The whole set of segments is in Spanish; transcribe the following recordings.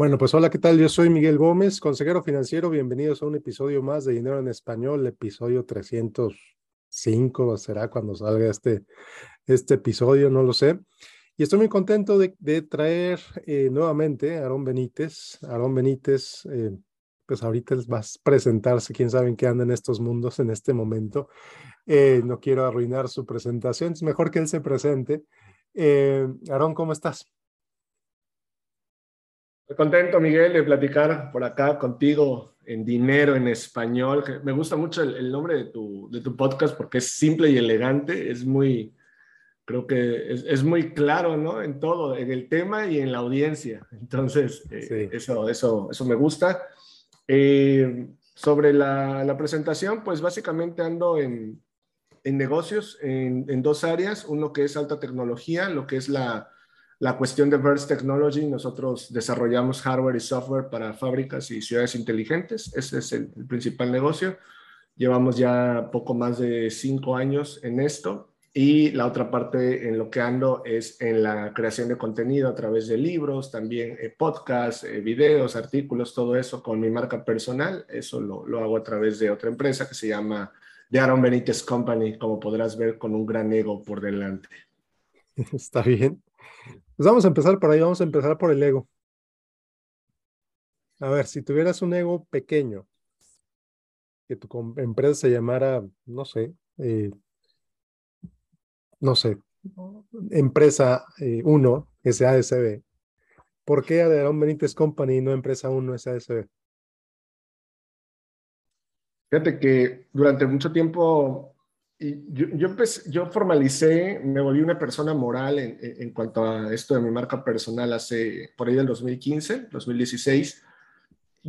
Bueno, pues hola, ¿qué tal? Yo soy Miguel Gómez, consejero financiero. Bienvenidos a un episodio más de Dinero en Español, episodio 305, será cuando salga este, este episodio, no lo sé. Y estoy muy contento de, traer eh, nuevamente a Aarón Benítez. Aarón Benítez, eh, pues ahorita les va a presentarse, quién sabe en qué anda en estos mundos en este momento. Eh, no quiero arruinar su presentación, es mejor que él se presente. Aarón, ¿cómo estás? Contento, Miguel, de platicar por acá contigo en Dinero en Español. Me gusta mucho el, nombre de tu, de tu, podcast porque es simple y elegante, es muy, creo que es, muy claro, ¿no? En todo, en el tema y en la audiencia. Entonces, eh, eso, eso, eso me gusta. Eh, sobre la, la, presentación, pues básicamente ando en, en negocios en, en dos áreas, uno que es alta tecnología, lo que es la la cuestión de Verse Technology, nosotros desarrollamos hardware y software para fábricas y ciudades inteligentes. Ese es el, principal negocio. Llevamos ya poco más de cinco años en esto. Y la otra parte en lo que ando es en la creación de contenido a través de libros, también eh, podcasts, eh, videos, artículos, todo eso con mi marca personal. Eso lo, lo, hago a través de otra empresa que se llama The Aaron Benítez Company, como podrás ver, con un gran ego por delante. Está bien. Pues vamos a empezar por ahí, vamos a empezar por el ego. A ver, si tuvieras un ego pequeño, que tu empresa se llamara, no sé, eh, no sé, empresa 1, eh, SASB, ¿por qué Aderón Benítez Company y no empresa 1 SASB? Fíjate que durante mucho tiempo y yo, yo, yo formalicé, me volví una persona moral en, en, cuanto a esto de mi marca personal hace por ahí del 2015, 2016,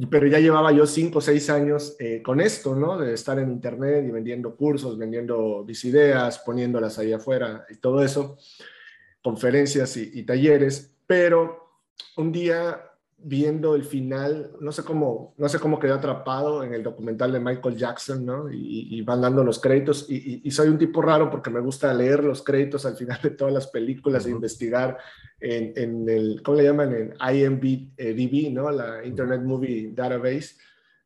pero ya llevaba yo cinco o seis años eh, con esto, ¿no? De estar en internet y vendiendo cursos, vendiendo mis ideas, poniéndolas ahí afuera y todo eso, conferencias y, y talleres, pero un día viendo el final, no sé cómo, no sé cómo quedé atrapado en el documental de Michael Jackson, ¿no? Y, van dando los créditos y, soy un tipo raro porque me gusta leer los créditos al final de todas las películas e investigar en, el, ¿cómo le llaman? En IMDb, ¿no? La Internet Movie Database.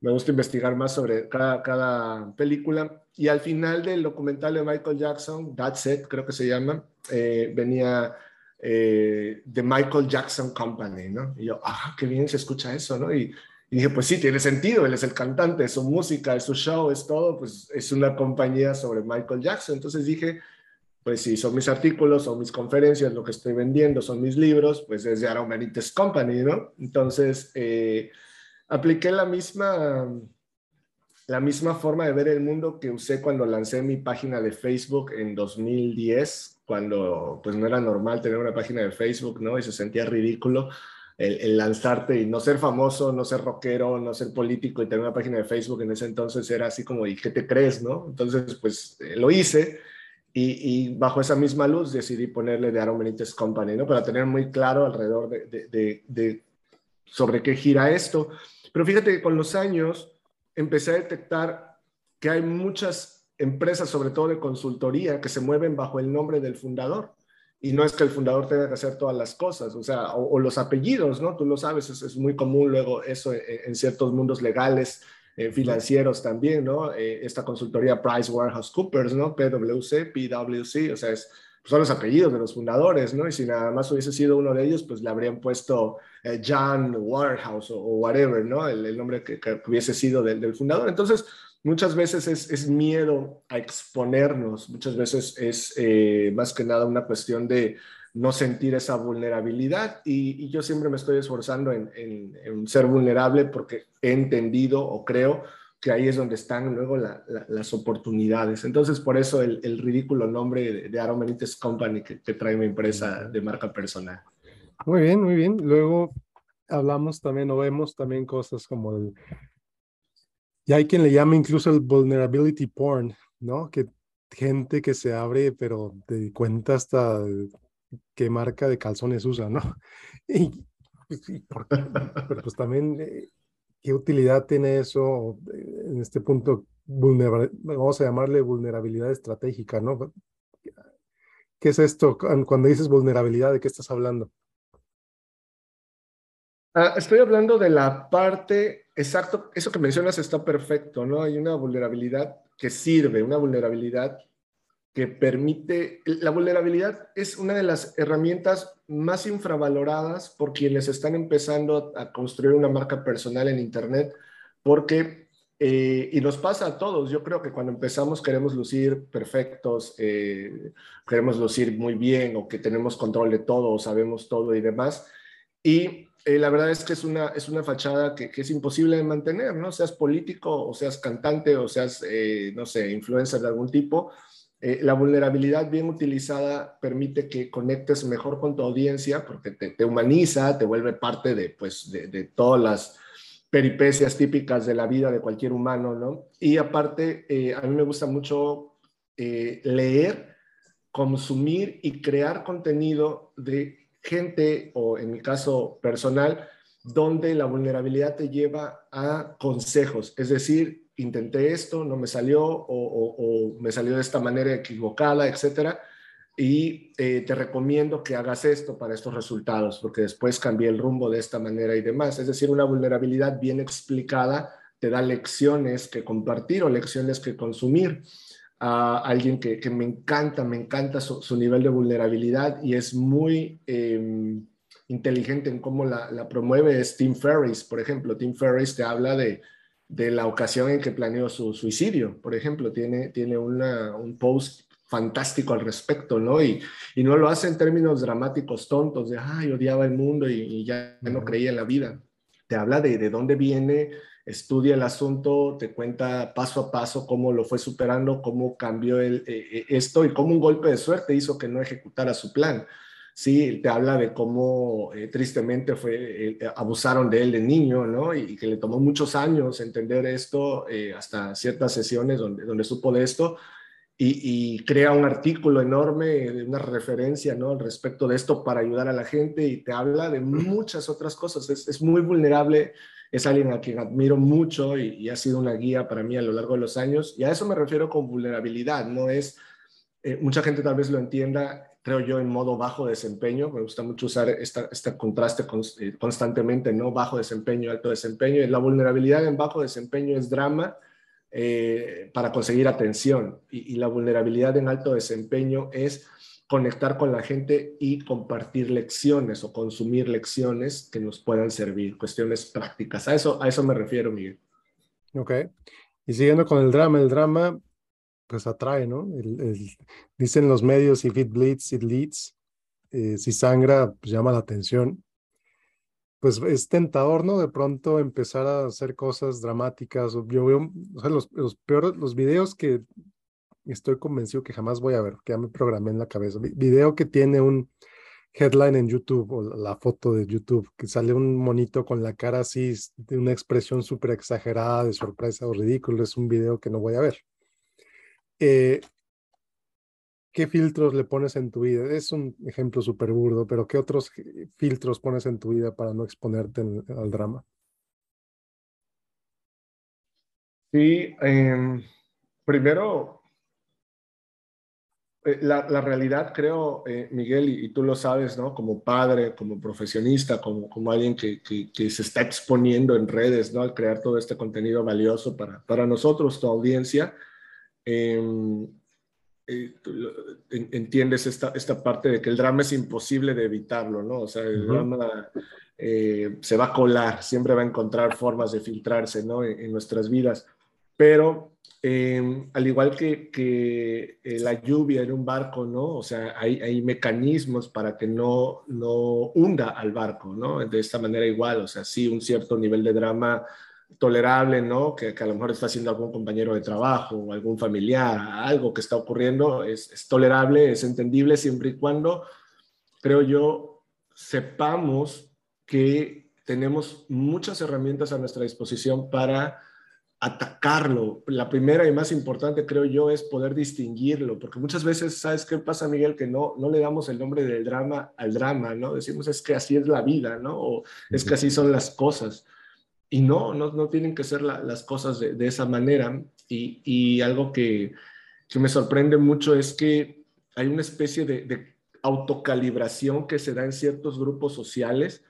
Me gusta investigar más sobre cada, cada película. Y al final del documental de Michael Jackson, That's It, creo que se llama, eh, venía eh, de Michael Jackson Company, ¿no? Y yo, ah, qué bien se escucha eso, ¿no? Y, dije, pues sí, tiene sentido, él es el cantante, es su música, es su show, es todo, pues es una compañía sobre Michael Jackson. Entonces dije, pues sí, son mis artículos, son mis conferencias, lo que estoy vendiendo, son mis libros, pues es de Aaron Benítez Company, ¿no? Entonces, eh, apliqué la misma, la misma forma de ver el mundo que usé cuando lancé mi página de Facebook en 2010, cuando pues no era normal tener una página de Facebook, ¿no? Y se sentía ridículo el, lanzarte y no ser famoso, no ser rockero, no ser político y tener una página de Facebook en ese entonces era así como, ¿y qué te crees, no? Entonces, pues eh, lo hice y, bajo esa misma luz decidí ponerle de Aaron Benítez Company, ¿no? Para tener muy claro alrededor de, de, de sobre qué gira esto. Pero fíjate que con los años empecé a detectar que hay muchas empresas, sobre todo de consultoría, que se mueven bajo el nombre del fundador. Y no es que el fundador tenga que hacer todas las cosas, o sea, o, los apellidos, ¿no? Tú lo sabes, es, muy común luego eso en, ciertos mundos legales, eh, financieros también, ¿no? Eh, esta consultoría PricewaterhouseCoopers, ¿no? PwC, PwC, o sea, es, son los apellidos de los fundadores, ¿no? Y si nada más hubiese sido uno de ellos, pues le habrían puesto eh, John Waterhouse o, whatever, ¿no? El, nombre que, hubiese sido del, del fundador. Entonces, muchas veces es, miedo a exponernos, muchas veces es eh, más que nada una cuestión de no sentir esa vulnerabilidad y, yo siempre me estoy esforzando en, ser vulnerable porque he entendido o creo que ahí es donde están luego las oportunidades. Entonces, por eso el, ridículo nombre de, Aaron Benítez Company que, que trae mi empresa de marca personal. Muy bien, muy bien. Luego hablamos también o vemos también cosas como el, y hay quien le llama incluso el vulnerability porn, ¿no? Que gente que se abre, pero te cuenta hasta qué marca de calzones usa, ¿no? Y, pero pues también, eh, ¿qué utilidad tiene eso eh, en este punto? vamos a llamarle vulnerabilidad estratégica, ¿no? ¿Qué es esto? Cuando dices vulnerabilidad, ¿de qué estás hablando? Ah, estoy hablando de la parte, exacto, eso que mencionas está perfecto, ¿no? Hay una vulnerabilidad que sirve, una vulnerabilidad que permite, la vulnerabilidad es una de las herramientas más infravaloradas por quienes están empezando a construir una marca personal en Internet, porque, eh, y nos pasa a todos, yo creo que cuando empezamos queremos lucir perfectos, eh, queremos lucir muy bien o que tenemos control de todo o sabemos todo y demás, y eh, la verdad es que es una, es una fachada que, es imposible de mantener, ¿no? Seas político o seas cantante o seas, eh, no sé, influencer de algún tipo. Eh, la vulnerabilidad bien utilizada permite que conectes mejor con tu audiencia porque te, humaniza, te vuelve parte de, pues, de, de, todas las peripecias típicas de la vida de cualquier humano, ¿no? Y aparte, a mí me gusta mucho leer, consumir y crear contenido de gente, o en mi caso personal, donde la vulnerabilidad te lleva a consejos, es decir, intenté esto, no me salió o, me salió de esta manera equivocada, etcétera, y eh, te recomiendo que hagas esto para estos resultados, porque después cambié el rumbo de esta manera y demás. Es decir, una vulnerabilidad bien explicada te da lecciones que compartir o lecciones que consumir a alguien que, me encanta, me encanta su, nivel de vulnerabilidad y es muy em, inteligente en cómo la, promueve, es Tim Ferriss, por ejemplo. Tim Ferriss te habla de, la ocasión en que planeó su suicidio, por ejemplo, tiene, tiene un post fantástico al respecto, ¿no? Y, no lo hace en términos dramáticos tontos, de, ay, odiaba el mundo y, ya no creía en la vida. Te habla de, de dónde viene estudia el asunto, te cuenta paso a paso cómo lo fue superando, cómo cambió el, eh, eh, esto y cómo un golpe de suerte hizo que no ejecutara su plan. Sí, te habla de cómo eh, tristemente fue, abusaron de él de niño, ¿no? Y, que le tomó muchos años entender esto, hasta ciertas sesiones donde, donde supo de esto, y, crea un artículo enorme, una referencia ¿no? al respecto de esto para ayudar a la gente y te habla de muchas otras cosas. Es, es muy vulnerable es alguien a quien admiro mucho y, ha sido una guía para mí a lo largo de los años. Y a eso me refiero con vulnerabilidad, no es, eh, mucha gente tal vez lo entienda, creo yo, en modo bajo desempeño. Me gusta mucho usar este contraste eh, constantemente, ¿no? Bajo desempeño, alto desempeño. Y la vulnerabilidad en bajo desempeño es drama eh, para conseguir atención. y la vulnerabilidad en alto desempeño es conectar con la gente y compartir lecciones o consumir lecciones que nos puedan servir, cuestiones prácticas. A eso, a eso me refiero, Miguel. Ok. Y siguiendo con el drama, el drama pues atrae, ¿no? dicen los medios, if it bleeds, it leads. Eh, si sangra, pues llama la atención. Pues es tentador, ¿no? De pronto empezar a hacer cosas dramáticas. Yo veo, los peores, los videos que estoy convencido que jamás voy a ver, que ya me programé en la cabeza. Video que tiene un headline en YouTube o la foto de YouTube, que sale un monito con la cara así, de una expresión súper exagerada, de sorpresa o ridículo, es un video que no voy a ver. Eh, ¿Qué filtros le pones en tu vida? Es un ejemplo súper burdo, pero ¿qué otros filtros pones en tu vida para no exponerte al drama? Sí, em, primero eh, la, realidad, creo, eh, Miguel, y, tú lo sabes, ¿no? Como padre, como profesionista, como, como alguien que, que, se está exponiendo en redes, ¿no? Al crear todo este contenido valioso para, para nosotros, tu audiencia, em, eh, entiendes esta, esta parte de que el drama es imposible de evitarlo, ¿no? O sea, el drama se va a colar, siempre va a encontrar formas de filtrarse, ¿no? en nuestras vidas. Pero Em, al igual que, eh, la lluvia en un barco, ¿no? O sea, hay, mecanismos para que no, no hunda al barco, ¿no? De esta manera igual, o sea, sí, un cierto nivel de drama tolerable, ¿no? Que, que a lo mejor está haciendo algún compañero de trabajo o algún familiar, algo que está ocurriendo, es, es tolerable, es entendible siempre y cuando, creo yo, sepamos que tenemos muchas herramientas a nuestra disposición para atacarlo. La primera y más importante, creo yo, es poder distinguirlo, porque muchas veces, ¿sabes qué pasa, Miguel? Que no, no le damos el nombre del drama al drama, ¿no? Decimos, es que así es la vida, ¿no? O es que así son las cosas. Y no, no, no tienen que ser las cosas de, de, esa manera. Y, y algo que, que, me sorprende mucho es que hay una especie de, de autocalibración que se da en ciertos grupos sociales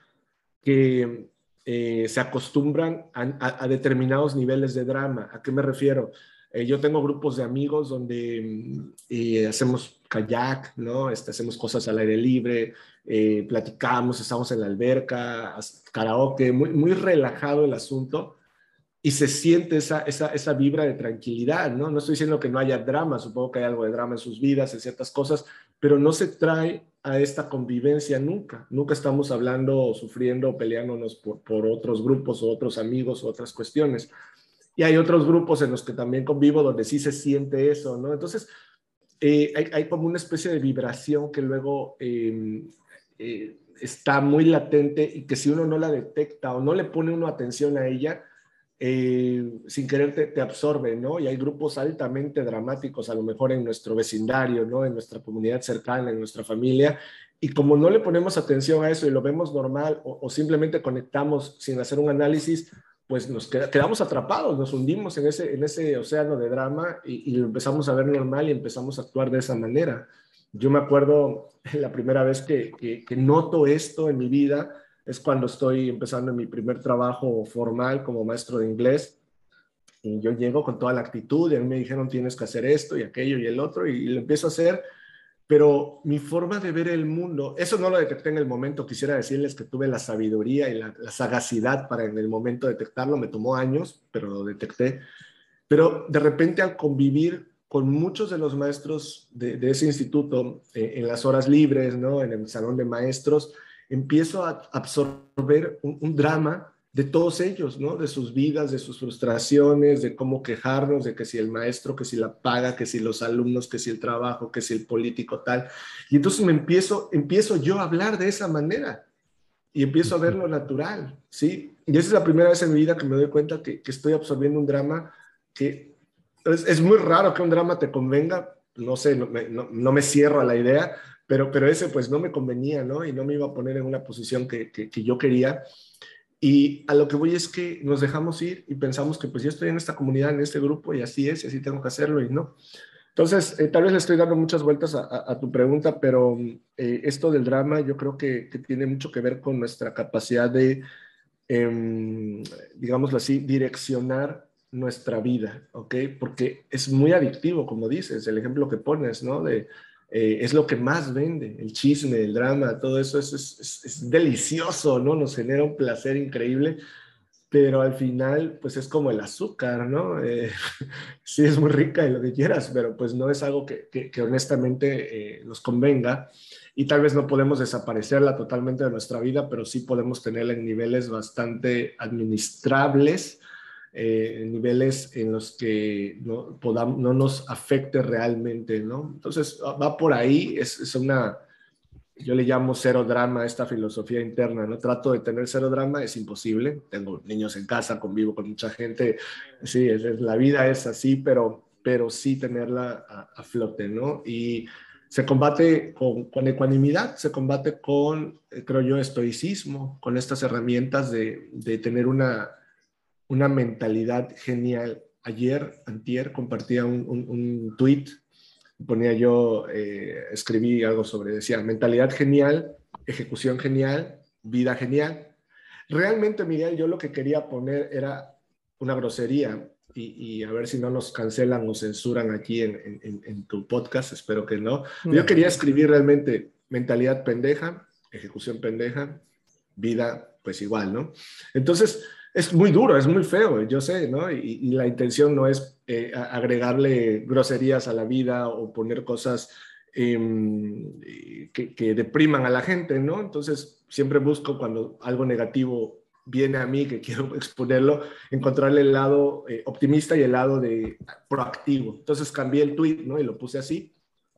que eh, se acostumbran a, determinados niveles de drama. ¿A qué me refiero? Eh, yo tengo grupos de amigos donde mm, hacemos kayak, ¿no? Este, hacemos cosas al aire libre, platicamos, estamos en la alberca, karaoke, muy, muy relajado el asunto y se siente esa, esa, esa, vibra de tranquilidad, ¿no? No estoy diciendo que no haya drama, supongo que hay algo de drama en sus vidas, en ciertas cosas, pero no se trae a esta convivencia nunca. Nunca estamos hablando sufriendo o peleándonos por, por otros grupos o otros amigos o otras cuestiones. Y hay otros grupos en los que también convivo donde sí se siente eso, ¿no? Entonces, eh, hay, hay, como una especie de vibración que luego em, eh, está muy latente y que si uno no la detecta o no le pone uno atención a ella, eh, sin querer te, absorbe, ¿no? Y hay grupos altamente dramáticos, a lo mejor en nuestro vecindario, ¿no? En nuestra comunidad cercana, en nuestra familia. Y como no le ponemos atención a eso y lo vemos normal o, simplemente conectamos sin hacer un análisis, pues nos quedamos atrapados, nos hundimos en ese, en ese océano de drama y, y, empezamos a ver normal y empezamos a actuar de esa manera. Yo me acuerdo la primera vez que, que, que noto esto en mi vida, es cuando estoy empezando mi primer trabajo formal como maestro de inglés. Y yo llego con toda la actitud y a mí me dijeron tienes que hacer esto y aquello y el otro y, lo empiezo a hacer. Pero mi forma de ver el mundo, eso no lo detecté en el momento, quisiera decirles que tuve la sabiduría y la, sagacidad para en el momento detectarlo, me tomó años, pero lo detecté. Pero de repente al convivir con muchos de los maestros de, ese instituto eh, en las horas libres, ¿no? en el salón de maestros, empiezo a absorber un, drama de todos ellos, ¿no? De sus vidas, de sus frustraciones, de cómo quejarnos, de que si el maestro, que si la paga, que si los alumnos, que si el trabajo, que si el político tal. Y entonces me empiezo, empiezo yo a hablar de esa manera y empiezo a ver lo natural, ¿sí? Y esa es la primera vez en mi vida que me doy cuenta que, estoy absorbiendo un drama que es, muy raro que un drama te convenga, no sé, no, no me cierro a la idea, pero, pero ese pues no me convenía, ¿no? Y no me iba a poner en una posición que, que, yo quería. Y a lo que voy es que nos dejamos ir y pensamos que pues yo estoy en esta comunidad, en este grupo y así es, y así tengo que hacerlo y no. Entonces, eh, tal vez le estoy dando muchas vueltas a, tu pregunta, pero eh, esto del drama yo creo que, que, tiene mucho que ver con nuestra capacidad de, eh, digámoslo así, direccionar nuestra vida, ¿ok? Porque es muy adictivo, como dices, el ejemplo que pones, ¿no? Eh, es lo que más vende, el chisme, el drama, todo eso es, es, delicioso, ¿no? Nos genera un placer increíble, pero al final, pues es como el azúcar, ¿no? Eh, sí, es muy rica y lo que quieras, pero pues no es algo que, que, honestamente eh, nos convenga y tal vez no podemos desaparecerla totalmente de nuestra vida, pero sí podemos tenerla en niveles bastante administrables eh, niveles en los que no, podamos, no nos afecte realmente, ¿no? Entonces, va por ahí, es, es, una, yo le llamo cero drama a esta filosofía interna, ¿no? Trato de tener cero drama, es imposible, tengo niños en casa, convivo con mucha gente, sí, es, la vida es así, pero, pero sí tenerla a, flote, ¿no? Y se combate con, con, ecuanimidad, se combate con, creo yo, estoicismo, con estas herramientas de, de tener una una mentalidad genial. Ayer, antier, compartía un, un, tweet, ponía yo, eh, escribí algo sobre, decía, mentalidad genial, ejecución genial, vida genial. Realmente, Miguel, yo lo que quería poner era una grosería y, a ver si no nos cancelan o censuran aquí en, en, tu podcast, espero que no. Yo quería escribir realmente mentalidad pendeja, ejecución pendeja, vida pues igual, ¿no? Entonces, es muy duro, es muy feo, yo sé, ¿no? Y, la intención no es eh, agregarle groserías a la vida o poner cosas em, que, depriman a la gente, ¿no? Entonces, siempre busco cuando algo negativo viene a mí, que quiero exponerlo, encontrarle el lado eh, optimista y el lado de proactivo. Entonces cambié el tweet, ¿no? Y lo puse así.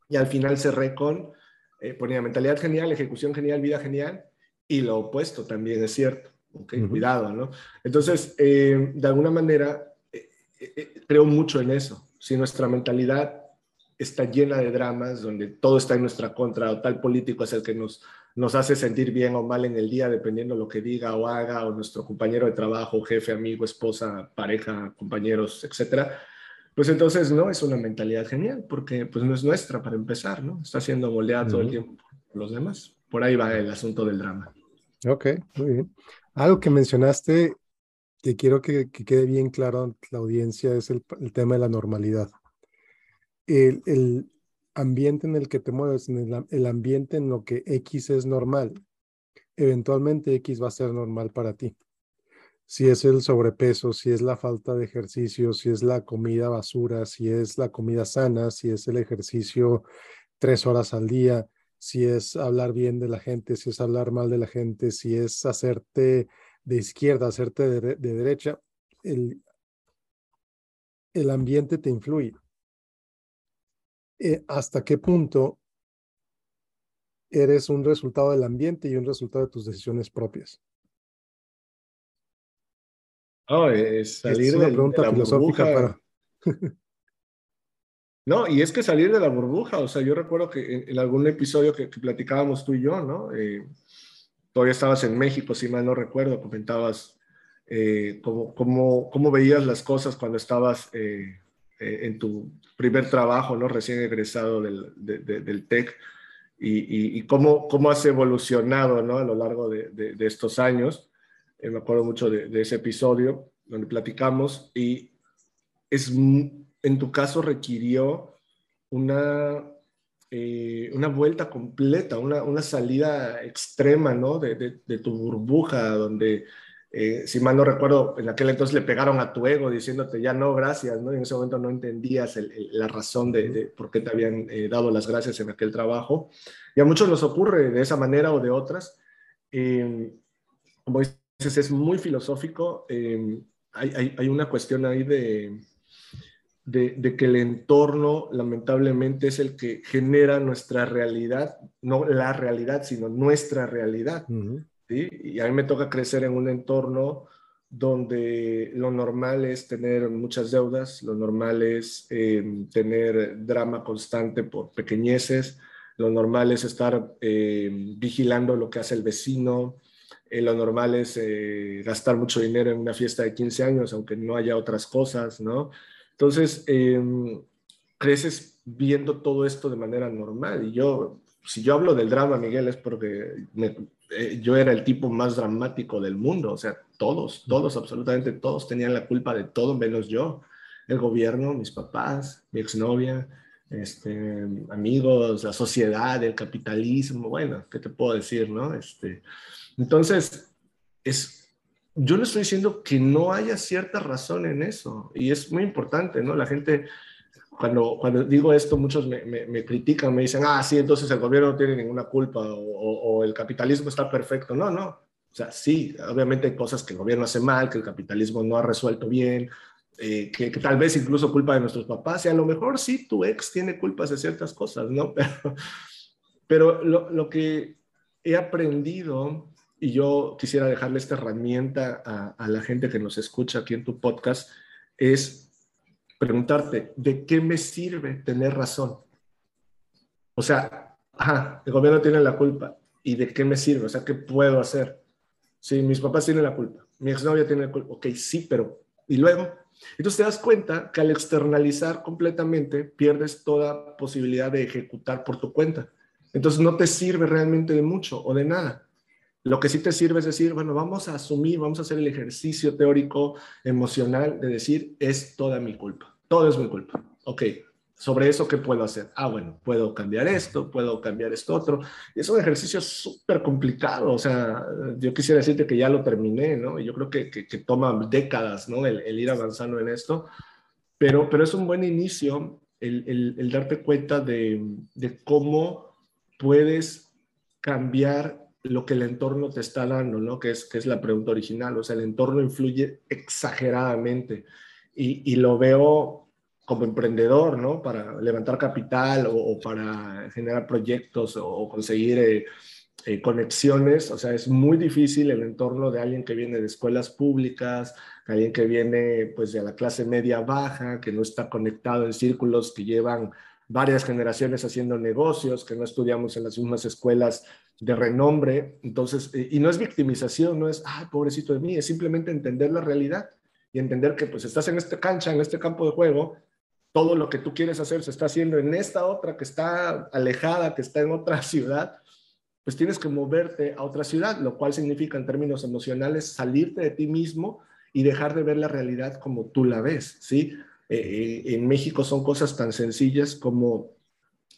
Y al final cerré con, eh, ponía mentalidad genial, ejecución genial, vida genial. Y lo opuesto también es cierto cuidado, ¿no? Entonces, eh, de alguna manera, eh, eh, creo mucho en eso. Si nuestra mentalidad está llena de dramas, donde todo está en nuestra contra, o tal político es el que nos, nos hace sentir bien o mal en el día, dependiendo lo que diga o haga, o nuestro compañero de trabajo, jefe, amigo, esposa, pareja, compañeros, etcétera, pues entonces no es una mentalidad genial, porque pues no es nuestra para empezar, ¿no? Está siendo moldeada todo el tiempo por los demás. Por ahí va el asunto del drama. Ok, muy bien. Algo que mencionaste que quiero que, quede bien claro la audiencia es el, tema de la normalidad. El, ambiente en el que te mueves, el, ambiente en lo que X es normal, eventualmente X va a ser normal para ti. Si es el sobrepeso, si es la falta de ejercicio, si es la comida basura, si es la comida sana, si es el ejercicio tres horas al día, si es hablar bien de la gente, si es hablar mal de la gente, si es hacerte de izquierda, hacerte de, derecha, el, el ambiente te influye. Eh, ¿Hasta qué punto eres un resultado del ambiente y un resultado de tus decisiones propias? Oh, es salir es una pregunta filosófica para... No, y es que salir de la burbuja, o sea, yo recuerdo que en, algún episodio que, platicábamos tú y yo, ¿no? Eh, todavía estabas en México, si mal no recuerdo, comentabas eh, cómo, cómo, cómo, veías las cosas cuando estabas eh, eh, en tu primer trabajo, ¿no? Recién egresado del, del TEC, y, cómo, cómo has evolucionado, ¿no? A lo largo de, de estos años. me acuerdo mucho de, ese episodio donde platicamos y es en tu caso requirió una, eh, una vuelta completa, una, una, salida extrema, ¿no? De, de, tu burbuja, donde, eh, si mal no recuerdo, en aquel entonces le pegaron a tu ego diciéndote ya no, gracias, ¿no? en ese momento no entendías la razón de, por qué te habían eh, dado las gracias en aquel trabajo. Y a muchos nos ocurre de esa manera o de otras. como dices, es muy filosófico. hay, hay, hay una cuestión ahí de de, que el entorno lamentablemente es el que genera nuestra realidad, no la realidad, sino nuestra realidad. Y a mí me toca crecer en un entorno donde lo normal es tener muchas deudas, lo normal es eh, tener drama constante por pequeñeces, lo normal es estar eh, vigilando lo que hace el vecino, eh, lo normal es gastar mucho dinero en una fiesta de 15 años, aunque no haya otras cosas, ¿no? Entonces, em, creces viendo todo esto de manera normal. Y yo, si yo hablo del drama, Miguel, es porque eh, yo era el tipo más dramático del mundo. O sea, todos, todos, absolutamente todos tenían la culpa de todo, menos yo. El gobierno, mis papás, mi exnovia, este, amigos, la sociedad, el capitalismo, bueno, ¿qué te puedo decir, no? Este, entonces, es, yo no estoy diciendo que no haya cierta razón en eso, y es muy importante, ¿no? La gente, cuando, cuando digo esto, muchos me, critican, me dicen, ah, sí, entonces el gobierno no tiene ninguna culpa o, el capitalismo está perfecto. No, no. O sea, sí, obviamente hay cosas que el gobierno hace mal, que el capitalismo no ha resuelto bien, eh, que, tal vez incluso culpa de nuestros papás, y a lo mejor sí, tu ex tiene culpas de ciertas cosas, ¿no? Pero, pero lo, lo que he aprendido y yo quisiera dejarle esta herramienta a, la gente que nos escucha aquí en tu podcast, es preguntarte, ¿de qué me sirve tener razón? O sea, el gobierno tiene la culpa. ¿Y de qué me sirve? O sea, ¿qué puedo hacer? Sí, mis papás tienen la culpa, mi exnovia tiene la culpa. Ok, sí, pero ¿y luego? Entonces te das cuenta que al externalizar completamente pierdes toda posibilidad de ejecutar por tu cuenta. Entonces no te sirve realmente de mucho o de nada. Lo que sí te sirve es decir, bueno, vamos a asumir, vamos a hacer el ejercicio teórico, emocional de decir, es toda mi culpa, todo es mi culpa. Ok, sobre eso, ¿qué puedo hacer? Ah, bueno, puedo cambiar esto, puedo cambiar esto otro. Es un ejercicio súper complicado, o sea, yo quisiera decirte que ya lo terminé, ¿no? Yo creo que, que, toma décadas, ¿no? El, ir avanzando en esto, pero, pero es un buen inicio el, el, el darte cuenta de, de cómo puedes cambiar lo que el entorno te está dando, ¿no? Que es, que es la pregunta original. O sea, el entorno influye exageradamente y, y lo veo como emprendedor, ¿no? Para levantar capital o, para generar proyectos o, conseguir eh, eh, conexiones. O sea, es muy difícil el entorno de alguien que viene de escuelas públicas, alguien que viene pues de la clase media baja, que no está conectado en círculos que llevan varias generaciones haciendo negocios, que no estudiamos en las mismas escuelas de renombre. Entonces, eh, y no es victimización, no es, ay, pobrecito de mí, es simplemente entender la realidad y entender que pues estás en esta cancha, en este campo de juego, todo lo que tú quieres hacer se está haciendo en esta otra que está alejada, que está en otra ciudad, pues tienes que moverte a otra ciudad, lo cual significa en términos emocionales salirte de ti mismo y dejar de ver la realidad como tú la ves, ¿sí? Eh, eh, en México son cosas tan sencillas como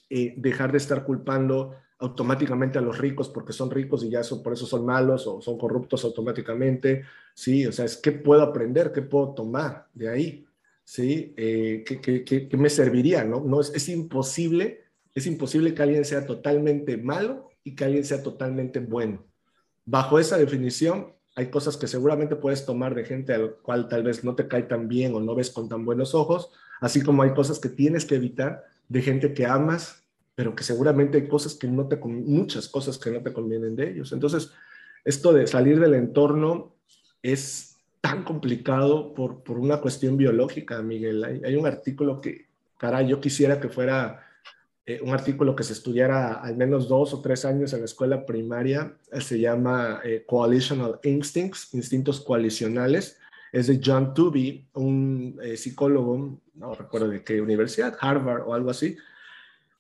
dejar de estar culpando automáticamente a los ricos porque son ricos y ya eso, por eso son malos o son corruptos automáticamente, ¿sí? O sea, es qué puedo aprender, qué puedo tomar de ahí, ¿sí? ¿qué, me serviría, no? no es, es imposible, es imposible que alguien sea totalmente malo y que alguien sea totalmente bueno. Bajo esa definición, hay cosas que seguramente puedes tomar de gente al cual tal vez no te cae tan bien o no ves con tan buenos ojos, así como hay cosas que tienes que evitar de gente que amas, pero que seguramente hay cosas que no te, muchas cosas que no te convienen de ellos. Entonces, esto de salir del entorno es tan complicado por, por una cuestión biológica, Miguel. Hay, un artículo que, caray, yo quisiera que fuera eh, un artículo que se estudiara al menos dos o tres años en la escuela primaria, eh, se llama eh, Coalitional Instincts, Instintos Coalicionales, es de John Tooby, un psicólogo, no recuerdo de qué universidad, Harvard o algo así,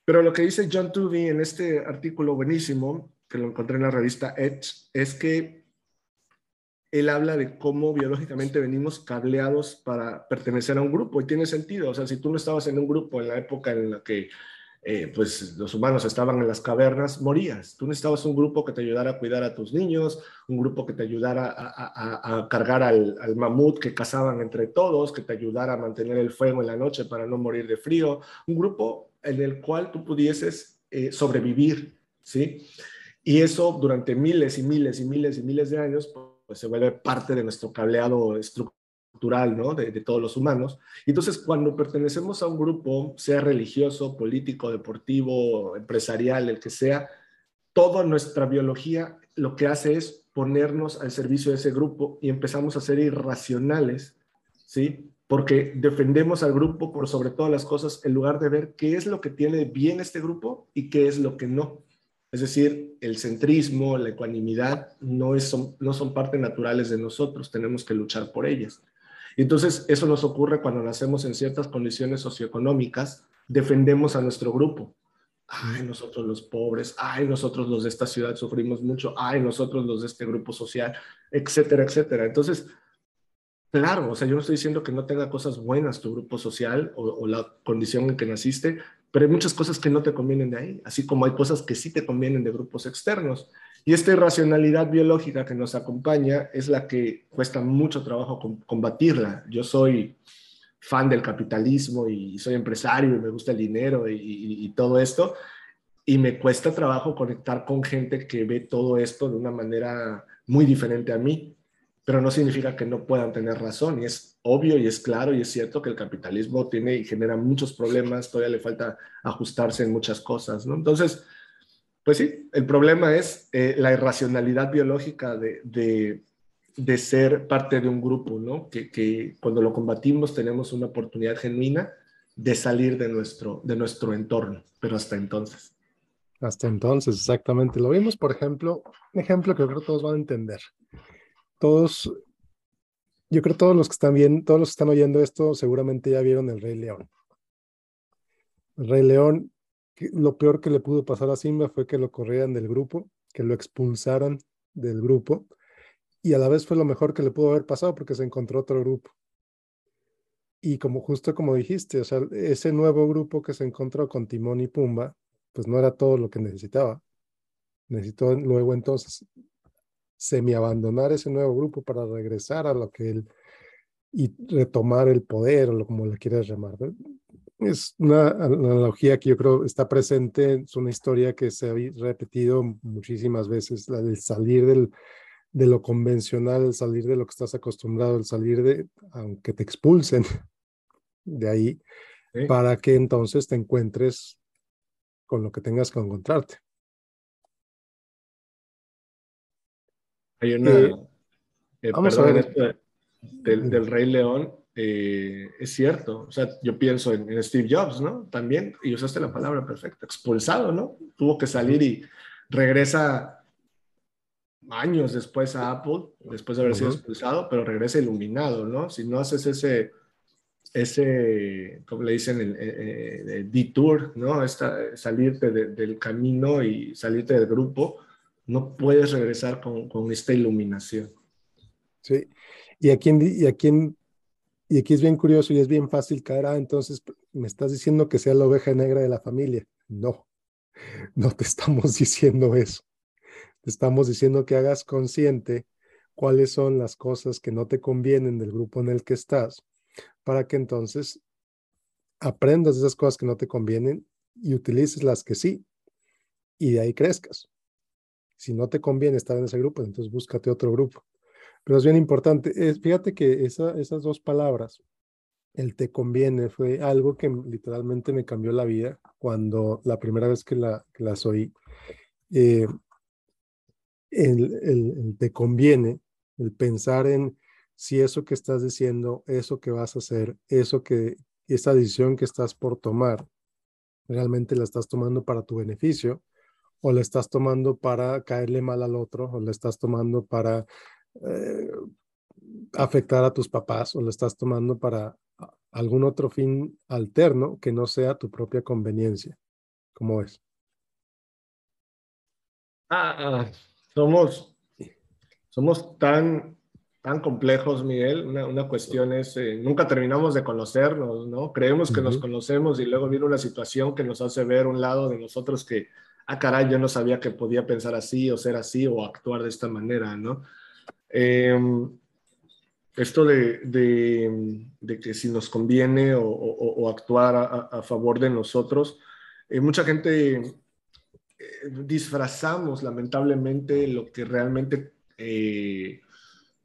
pero lo que dice John Tooby en este artículo buenísimo, que lo encontré en la revista Edge, es que él habla de cómo biológicamente venimos cableados para pertenecer a un grupo y tiene sentido, o sea, si tú no estabas en un grupo en la época en la que eh, pues los humanos estaban en las cavernas, morías. Tú necesitabas un grupo que te ayudara a cuidar a tus niños, un grupo que te ayudara a, cargar al, mamut que cazaban entre todos, que te ayudara a mantener el fuego en la noche para no morir de frío, un grupo en el cual tú pudieses eh, sobrevivir, ¿sí? Y eso durante miles y miles y miles y miles de años, pues se vuelve parte de nuestro cableado estructural cultural ¿no? de, todos los humanos. Entonces, cuando pertenecemos a un grupo, sea religioso, político, deportivo, empresarial, el que sea, toda nuestra biología lo que hace es ponernos al servicio de ese grupo y empezamos a ser irracionales, ¿sí? Porque defendemos al grupo por sobre todas las cosas en lugar de ver qué es lo que tiene bien este grupo y qué es lo que no. Es decir, el centrismo, la ecuanimidad no, es, no son parte naturales de nosotros, tenemos que luchar por ellas. Entonces, eso nos ocurre cuando nacemos en ciertas condiciones socioeconómicas, defendemos a nuestro grupo. Ay, nosotros los pobres, ay, nosotros los de esta ciudad sufrimos mucho, ay, nosotros los de este grupo social, etcétera, etcétera. Entonces, claro, o sea, yo no estoy diciendo que no tenga cosas buenas tu grupo social o, o la condición en que naciste, pero hay muchas cosas que no te convienen de ahí, así como hay cosas que sí te convienen de grupos externos. Y esta irracionalidad biológica que nos acompaña es la que cuesta mucho trabajo combatirla. Yo soy fan del capitalismo y soy empresario y me gusta el dinero y, todo esto, y me cuesta trabajo conectar con gente que ve todo esto de una manera muy diferente a mí, pero no significa que no puedan tener razón. Y es obvio y es claro y es cierto que el capitalismo tiene y genera muchos problemas, todavía le falta ajustarse en muchas cosas, ¿no? Entonces, pues sí, el problema es eh, la irracionalidad biológica de, ser parte de un grupo, ¿no? Que, cuando lo combatimos tenemos una oportunidad genuina de salir de nuestro, de nuestro entorno, pero hasta entonces. Hasta entonces, exactamente. Lo vimos, por ejemplo, un ejemplo que yo creo que todos van a entender. Todos, yo creo que todos los que están viendo, todos los que están oyendo esto seguramente ya vieron El Rey León. El Rey León lo peor que le pudo pasar a Simba fue que lo corrieran del grupo, que lo expulsaran del grupo, y a la vez fue lo mejor que le pudo haber pasado porque se encontró otro grupo. Y como justo como dijiste, o sea, ese nuevo grupo que se encontró con Timón y Pumba, pues no era todo lo que necesitaba. Necesitó luego entonces semi-abandonar ese nuevo grupo para regresar a lo que él y retomar el poder o lo como le quieras llamar es una analogía que yo creo está presente, es una historia que se ha repetido muchísimas veces, la del salir del, de lo convencional, el salir de lo que estás acostumbrado, el salir de, aunque te expulsen de ahí, para que entonces te encuentres con lo que tengas que encontrarte. Hay una... Eh, eh, vamos a ver. del, del Rey León, eh, es cierto. O sea, yo pienso en, Steve Jobs, ¿no? También, y usaste la palabra perfecta, expulsado, ¿no? Tuvo que salir y regresa años después a Apple, después de haber sido expulsado, pero regresa iluminado, ¿no? Si no haces ese, ese, como le dicen, el, eh, eh, detour, ¿no? Esta, salirte del camino y salirte del grupo, no puedes regresar con, con esta iluminación. Sí, y aquí, y, aquí, y aquí es bien curioso y es bien fácil caer, ah, entonces me estás diciendo que sea la oveja negra de la familia. No, no te estamos diciendo eso. Te estamos diciendo que hagas consciente cuáles son las cosas que no te convienen del grupo en el que estás, para que entonces aprendas esas cosas que no te convienen y utilices las que sí, y de ahí crezcas. Si no te conviene estar en ese grupo, entonces búscate otro grupo. Pero es bien importante. fíjate que esas dos palabras, el te conviene, fue algo que literalmente me cambió la vida cuando la primera vez que, la, las oí. Eh, el, el, te conviene, el pensar en si eso que estás diciendo, eso que vas a hacer, eso que, esa decisión que estás por tomar, realmente la estás tomando para tu beneficio o la estás tomando para caerle mal al otro o la estás tomando para eh, afectar a tus papás o lo estás tomando para algún otro fin alterno que no sea tu propia conveniencia. ¿Cómo es? Ah, ah, somos, somos tan, tan complejos, Miguel. Una, cuestión es, eh, nunca terminamos de conocernos, ¿no? Creemos que nos conocemos y luego viene una situación que nos hace ver un lado de nosotros que, ah, caray, yo no sabía que podía pensar así o ser así o actuar de esta manera, ¿no? Em, esto de, de, que si nos conviene o, actuar a, favor de nosotros, eh, mucha gente eh, disfrazamos lamentablemente lo que realmente eh,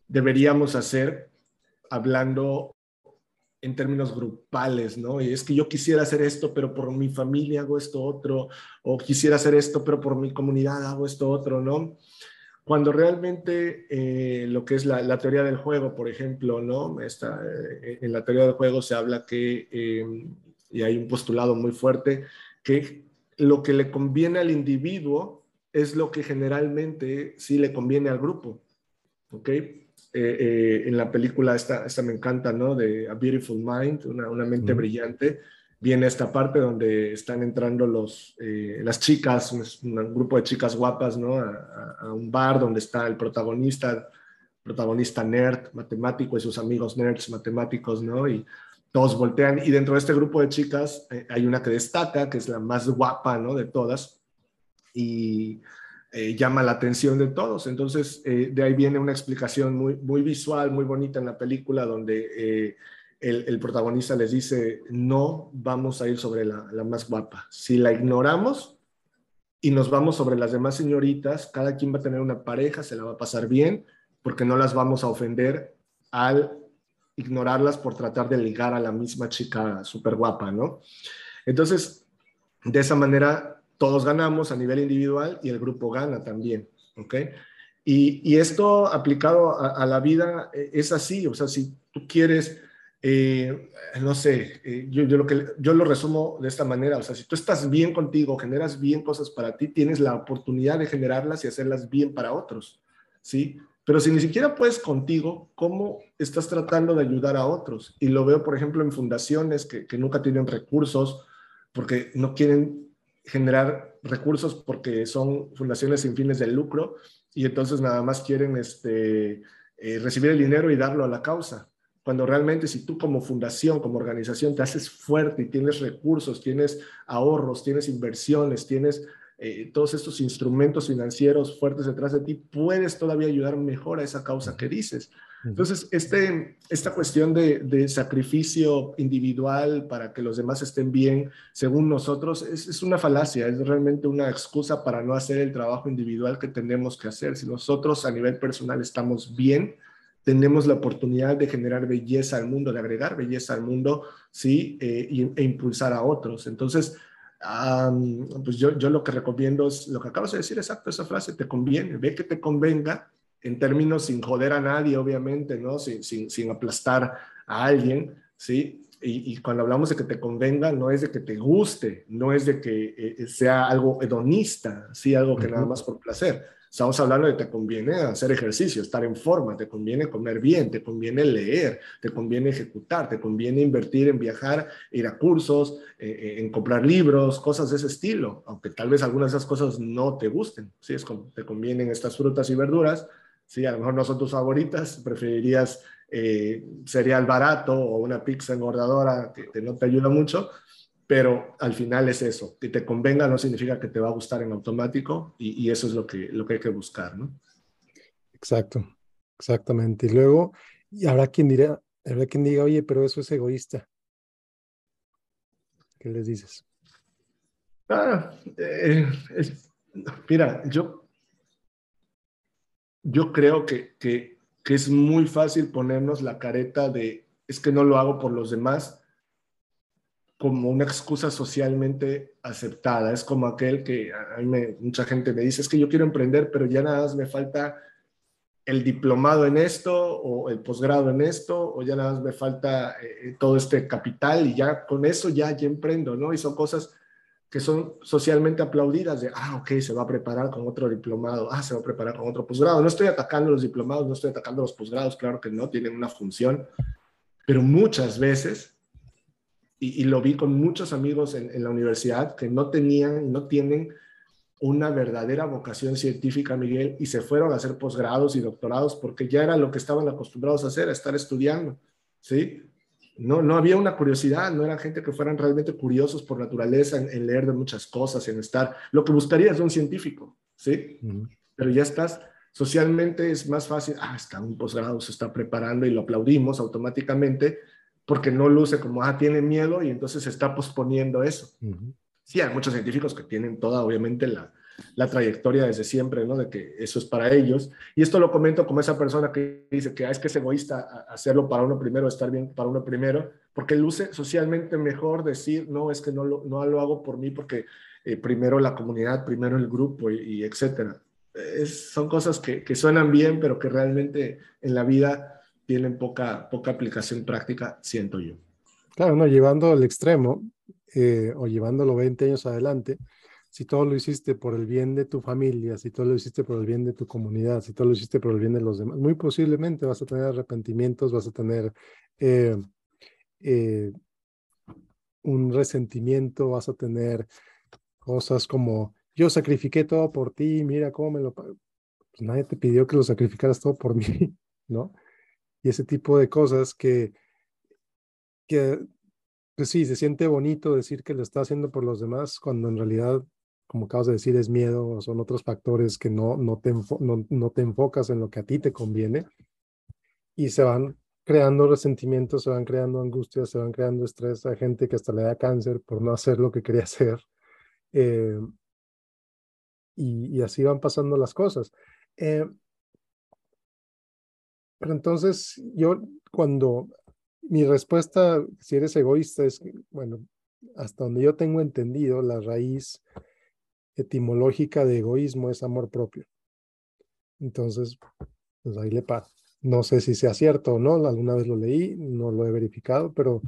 deberíamos hacer hablando en términos grupales, ¿no? Y es que yo quisiera hacer esto, pero por mi familia hago esto otro, o quisiera hacer esto, pero por mi comunidad hago esto otro, ¿no? Cuando realmente eh, lo que es la, teoría del juego, por ejemplo, ¿no? Esta, eh, en la teoría del juego se habla que, em, y hay un postulado muy fuerte, que lo que le conviene al individuo es lo que generalmente sí le conviene al grupo. ¿Ok? Eh, en la película esta, esta me encanta, ¿no? De A Beautiful Mind, una, una mente brillante viene esta parte donde están entrando los, eh, las chicas, un, grupo de chicas guapas, ¿no? A, un bar donde está el protagonista, protagonista nerd, matemático y sus amigos nerds, matemáticos, ¿no? Y todos voltean y dentro de este grupo de chicas eh, hay una que destaca, que es la más guapa, ¿no? De todas y eh, llama la atención de todos. Entonces, de ahí viene una explicación muy, muy visual, muy bonita en la película, donde el, protagonista les dice, no vamos a ir sobre la, más guapa. Si la ignoramos y nos vamos sobre las demás señoritas, cada quien va a tener una pareja, se la va a pasar bien, porque no las vamos a ofender al ignorarlas por tratar de ligar a la misma chica súper guapa, ¿no? Entonces, de esa manera, todos ganamos a nivel individual y el grupo gana también, ¿ok? Y, esto aplicado a, la vida eh, es así, o sea, si tú quieres eh, no sé, eh, yo, yo, lo que, yo lo resumo de esta manera, o sea, si tú estás bien contigo, generas bien cosas para ti, tienes la oportunidad de generarlas y hacerlas bien para otros, ¿sí? Pero si ni siquiera puedes contigo, ¿cómo estás tratando de ayudar a otros? Y lo veo, por ejemplo, en fundaciones que, que nunca tienen recursos porque no quieren generar recursos porque son fundaciones sin fines de lucro y entonces nada más quieren este, eh, recibir el dinero y darlo a la causa cuando realmente si tú como fundación, como organización te haces fuerte y tienes recursos, tienes ahorros, tienes inversiones, tienes eh, todos estos instrumentos financieros fuertes detrás de ti, puedes todavía ayudar mejor a esa causa que dices. Entonces, este, esta cuestión de, de, sacrificio individual para que los demás estén bien, según nosotros, es, es, una falacia, es realmente una excusa para no hacer el trabajo individual que tenemos que hacer. Si nosotros a nivel personal estamos bien, tenemos la oportunidad de generar belleza al mundo, de agregar belleza al mundo, ¿sí? Eh, e impulsar a otros. Entonces, pues yo, yo lo que recomiendo es lo que acabas de decir, exacto, esa frase, te conviene, ve que te convenga, en términos sin joder a nadie, obviamente, ¿no? Sin, sin, sin aplastar a alguien, ¿sí? Y, cuando hablamos de que te convenga, no es de que te guste, no es de que eh, sea algo hedonista, ¿sí? Algo que nada más por placer, Estamos hablando de te conviene hacer ejercicio, estar en forma, te conviene comer bien, te conviene leer, te conviene ejecutar, te conviene invertir en viajar, ir a cursos, eh, eh, en comprar libros, cosas de ese estilo, aunque tal vez algunas de esas cosas no te gusten. ¿sí? Es como te convienen estas frutas y verduras, ¿sí? a lo mejor no son tus favoritas, preferirías eh, cereal barato o una pizza engordadora que, que no te ayuda mucho, pero al final es eso, que te convenga no significa que te va a gustar en automático y, eso es lo que, lo que hay que buscar, ¿no? Exacto, exactamente. Y luego, y habrá quien dirá, habrá quien diga, oye, pero eso es egoísta. ¿Qué les dices? Ah, eh, mira, yo, yo creo que, que, que es muy fácil ponernos la careta de, es que no lo hago por los demás, como una excusa socialmente aceptada. Es como aquel que a mí mucha gente me dice, es que yo quiero emprender, pero ya nada más me falta el diplomado en esto o el posgrado en esto, o ya nada más me falta eh, todo este capital y ya con eso ya, ya emprendo, ¿no? Y son cosas que son socialmente aplaudidas de, ah, ok, se va a preparar con otro diplomado, ah, se va a preparar con otro posgrado. No estoy atacando los diplomados, no estoy atacando los posgrados, claro que no, tienen una función, pero muchas veces y, lo vi con muchos amigos en, la universidad que no tenían, no tienen una verdadera vocación científica, Miguel, y se fueron a hacer posgrados y doctorados porque ya era lo que estaban acostumbrados a hacer, a estar estudiando, ¿sí? No, no había una curiosidad, no eran gente que fueran realmente curiosos por naturaleza en, leer de muchas cosas, en estar. Lo que buscaría es un científico, ¿sí? Pero ya estás, socialmente es más fácil, ah, está un posgrado, se está preparando y lo aplaudimos automáticamente, porque no luce como, ah, tiene miedo y entonces se está posponiendo eso. Sí, hay muchos científicos que tienen toda, obviamente, la, la, trayectoria desde siempre, ¿no? De que eso es para ellos. Y esto lo comento como esa persona que dice que ah, es que es egoísta hacerlo para uno primero, estar bien para uno primero, porque luce socialmente mejor decir, no, es que no lo, no lo hago por mí porque eh, primero la comunidad, primero el grupo y, y etcétera. Es, son cosas que, que suenan bien, pero que realmente en la vida tienen poca, poca aplicación práctica, siento yo. Claro, no, llevando al extremo eh, o llevándolo 20 años adelante, si todo lo hiciste por el bien de tu familia, si todo lo hiciste por el bien de tu comunidad, si todo lo hiciste por el bien de los demás, muy posiblemente vas a tener arrepentimientos, vas a tener eh, eh, un resentimiento, vas a tener cosas como yo sacrifiqué todo por ti, mira cómo me lo... Pues nadie te pidió que lo sacrificaras todo por mí, ¿no? Y ese tipo de cosas que, que pues sí, se siente bonito decir que lo está haciendo por los demás cuando en realidad, como acabas de decir, es miedo o son otros factores que no, no, te, no, no te enfocas en lo que a ti te conviene y se van creando resentimientos, se van creando angustias, se van creando estrés a gente que hasta le da cáncer por no hacer lo que quería hacer. Eh, y, así van pasando las cosas. Eh, pero entonces yo cuando mi respuesta, si eres egoísta, es, bueno, hasta donde yo tengo entendido, la raíz etimológica de egoísmo es amor propio. Entonces, pues ahí le paro. No sé si sea cierto o no, alguna vez lo leí, no lo he verificado, pero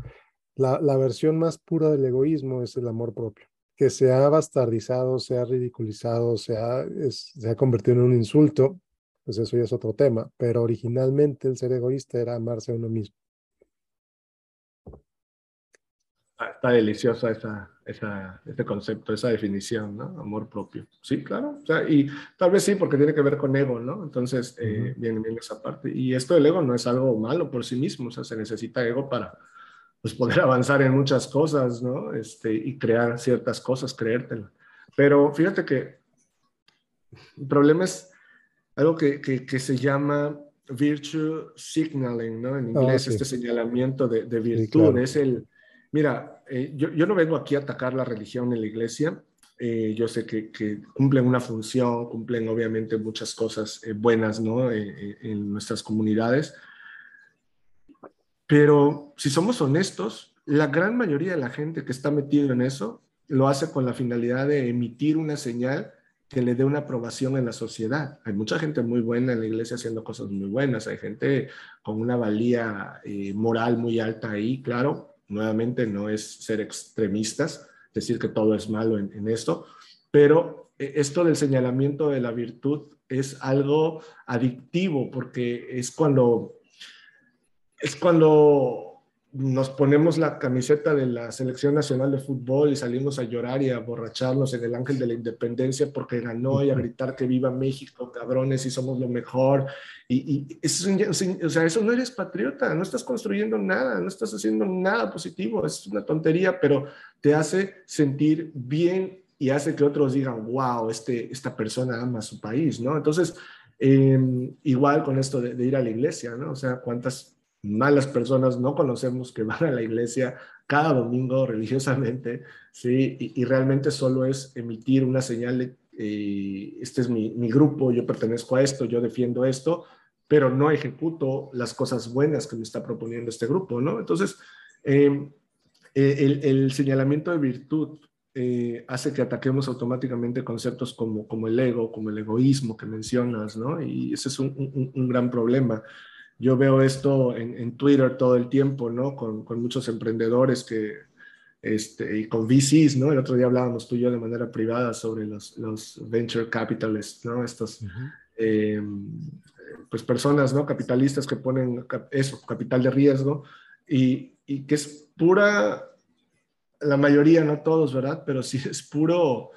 la, la versión más pura del egoísmo es el amor propio, que se ha bastardizado, se ha ridiculizado, se ha, se ha convertido en un insulto pues eso ya es otro tema, pero originalmente el ser egoísta era amarse a uno mismo. Ah, está deliciosa esa, esa, ese concepto, esa definición, ¿no? Amor propio. Sí, claro. O sea, y tal vez sí, porque tiene que ver con ego, ¿no? Entonces, eh, viene bien esa parte. Y esto del ego no es algo malo por sí mismo, o sea, se necesita ego para pues, poder avanzar en muchas cosas, ¿no? Este, y crear ciertas cosas, creértelo. Pero fíjate que el problema es algo que, que, se llama virtue signaling, ¿no? En ah, inglés, este señalamiento de, de virtud. Es el, mira, eh, yo, yo, no vengo aquí a atacar la religión en la iglesia. Eh, yo sé que, que, cumplen una función, cumplen obviamente muchas cosas eh, buenas, ¿no? en nuestras comunidades. Pero si somos honestos, la gran mayoría de la gente que está metido en eso lo hace con la finalidad de emitir una señal que le dé una aprobación en la sociedad. Hay mucha gente muy buena en la iglesia haciendo cosas muy buenas, hay gente con una valía eh, moral muy alta ahí, claro, nuevamente no es ser extremistas, decir que todo es malo en, esto, pero e, esto del señalamiento de la virtud es algo adictivo porque es cuando, es cuando nos ponemos la camiseta de la Selección Nacional de Fútbol y salimos a llorar y a borracharnos en el Ángel de la Independencia porque ganó y a gritar que viva México, cabrones, y somos lo mejor. Y, eso, o sea, eso no eres patriota, no estás construyendo nada, no estás haciendo nada positivo, es una tontería, pero te hace sentir bien y hace que otros digan, wow, este, esta persona ama su país, ¿no? Entonces, em, igual con esto de, de ir a la iglesia, ¿no? O sea, cuántas malas personas no conocemos que van a la iglesia cada domingo religiosamente, ¿sí? Y, realmente solo es emitir una señal eh, este es mi, grupo, yo pertenezco a esto, yo defiendo esto, pero no ejecuto las cosas buenas que me está proponiendo este grupo, ¿no? Entonces, em, eh, el, señalamiento de virtud eh, hace que ataquemos automáticamente conceptos como, como el ego, como el egoísmo que mencionas, ¿no? Y ese es un, un gran problema yo veo esto en, Twitter todo el tiempo, ¿no? Con, muchos emprendedores que, este, y con VCs, ¿no? El otro día hablábamos tú y yo de manera privada sobre los, los venture capitalists, ¿no? Estos, eh, pues personas, ¿no? Capitalistas que ponen eso, capital de riesgo, y, y que es pura, la mayoría, no todos, ¿verdad? Pero sí es puro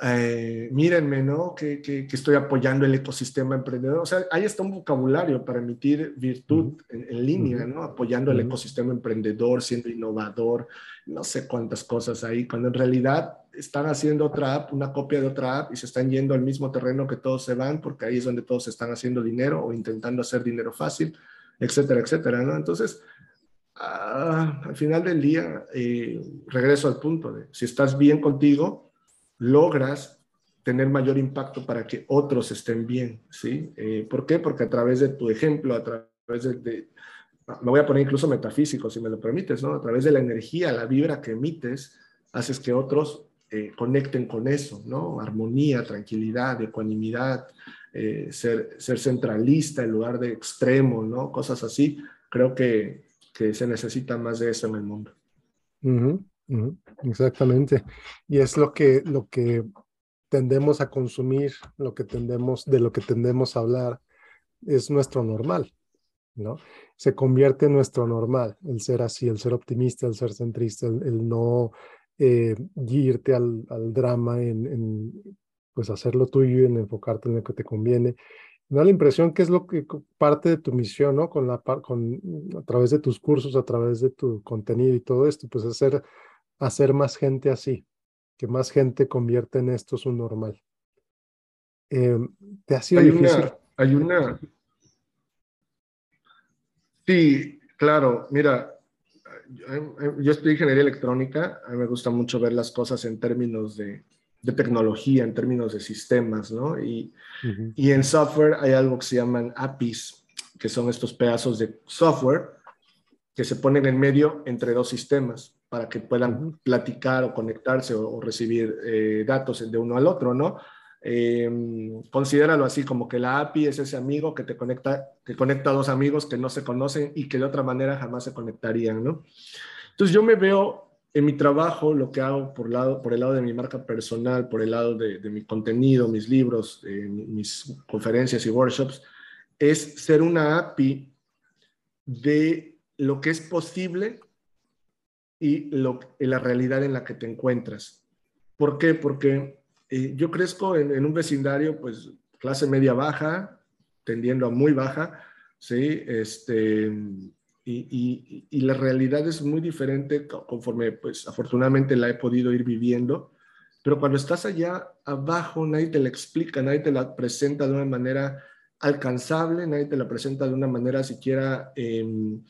eh, mírenme, ¿no? Que, que, estoy apoyando el ecosistema emprendedor. O sea, ahí está un vocabulario para emitir virtud en, línea, ¿no? Apoyando el ecosistema emprendedor, siendo innovador, no sé cuántas cosas ahí, cuando en realidad están haciendo otra app, una copia de otra app y se están yendo al mismo terreno que todos se van, porque ahí es donde todos están haciendo dinero o intentando hacer dinero fácil, etcétera, etcétera, ¿no? Entonces, ah, al final del día, eh, regreso al punto de si estás bien contigo, logras tener mayor impacto para que otros estén bien, ¿sí? Eh, ¿Por qué? Porque a través de tu ejemplo, a través de, me voy a poner incluso metafísico, si me lo permites, ¿no? A través de la energía, la vibra que emites, haces que otros eh, conecten con eso, ¿no? Armonía, tranquilidad, ecuanimidad, eh, ser, ser centralista en lugar de extremo, ¿no? Cosas así. Creo que, que se necesita más de eso en el mundo. Exactamente. Y es lo que, lo que tendemos a consumir, lo que tendemos, de lo que tendemos a hablar, es nuestro normal, ¿no? Se convierte en nuestro normal, el ser así, el ser optimista, el ser centrista, el, no eh, irte al, al drama, en, en, pues hacer lo tuyo, en enfocarte en lo que te conviene. Da la impresión que es lo que parte de tu misión, ¿no? Con la, con, a través de tus cursos, a través de tu contenido y todo esto, pues hacer hacer más gente así, que más gente convierta en esto su normal. Em, ¿Te ha sido hay difícil? Una, hay una... Sí, claro, mira, yo estoy en ingeniería electrónica, a mí me gusta mucho ver las cosas en términos de, tecnología, en términos de sistemas, ¿no? Y, y en software hay algo que se llaman APIs, que son estos pedazos de software que se ponen en medio entre dos sistemas para que puedan platicar o conectarse o, recibir eh, datos de uno al otro, ¿no? Eh, considéralo así como que la API es ese amigo que te conecta, que conecta a dos amigos que no se conocen y que de otra manera jamás se conectarían, ¿no? Entonces yo me veo en mi trabajo, lo que hago por, lado, por el lado de mi marca personal, por el lado de, mi contenido, mis libros, eh, mis conferencias y workshops, es ser una API de lo que es posible y la realidad en la que te encuentras. ¿Por qué? Porque eh, yo crezco en, un vecindario, pues, clase media baja, tendiendo a muy baja, ¿sí? Este, y, y, la realidad es muy diferente conforme, pues, afortunadamente la he podido ir viviendo. Pero cuando estás allá abajo, nadie te la explica, nadie te la presenta de una manera alcanzable, nadie te la presenta de una manera siquiera em,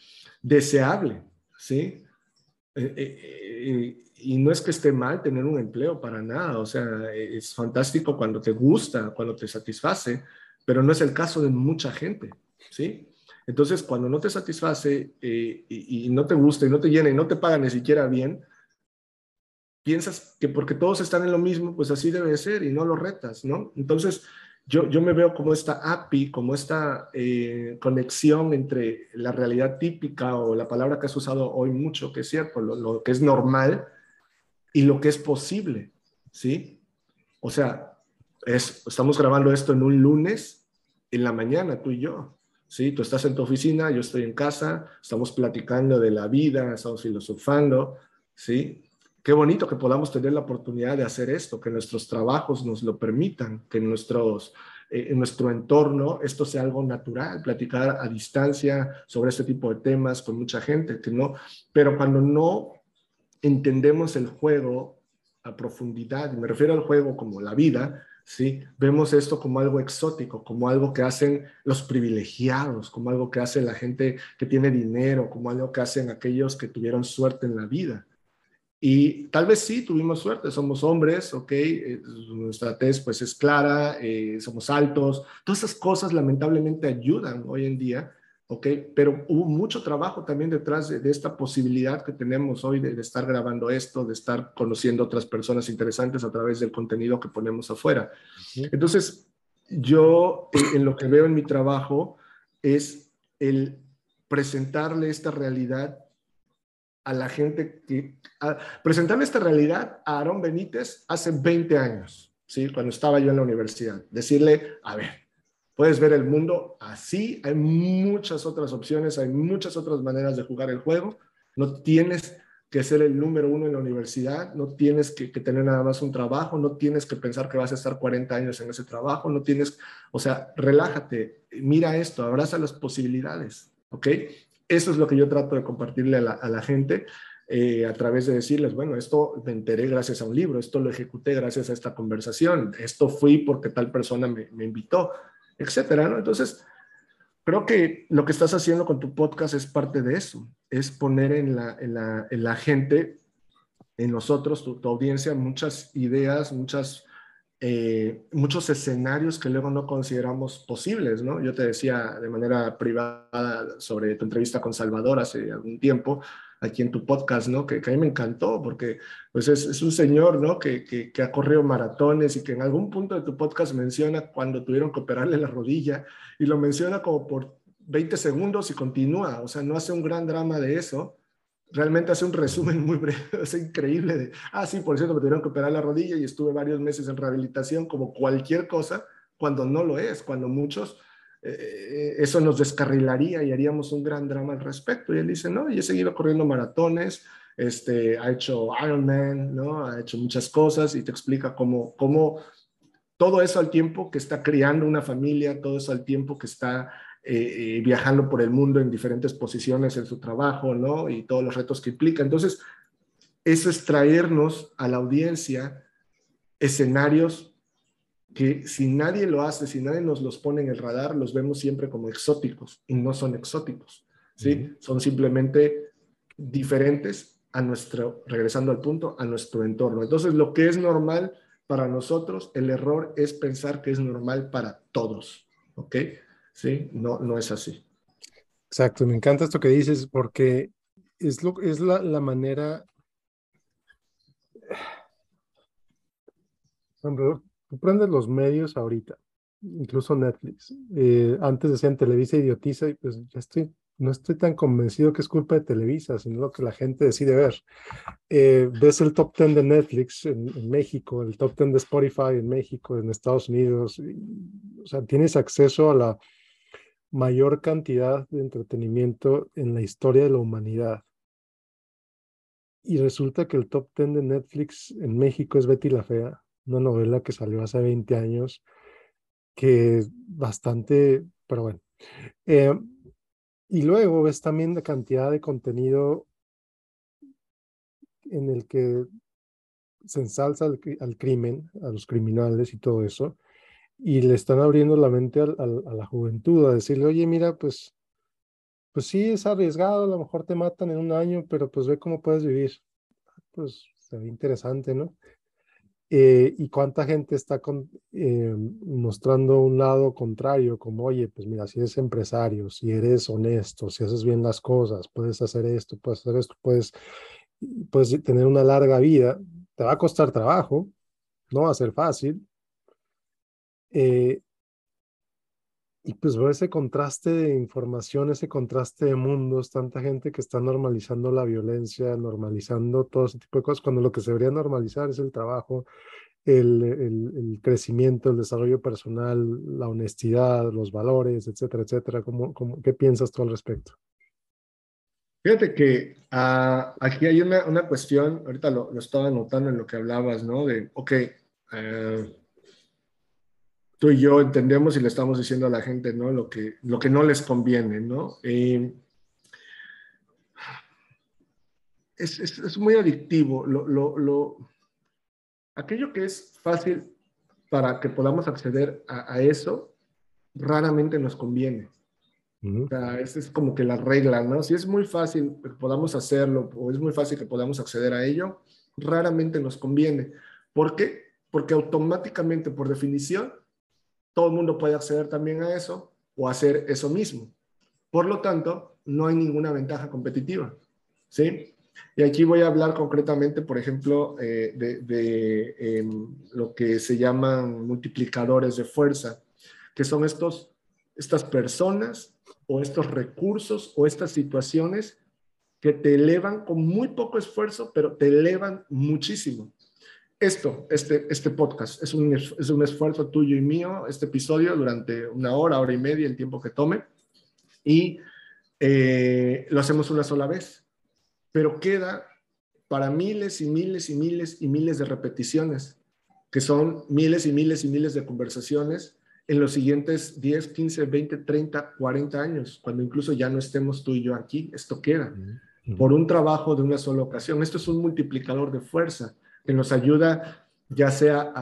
deseable, ¿sí? Eh, eh, eh, y no es que esté mal tener un empleo para nada, o sea, es fantástico cuando te gusta, cuando te satisface, pero no es el caso de mucha gente, ¿sí? Entonces, cuando no te satisface y, no te gusta y no te llena y no te paga ni siquiera bien, piensas que porque todos están en lo mismo, pues así debe ser y no lo retas, ¿no? Entonces, yo, me veo como esta API, como esta eh, conexión entre la realidad típica o la palabra que has usado hoy mucho, que es cierto, lo, que es normal y lo que es posible, ¿sí? O sea, es, estamos grabando esto en un lunes en la mañana, tú y yo. ¿sí? Tú estás en tu oficina, yo estoy en casa, estamos platicando de la vida, estamos filosofando, ¿sí? Qué bonito que podamos tener la oportunidad de hacer esto, que nuestros trabajos nos lo permitan, que en, nuestros, eh, en nuestro entorno esto sea algo natural, platicar a distancia sobre este tipo de temas con mucha gente, que no, pero cuando no entendemos el juego a profundidad, y me refiero al juego como la vida, ¿sí? Vemos esto como algo exótico, como algo que hacen los privilegiados, como algo que hace la gente que tiene dinero, como algo que hacen aquellos que tuvieron suerte en la vida. Y tal vez sí tuvimos suerte, somos hombres, ¿ok? Eh, nuestra tez pues es clara, eh, somos altos, todas esas cosas lamentablemente ayudan hoy en día ¿ok? Pero hubo mucho trabajo también detrás de, esta posibilidad que tenemos hoy de, estar grabando esto, de estar conociendo otras personas interesantes a través del contenido que ponemos afuera. Entonces, yo eh, en lo que veo en mi trabajo es el presentarle esta realidad a la gente que... presentarle esta realidad a Aarón Benítez hace 20 años, ¿sí? Cuando estaba yo en la universidad. Decirle, a ver, Puedes ver el mundo así, hay muchas otras opciones, hay muchas otras maneras de jugar el juego. No tienes que ser el número uno en la universidad, no tienes que, tener nada más un trabajo, no tienes que pensar que vas a estar 40 años en ese trabajo, no tienes, o sea, relájate, mira esto, abraza las posibilidades, ¿ok? Eso es lo que yo trato de compartirle a la, gente eh, a través de decirles, bueno, esto me enteré gracias a un libro, esto lo ejecuté gracias a esta conversación, esto fui porque tal persona me, invitó etcétera. Entonces, creo que lo que estás haciendo con tu podcast es parte de eso, es poner en la, en la, en la gente, en nosotros, tu, audiencia, muchas ideas, muchas, eh, muchos escenarios que luego no consideramos posibles, ¿no? Yo te decía de manera privada sobre tu entrevista con Salvador hace algún tiempo, aquí en tu podcast, ¿no? Que, que a mí me encantó porque pues es, un señor, ¿no? Que, que, que, ha corrido maratones y que en algún punto de tu podcast menciona cuando tuvieron que operarle la rodilla y lo menciona como por 20 segundos y continúa, o sea, no hace un gran drama de eso, realmente hace un resumen muy breve, es increíble de, ah, sí, por cierto, me tuvieron que operar la rodilla y estuve varios meses en rehabilitación como cualquier cosa, cuando no lo es, cuando muchos eh, eso nos descarrilaría y haríamos un gran drama al respecto. Y él dice, no, y he seguido corriendo maratones, este, ha hecho Ironman, ¿no? Ha hecho muchas cosas y te explica cómo, cómo todo eso al tiempo que está criando una familia, todo eso al tiempo que está eh, viajando por el mundo en diferentes posiciones en su trabajo, ¿no? Y todos los retos que implica. Entonces, eso es traernos a la audiencia escenarios que si nadie lo hace, si nadie nos los pone en el radar, los vemos siempre como exóticos y no son exóticos, ¿sí? Son simplemente diferentes a nuestro, regresando al punto, a nuestro entorno. Entonces, lo que es normal para nosotros, el error es pensar que es normal para todos, ¿ok? Sí, no, no es así. Exacto, me encanta esto que dices porque es, lo, es la, la manera... Tú prendes los medios ahorita, incluso Netflix. Eh, antes decían Televisa idiotiza y pues ya estoy, no estoy tan convencido que es culpa de Televisa, sino lo que la gente decide ver. Eh, ves el top 10 de Netflix en, México, el top 10 de Spotify en México, en Estados Unidos. o sea, tienes acceso a la mayor cantidad de entretenimiento en la historia de la humanidad. Y resulta que el top 10 de Netflix en México es Betty la Fea una novela que salió hace 20 años, que es bastante, pero bueno. Eh, y luego ves también la cantidad de contenido en el que se ensalza al, crimen, a los criminales y todo eso, y le están abriendo la mente a la juventud, a decirle, oye, mira, pues, pues sí, es arriesgado, a lo mejor te matan en un año, pero pues ve cómo puedes vivir. Pues se ve interesante, ¿no? Eh, y cuánta gente está eh, mostrando un lado contrario, como, oye, pues mira, si eres empresario, si eres honesto, si haces bien las cosas, puedes hacer esto, puedes hacer esto, puedes, puedes tener una larga vida, te va a costar trabajo, no va a ser fácil. Eh, y pues ver ese contraste de información, ese contraste de mundos, tanta gente que está normalizando la violencia, normalizando todo ese tipo de cosas, cuando lo que se debería normalizar es el trabajo, el, crecimiento, el desarrollo personal, la honestidad, los valores, etcétera, etcétera. ¿Cómo, cómo, qué piensas tú al respecto? Fíjate que ah, aquí hay una, una, cuestión, ahorita lo, lo, estaba notando en lo que hablabas, ¿no? De, ok, eh, tú y yo entendemos y le estamos diciendo a la gente, ¿no? Lo que, lo que no les conviene, ¿no? es, es, es, muy adictivo. Lo, lo, lo, aquello que es fácil para que podamos acceder a, a eso, raramente nos conviene. O sea, esa es como que la regla, ¿no? Si es muy fácil que podamos hacerlo o es muy fácil que podamos acceder a ello, raramente nos conviene. ¿Por qué? Porque automáticamente, por definición, todo el mundo puede acceder también a eso o hacer eso mismo. Por lo tanto, no hay ninguna ventaja competitiva, ¿sí? Y aquí voy a hablar concretamente, por ejemplo, eh, de, em, lo que se llaman multiplicadores de fuerza, que son estos, estas personas o estos recursos o estas situaciones que te elevan con muy poco esfuerzo, pero te elevan muchísimo. Esto, este, este podcast, es un, es un esfuerzo tuyo y mío, este episodio durante una hora, hora y media, el tiempo que tome, y eh, lo hacemos una sola vez, pero queda para miles y miles y miles y miles de repeticiones, que son miles y miles y miles de conversaciones en los siguientes 10, 15, 20, 30, 40 años, cuando incluso ya no estemos tú y yo aquí, esto queda. Por un trabajo de una sola ocasión. Esto es un multiplicador de fuerza que nos ayuda ya sea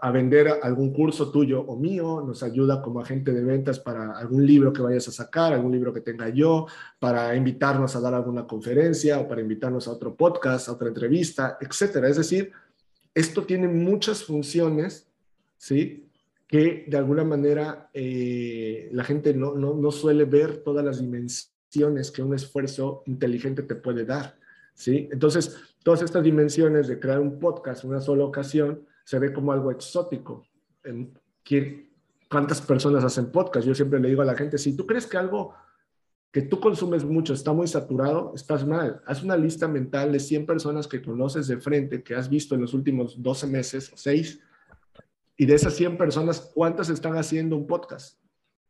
a, vender algún curso tuyo o mío, nos ayuda como agente de ventas para algún libro que vayas a sacar, algún libro que tenga yo, para invitarnos a dar alguna conferencia o para invitarnos a otro podcast, a otra entrevista, etcétera. Es decir, esto tiene muchas funciones, ¿sí? que de alguna manera eh, la gente no, no, no, suele ver todas las dimensiones que un esfuerzo inteligente te puede dar. ¿sí? Entonces, todas estas dimensiones de crear un podcast en una sola ocasión se ve como algo exótico. ¿Cuántas personas hacen podcast? Yo siempre le digo a la gente, si tú crees que algo que tú consumes mucho está muy saturado, estás mal. Haz una lista mental de 100 personas que conoces de frente, que has visto en los últimos 12 meses, 6, y de esas 100 personas, ¿cuántas están haciendo un podcast?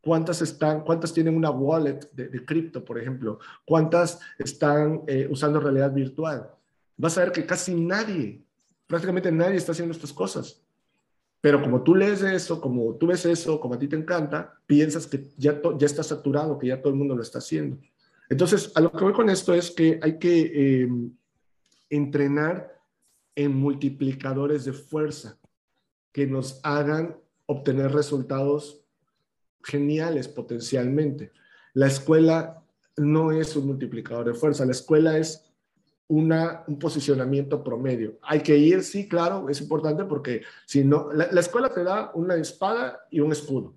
¿Cuántas, están, cuántas tienen una wallet de, cripto, por ejemplo? ¿Cuántas están eh, usando realidad virtual? Vas a ver que casi nadie, prácticamente nadie está haciendo estas cosas. Pero como tú lees eso, como tú ves eso, como a ti te encanta, piensas que ya, ya está saturado, que ya todo el mundo lo está haciendo. Entonces, a lo que voy con esto es que hay que eh, entrenar en multiplicadores de fuerza que nos hagan obtener resultados geniales potencialmente. La escuela no es un multiplicador de fuerza, la escuela es una, un posicionamiento promedio. Hay que ir, sí, claro, es importante porque si no, la, escuela te da una espada y un escudo.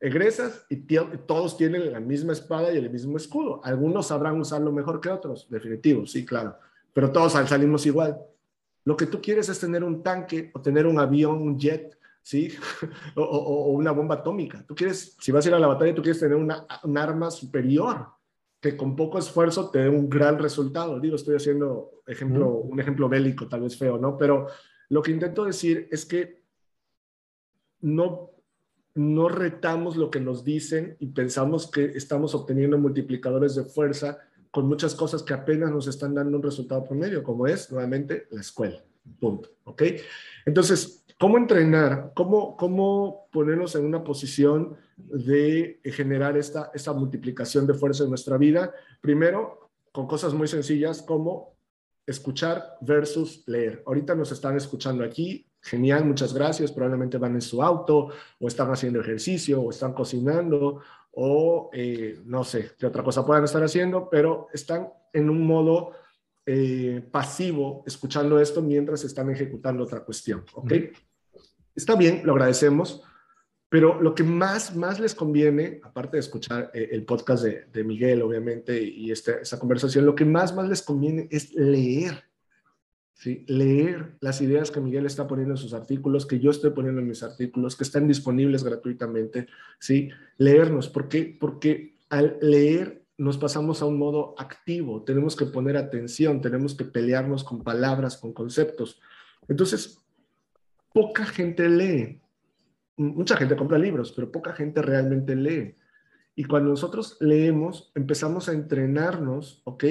Egresas y todos tienen la misma espada y el mismo escudo. Algunos sabrán usarlo mejor que otros, definitivo, sí, claro, pero todos salimos igual. Lo que tú quieres es tener un tanque o tener un avión, un jet, ¿sí? o, una bomba atómica. Tú quieres, si vas a ir a la batalla, tú quieres tener una, un arma superior que con poco esfuerzo te dé un gran resultado. Digo, estoy haciendo ejemplo, un ejemplo bélico, tal vez feo, ¿no? Pero lo que intento decir es que no, no retamos lo que nos dicen y pensamos que estamos obteniendo multiplicadores de fuerza con muchas cosas que apenas nos están dando un resultado promedio, como es nuevamente la escuela. Punto. ¿Ok? Entonces, ¿cómo entrenar? ¿Cómo, cómo ponernos en una posición de generar esta, esta multiplicación de fuerza en nuestra vida? Primero, con cosas muy sencillas como escuchar versus leer. Ahorita nos están escuchando aquí, genial, muchas gracias. Probablemente van en su auto o están haciendo ejercicio o están cocinando o eh, no sé qué otra cosa puedan estar haciendo, pero están en un modo eh, pasivo escuchando esto mientras están ejecutando otra cuestión. ¿Ok? Está bien, lo agradecemos, pero lo que más, más les conviene, aparte de escuchar eh, el podcast de, Miguel, obviamente, y este, esta conversación, lo que más, más les conviene es leer leer las ideas que Miguel está poniendo en sus artículos, que yo estoy poniendo en mis artículos, que están disponibles gratuitamente, ¿sí? leernos. ¿Por qué? Porque al leer nos pasamos a un modo activo, tenemos que poner atención, tenemos que pelearnos con palabras, con conceptos. Entonces, poca gente lee. Mucha gente compra libros, pero poca gente realmente lee. Y cuando nosotros leemos, empezamos a entrenarnos, ¿ok?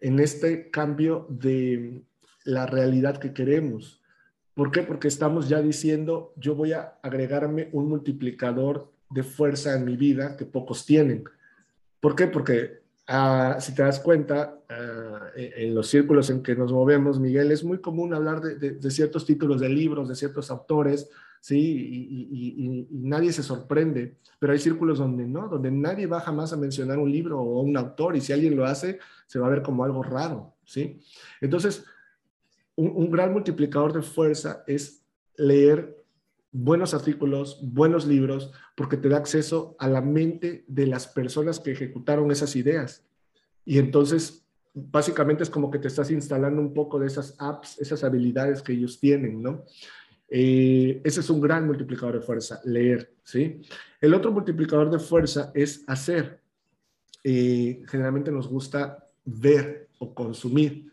En este cambio de la realidad que queremos. ¿Por qué? Porque estamos ya diciendo, yo voy a agregarme un multiplicador de fuerza en mi vida que pocos tienen. ¿Por qué? Porque ah, si te das cuenta, ah, en los círculos en que nos movemos, Miguel, es muy común hablar de, ciertos títulos de libros, de ciertos autores, ¿sí? Y, nadie se sorprende, pero hay círculos donde no, donde nadie va jamás a mencionar un libro o un autor y si alguien lo hace, se va a ver como algo raro, ¿sí? Entonces, un, gran multiplicador de fuerza es leer buenos artículos, buenos libros, porque te da acceso a la mente de las personas que ejecutaron esas ideas. Y entonces, básicamente es como que te estás instalando un poco de esas apps, esas habilidades que ellos tienen, ¿no? Eh, ese es un gran multiplicador de fuerza, leer, ¿sí? El otro multiplicador de fuerza es hacer. Eh, generalmente nos gusta ver o consumir.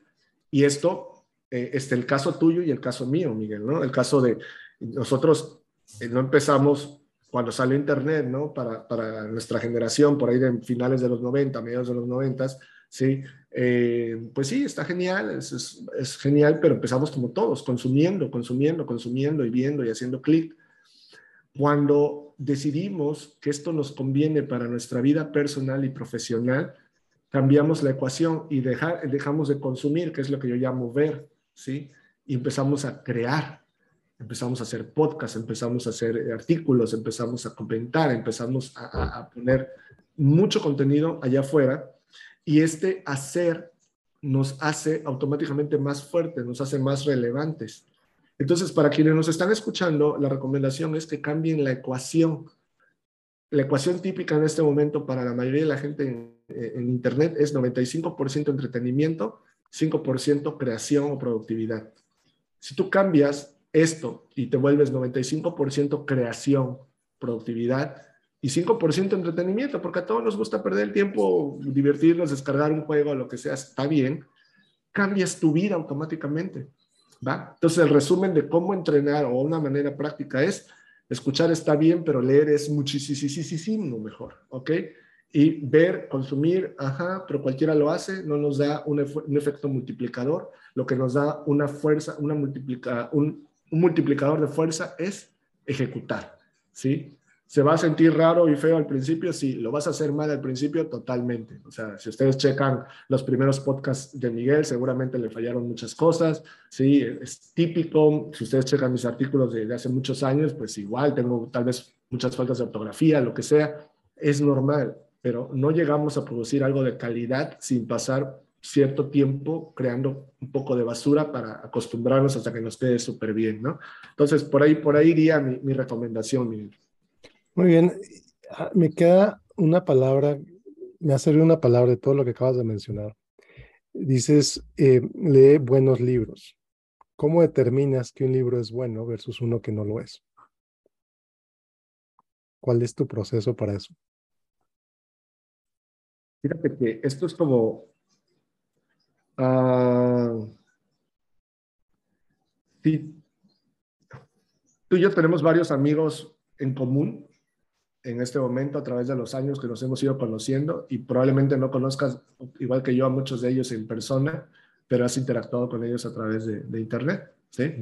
Y esto eh, este, el caso tuyo y el caso mío, Miguel, ¿no? El caso de nosotros eh, no empezamos cuando salió Internet, ¿no? Para, nuestra generación, por ahí de finales de los 90, mediados de los 90, ¿sí? Eh, pues sí, está genial, es, genial, pero empezamos como todos, consumiendo, consumiendo, consumiendo y viendo y haciendo clic. Cuando decidimos que esto nos conviene para nuestra vida personal y profesional, cambiamos la ecuación y dejamos de consumir, que es lo que yo llamo ver, ¿sí? Y empezamos a crear, empezamos a hacer podcasts, empezamos a hacer artículos, empezamos a comentar, empezamos a, poner mucho contenido allá afuera y este hacer nos hace automáticamente más fuertes, nos hace más relevantes. Entonces, para quienes nos están escuchando, la recomendación es que cambien la ecuación. La ecuación típica en este momento para la mayoría de la gente en, en Internet es 95% entretenimiento 5% creación o productividad. Si tú cambias esto y te vuelves 95% creación, productividad y 5% entretenimiento, porque a todos nos gusta perder el tiempo, divertirnos, descargar un juego, lo que sea, está bien, cambias tu vida automáticamente. ¿va? Entonces, el resumen de cómo entrenar o una manera práctica es, escuchar está bien, pero leer es muchísimo mejor, ¿ok? y ver, consumir, ajá, pero cualquiera lo hace, no nos da un, efecto multiplicador. Lo que nos da una fuerza, una multiplica, un, un, multiplicador de fuerza es ejecutar, ¿sí? ¿Se va a sentir raro y feo al principio? Sí, lo vas a hacer mal al principio totalmente. O sea, si ustedes checan los primeros podcasts de Miguel, seguramente le fallaron muchas cosas, ¿sí? Es típico. Si ustedes checan mis artículos de, hace muchos años, pues igual tengo tal vez muchas faltas de ortografía, lo que sea. Es normal pero no llegamos a producir algo de calidad sin pasar cierto tiempo creando un poco de basura para acostumbrarnos hasta que nos quede súper bien, ¿no? Entonces, por ahí, por ahí iría mi, mi recomendación, Muy bien. Ah, me queda una palabra, me ha servido una palabra de todo lo que acabas de mencionar. Dices, eh, lee buenos libros. ¿Cómo determinas que un libro es bueno versus uno que no lo es? ¿Cuál es tu proceso para eso? Fíjate que esto es como... Uh, sí, tú y yo tenemos varios amigos en común en este momento a través de los años que nos hemos ido conociendo y probablemente no conozcas igual que yo a muchos de ellos en persona, pero has interactuado con ellos a través de, de Internet. ¿sí?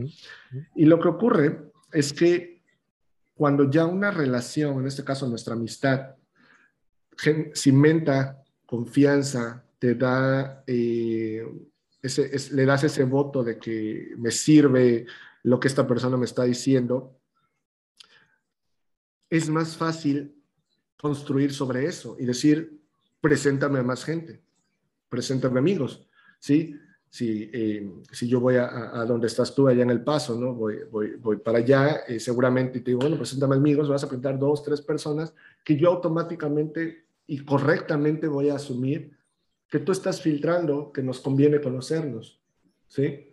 Y lo que ocurre es que cuando ya una relación, en este caso nuestra amistad, cimenta confianza, te da, eh, ese, le das ese voto de que me sirve lo que esta persona me está diciendo, es más fácil construir sobre eso y decir, preséntame a más gente, preséntame amigos, ¿sí? Si, eh, si yo voy a, donde estás tú, allá en El Paso, ¿no? Voy, voy, voy para allá, eh, seguramente te digo, bueno, preséntame amigos, vas a presentar dos, tres personas que yo automáticamente y correctamente voy a asumir que tú estás filtrando que nos conviene conocernos, ¿sí?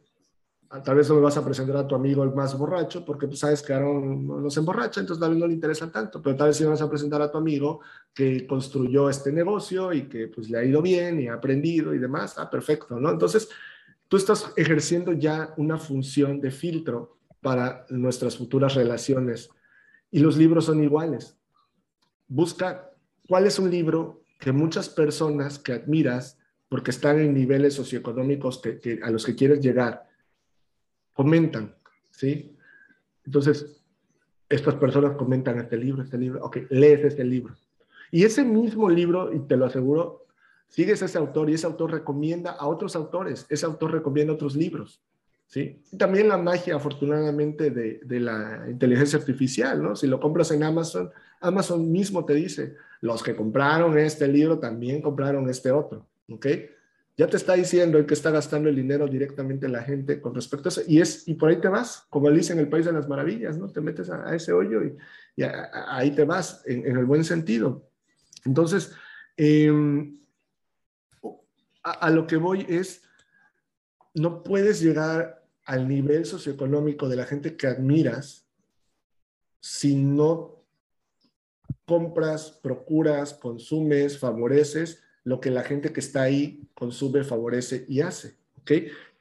Ah, tal vez no me vas a presentar a tu amigo el más borracho porque tú sabes que Aaron no se emborracha, entonces tal vez no le interesa tanto, pero tal vez sí vas a presentar a tu amigo que construyó este negocio y que pues le ha ido bien y ha aprendido y demás, ah, perfecto, ¿no? Entonces, tú estás ejerciendo ya una función de filtro para nuestras futuras relaciones. Y los libros son iguales. Busca cuál es un libro que muchas personas que admiras, porque están en niveles socioeconómicos que, a los que quieres llegar, comentan, ¿sí? Entonces, estas personas comentan este libro, este libro, ok, lees este libro. Y ese mismo libro, y te lo aseguro, sigues a ese autor y ese autor recomienda a otros autores, ese autor recomienda otros libros. ¿sí? también la magia, afortunadamente, de, de, la inteligencia artificial, ¿no? Si lo compras en Amazon, Amazon mismo te dice, los que compraron este libro también compraron este otro, ¿ok? Ya te está diciendo el que está gastando el dinero directamente la gente con respecto a eso. Y, es, y por ahí te vas, como dice en el País de las Maravillas, ¿no? Te metes a, ese hoyo y, ahí te vas, en, el buen sentido. Entonces, em, a, lo que voy es, no puedes llegar al nivel socioeconómico de la gente que admiras si no compras, procuras, consumes, favoreces lo que la gente que está ahí consume, favorece y hace. ¿ok?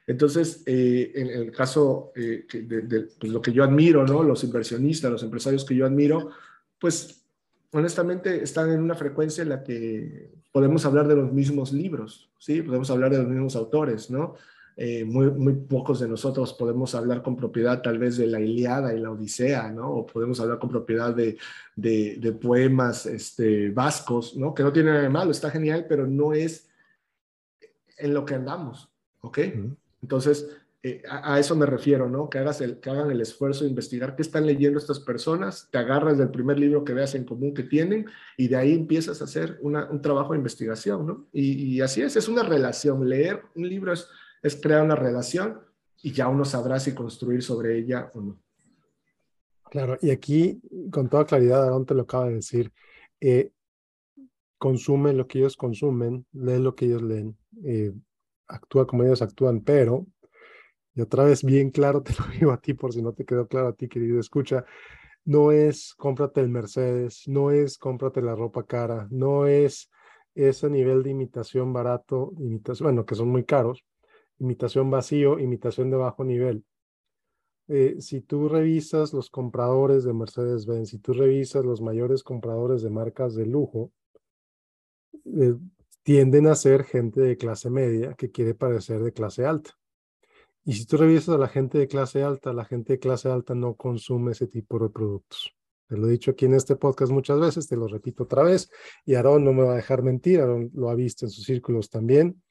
Entonces, eh, en el caso eh, de, pues, lo que yo admiro, ¿no? los inversionistas, los empresarios que yo admiro, pues honestamente están en una frecuencia en la que podemos hablar de los mismos libros, ¿sí? Podemos hablar de los mismos autores, ¿no? Eh, muy, muy pocos de nosotros podemos hablar con propiedad tal vez de la Iliada y la Odisea, ¿no? O podemos hablar con propiedad de, de, poemas este, vascos, ¿no? Que no tiene nada de malo, está genial, pero no es en lo que andamos, ¿ok? Entonces, eh, a, eso me refiero, ¿no? Que, hagas el, que hagan el esfuerzo de investigar qué están leyendo estas personas, te agarras del primer libro que veas en común que tienen y de ahí empiezas a hacer un trabajo de investigación, ¿no? Y, así es, es una relación. Leer un libro es, es, crear una relación y ya uno sabrá si construir sobre ella o no. Claro, y aquí con toda claridad, Aaron te lo acaba de decir, eh, consume lo que ellos consumen, lee lo que ellos leen, eh, actúa como ellos actúan, pero y otra vez, bien claro, te lo digo a ti por si no te quedó claro a ti, querido escucha, no es cómprate el Mercedes, no es cómprate la ropa cara, no es ese nivel de imitación barato, imitación, bueno, que son muy caros, imitación vacío, imitación de bajo nivel. Eh, si tú revisas los compradores de Mercedes-Benz, si tú revisas los mayores compradores de marcas de lujo, eh, tienden a ser gente de clase media que quiere parecer de clase alta. Y si tú revisas a la gente de clase alta, la gente de clase alta no consume ese tipo de productos. Te lo he dicho aquí en este podcast muchas veces, te lo repito otra vez, y Aaron no me va a dejar mentir, Aaron lo ha visto en sus círculos también.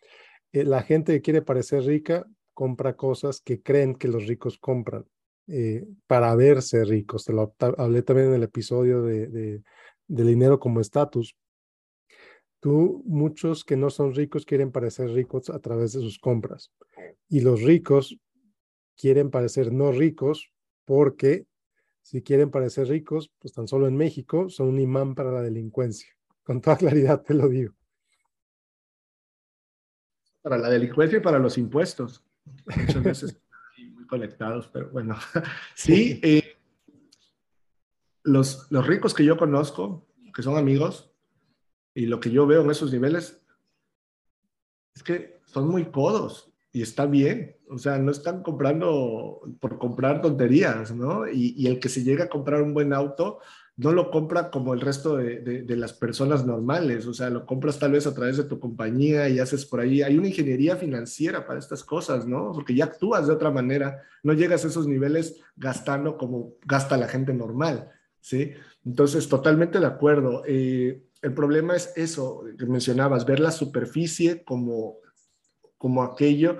Eh, la gente que quiere parecer rica compra cosas que creen que los ricos compran eh, para verse ricos. Te lo hablé también en el episodio de, de, dinero como estatus. Tú, muchos que no son ricos quieren parecer ricos a través de sus compras. Y los ricos quieren parecer no ricos porque si quieren parecer ricos, pues tan solo en México son un imán para la delincuencia. Con toda claridad te lo digo. Para la delincuencia y para los impuestos. Muchas veces muy conectados, pero bueno. Sí, eh, los, los ricos que yo conozco, que son amigos, y lo que yo veo en esos niveles es que son muy codos y está bien. O sea, no están comprando por comprar tonterías, ¿no? Y, el que se llega a comprar un buen auto no lo compra como el resto de, de, las personas normales. O sea, lo compras tal vez a través de tu compañía y haces por ahí. Hay una ingeniería financiera para estas cosas, ¿no? Porque ya actúas de otra manera. No llegas a esos niveles gastando como gasta la gente normal, ¿sí? Entonces, totalmente de acuerdo. Eh, el problema es eso que mencionabas, ver la superficie como, como aquello.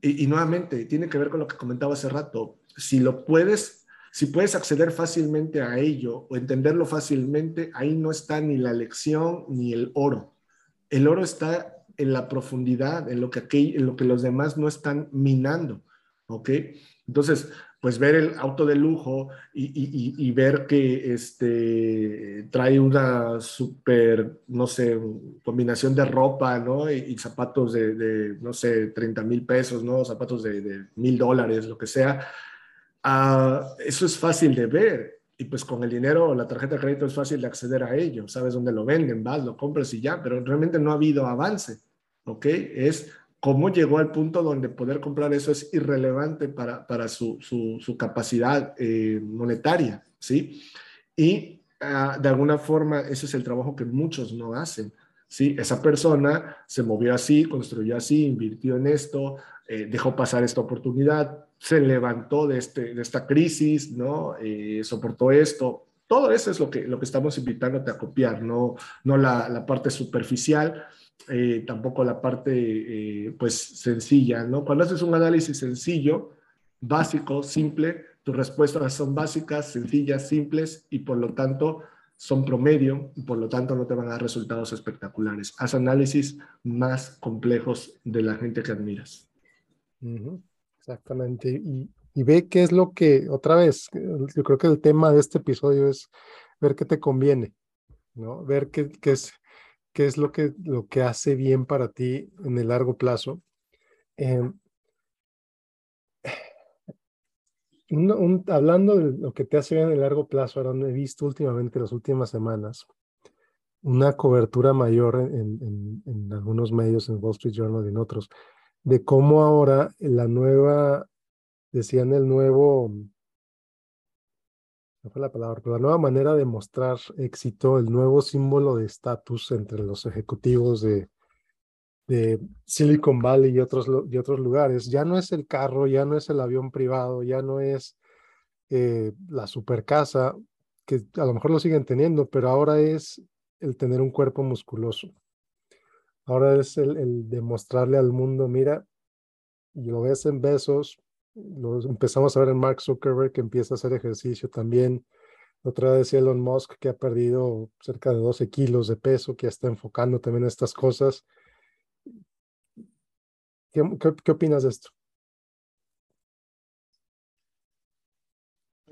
Y, nuevamente, tiene que ver con lo que comentaba hace rato. Si lo puedes, si puedes acceder fácilmente a ello o entenderlo fácilmente, ahí no está ni la lección ni el oro. El oro está en la profundidad, en lo que, en lo que los demás no están minando. ¿Ok? Entonces, pues ver el auto de lujo y, ver que este, trae una super, no sé, combinación de ropa, ¿no? Y, zapatos de, no sé, 30 mil pesos, ¿no? Zapatos de mil dólares, lo que sea. Ah, eso es fácil de ver. Y pues con el dinero, la tarjeta de crédito es fácil de acceder a ello. Sabes dónde lo venden, vas, lo compras y ya, pero realmente no ha habido avance, ¿ok? Es cómo llegó al punto donde poder comprar eso es irrelevante para, para su, su, capacidad eh, monetaria, ¿sí? Y ah, de alguna forma ese es el trabajo que muchos no hacen. ¿Sí? Esa persona se movió así, construyó así, invirtió en esto, eh, dejó pasar esta oportunidad, se levantó de, este, de esta crisis, ¿no? Eh, soportó esto. Todo eso es lo que, lo que estamos invitándote a copiar, no, no la, parte superficial, eh, tampoco la parte pues sencilla, ¿no? Cuando haces un análisis sencillo, básico, simple, tus respuestas son básicas, sencillas, simples y por lo tanto son promedio y por lo tanto no te van a dar resultados espectaculares. Haz análisis más complejos de la gente que admiras. Exactamente. Y, ve qué es lo que, otra vez, yo creo que el tema de este episodio es ver qué te conviene, ¿no? Ver qué, qué es, qué es lo, que, lo que hace bien para ti en el largo plazo. Hablando de lo que te hace bien en el largo plazo, ahora he visto últimamente, las últimas semanas, una cobertura mayor en, en, algunos medios, en Wall Street Journal y en otros, de cómo ahora la nueva, decían el nuevo, no fue la palabra, pero la nueva manera de mostrar éxito, el nuevo símbolo de estatus entre los ejecutivos de, de Silicon Valley y otros, otros lugares. Ya no es el carro, ya no es el avión privado, ya no es eh, la super casa, que a lo mejor lo siguen teniendo, pero ahora es el tener un cuerpo musculoso. Ahora es el, demostrarle al mundo, mira, y lo ves en besos, lo empezamos a ver en Mark Zuckerberg que empieza a hacer ejercicio también. Otra vez Elon Musk que ha perdido cerca de 12 kilos de peso, que está enfocando también en estas cosas. ¿Qué, opinas de esto?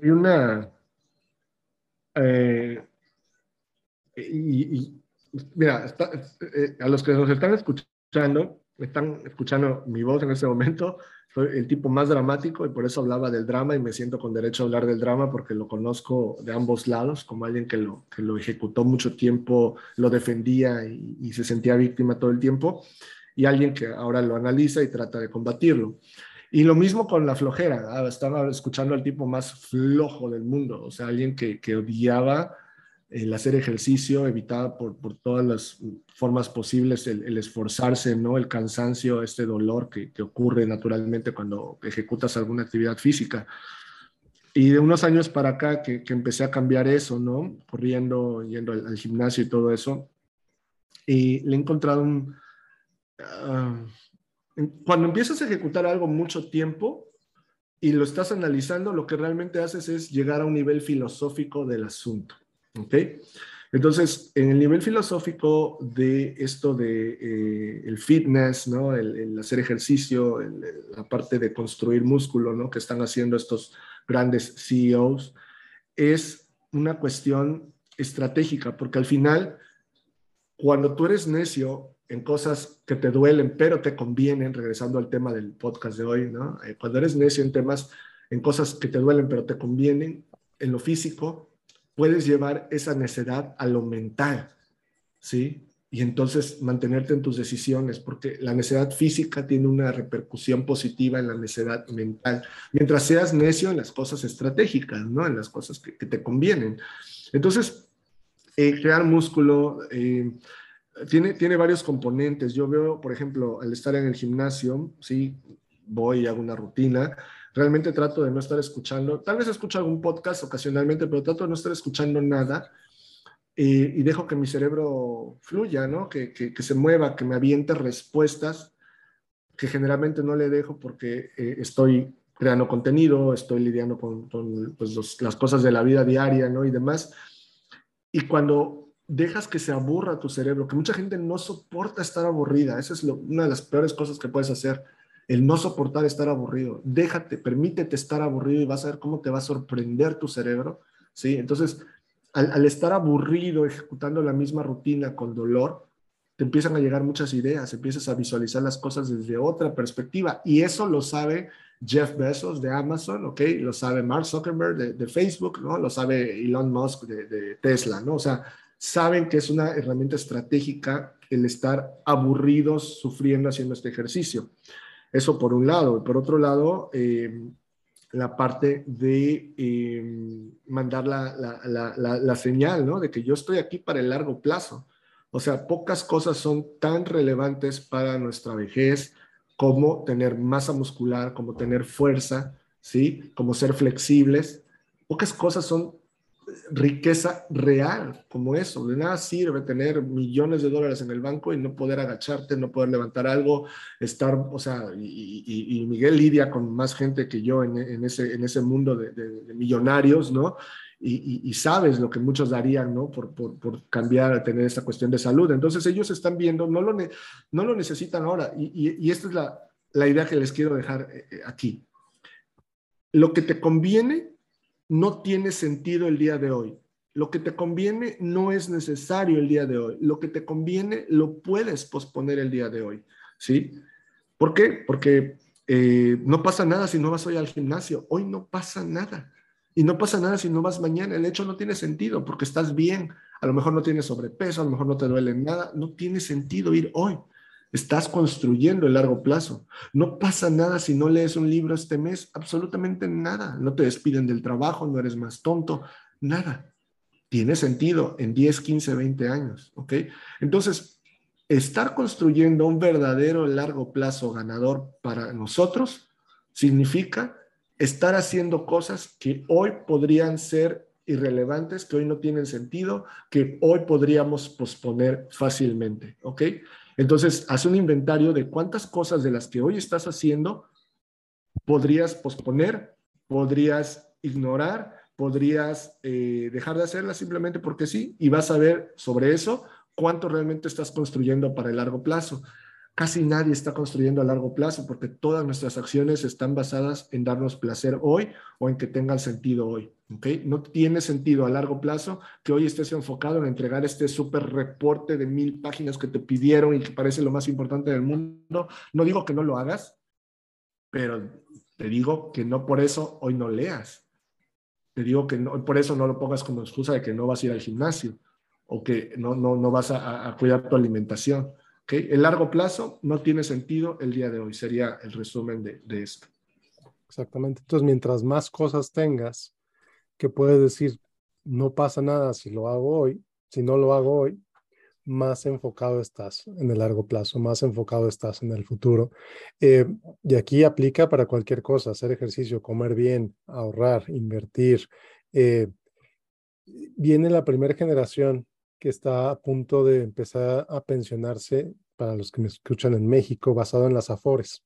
Hay una... Eh, y, mira, eh, a los que nos están escuchando, están escuchando mi voz en este momento, soy el tipo más dramático y por eso hablaba del drama y me siento con derecho a hablar del drama porque lo conozco de ambos lados, como alguien que lo, que lo ejecutó mucho tiempo, lo defendía y se sentía víctima todo el tiempo y alguien que ahora lo analiza y trata de combatirlo. Y lo mismo con la flojera. Ah, estaba escuchando al tipo más flojo del mundo, o sea, alguien que, que odiaba el hacer ejercicio, evitaba por, por todas las formas posibles el, esforzarse, ¿no? El cansancio, este dolor que, que, ocurre naturalmente cuando ejecutas alguna actividad física. Y de unos años para acá que, que empecé a cambiar eso, ¿no? Corriendo, yendo al, al, gimnasio y todo eso. Y le he encontrado un, Cuando empiezas a ejecutar algo mucho tiempo y lo estás analizando, lo que realmente haces es llegar a un nivel filosófico del asunto. ¿Ok? Entonces, en el nivel filosófico de esto de eh, el fitness, ¿no? El, hacer ejercicio, la parte de construir músculo, ¿no? Que están haciendo estos grandes CEOs, es una cuestión estratégica, porque al final, cuando tú eres necio en cosas que te duelen, pero te convienen, regresando al tema del podcast de hoy, ¿no? Eh, cuando eres necio en temas, en cosas que te duelen, pero te convienen, en lo físico, puedes llevar esa necedad a lo mental, ¿sí? Y entonces mantenerte en tus decisiones, porque la necedad física tiene una repercusión positiva en la necedad mental, mientras seas necio en las cosas estratégicas, ¿no? En las cosas que, te convienen. Entonces, eh, crear músculo, eh, tiene, tiene varios componentes. Yo veo, por ejemplo, al estar en el gimnasio, sí, voy y hago una rutina. Realmente trato de no estar escuchando, tal vez escucho algún podcast ocasionalmente, pero trato de no estar escuchando nada y, dejo que mi cerebro fluya, ¿no? Que, que, se mueva, que me aviente respuestas que generalmente no le dejo porque eh, estoy creando contenido, estoy lidiando con, pues, las cosas de la vida diaria, ¿no? Y demás. Y cuando dejas que se aburra tu cerebro, que mucha gente no soporta estar aburrida. Esa es una de las peores cosas que puedes hacer, el no soportar estar aburrido. Déjate, permítete estar aburrido y vas a ver cómo te va a sorprender tu cerebro. ¿sí? Entonces, al, estar aburrido ejecutando la misma rutina con dolor, te empiezan a llegar muchas ideas, empiezas a visualizar las cosas desde otra perspectiva. Y eso lo sabe Jeff Bezos de Amazon, ¿ok? Lo sabe Mark Zuckerberg de, Facebook, ¿no? Lo sabe Elon Musk de, de Tesla, ¿no? O sea, saben que es una herramienta estratégica el estar aburridos sufriendo haciendo este ejercicio. Eso por un lado. Por otro lado, eh, la parte de eh, mandar la, señal, ¿no? De que yo estoy aquí para el largo plazo. O sea, pocas cosas son tan relevantes para nuestra vejez como tener masa muscular, como tener fuerza, ¿sí? Como ser flexibles. Pocas cosas son riqueza real como eso. De nada sirve tener millones de dólares en el banco y no poder agacharte, no poder levantar algo, estar, o sea, y, Miguel lidia con más gente que yo en, ese, en ese mundo de, millonarios, ¿no? Y, sabes lo que muchos darían, ¿no? Por, por, por, cambiar, tener esta cuestión de salud. Entonces ellos están viendo, no lo, no lo necesitan ahora. Y, esta es la, la idea que les quiero dejar eh, eh, aquí. Lo que te conviene no tiene sentido el día de hoy. Lo que te conviene no es necesario el día de hoy. Lo que te conviene lo puedes posponer el día de hoy. ¿Sí? ¿Por qué? Porque eh, no pasa nada si no vas hoy al gimnasio. Hoy no pasa nada. Y no pasa nada si no vas mañana. El hecho no tiene sentido porque estás bien. A lo mejor no tienes sobrepeso, a lo mejor no te duele nada. No tiene sentido ir hoy. Estás construyendo el largo plazo. No pasa nada si no lees un libro este mes, absolutamente nada. No te despiden del trabajo, no eres más tonto, nada. Tiene sentido en 10, 15, 20 años, ¿ok? Entonces, estar construyendo un verdadero largo plazo ganador para nosotros significa estar haciendo cosas que hoy podrían ser irrelevantes, que hoy no tienen sentido, que hoy podríamos posponer fácilmente, ¿ok? Entonces, haz un inventario de cuántas cosas de las que hoy estás haciendo podrías posponer, podrías ignorar, podrías eh, dejar de hacerlas simplemente porque sí, y vas a ver sobre eso cuánto realmente estás construyendo para el largo plazo. Casi nadie está construyendo a largo plazo porque todas nuestras acciones están basadas en darnos placer hoy o en que tengan sentido hoy. ¿okay? No tiene sentido a largo plazo que hoy estés enfocado en entregar este súper reporte de mil páginas que te pidieron y que parece lo más importante del mundo. No digo que no lo hagas, pero te digo que no por eso hoy no leas. Te digo que no, por eso no lo pongas como excusa de que no vas a ir al gimnasio o que no, no, no vas a, a cuidar tu alimentación. El largo plazo no tiene sentido el día de hoy, sería el resumen de, esto. Exactamente. Entonces, mientras más cosas tengas, que puedes decir, no pasa nada si lo hago hoy, si no lo hago hoy, más enfocado estás en el largo plazo, más enfocado estás en el futuro. Eh, y aquí aplica para cualquier cosa, hacer ejercicio, comer bien, ahorrar, invertir. Eh, viene la primera generación que está a punto de empezar a pensionarse, para los que me escuchan en México, basado en las AFORES.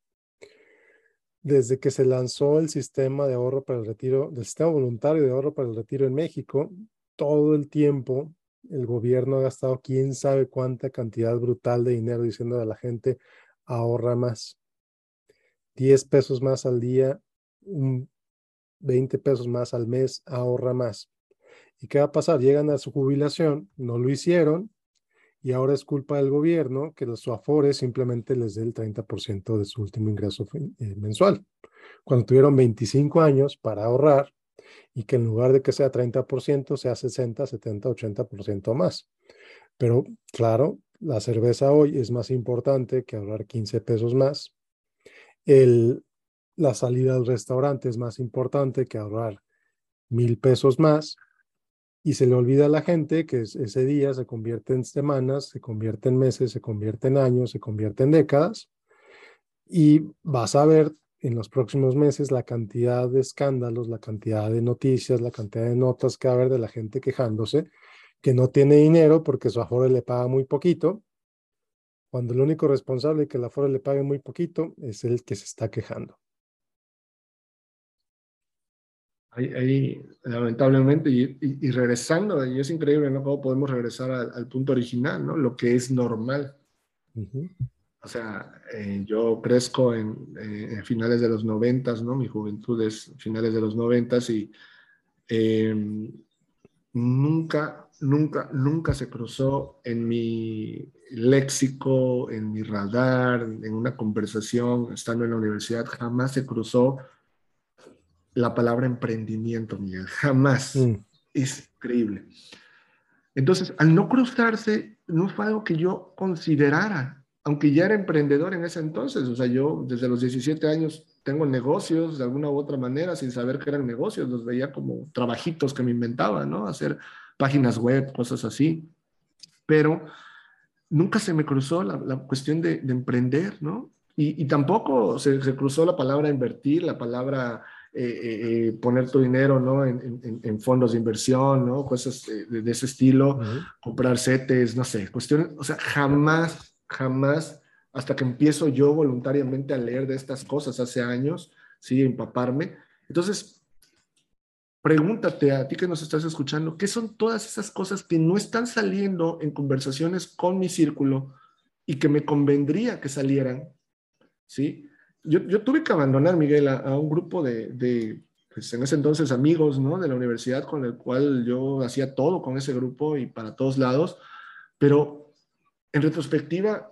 Desde que se lanzó el sistema de ahorro para el retiro, del sistema voluntario de ahorro para el retiro en México, todo el tiempo el gobierno ha gastado quién sabe cuánta cantidad brutal de dinero diciendo a la gente ahorra más. 10 pesos más al día, 20 pesos más al mes, ahorra más. ¿Y qué va a pasar? Llegan a su jubilación, no lo hicieron, y ahora es culpa del gobierno que los afores simplemente les dé el 30% de su último ingreso eh, mensual. Cuando tuvieron 25 años para ahorrar y que en lugar de que sea 30%, sea 60, 70, 80% más. Pero claro, la cerveza hoy es más importante que ahorrar 15 pesos más. El, la salida al restaurante es más importante que ahorrar mil pesos más y se le olvida a la gente que ese día se convierte en semanas, se convierte en meses, se convierte en años, se convierte en décadas y vas a ver en los próximos meses la cantidad de escándalos, la cantidad de noticias, la cantidad de notas que va a haber de la gente quejándose que no tiene dinero porque su aforo le paga muy poquito, cuando el único responsable de que el aforo le pague muy poquito es el que se está quejando. Ahí, lamentablemente, y, regresando, y es increíble, ¿no? Cómo podemos regresar al, punto original, ¿no? Lo que es normal. O sea, eh, yo crezco en, eh, finales de los noventas, ¿no? Mi juventud es finales de los noventas y em, nunca, nunca, nunca se cruzó en mi léxico, en mi radar, en una conversación, estando en la universidad, jamás se cruzó la palabra emprendimiento, Miguel. Jamás. Mm. Es increíble. Entonces, al no cruzarse, no fue algo que yo considerara, aunque ya era emprendedor en ese entonces. O sea, yo desde los 17 años tengo negocios de alguna u otra manera sin saber que eran negocios, los veía como trabajitos que me inventaba, ¿no? Hacer páginas web, cosas así. Pero nunca se me cruzó la, cuestión de, emprender, ¿no? Y, tampoco se, cruzó la palabra invertir, la palabra eh, eh, poner tu dinero, ¿no? En, fondos de inversión, ¿no? Cosas de, ese estilo, comprar setes, no sé, cuestiones, o sea, jamás, jamás, hasta que empiezo yo voluntariamente a leer de estas cosas hace años, sí, empaparme. Entonces, pregúntate a ti que nos estás escuchando, ¿qué son todas esas cosas que no están saliendo en conversaciones con mi círculo y que me convendría que salieran? ¿Sí? Yo, yo tuve que abandonar, Miguel, a, un grupo de, de pues en ese entonces amigos, ¿no? De la universidad con el cual yo hacía todo con ese grupo y para todos lados, pero en retrospectiva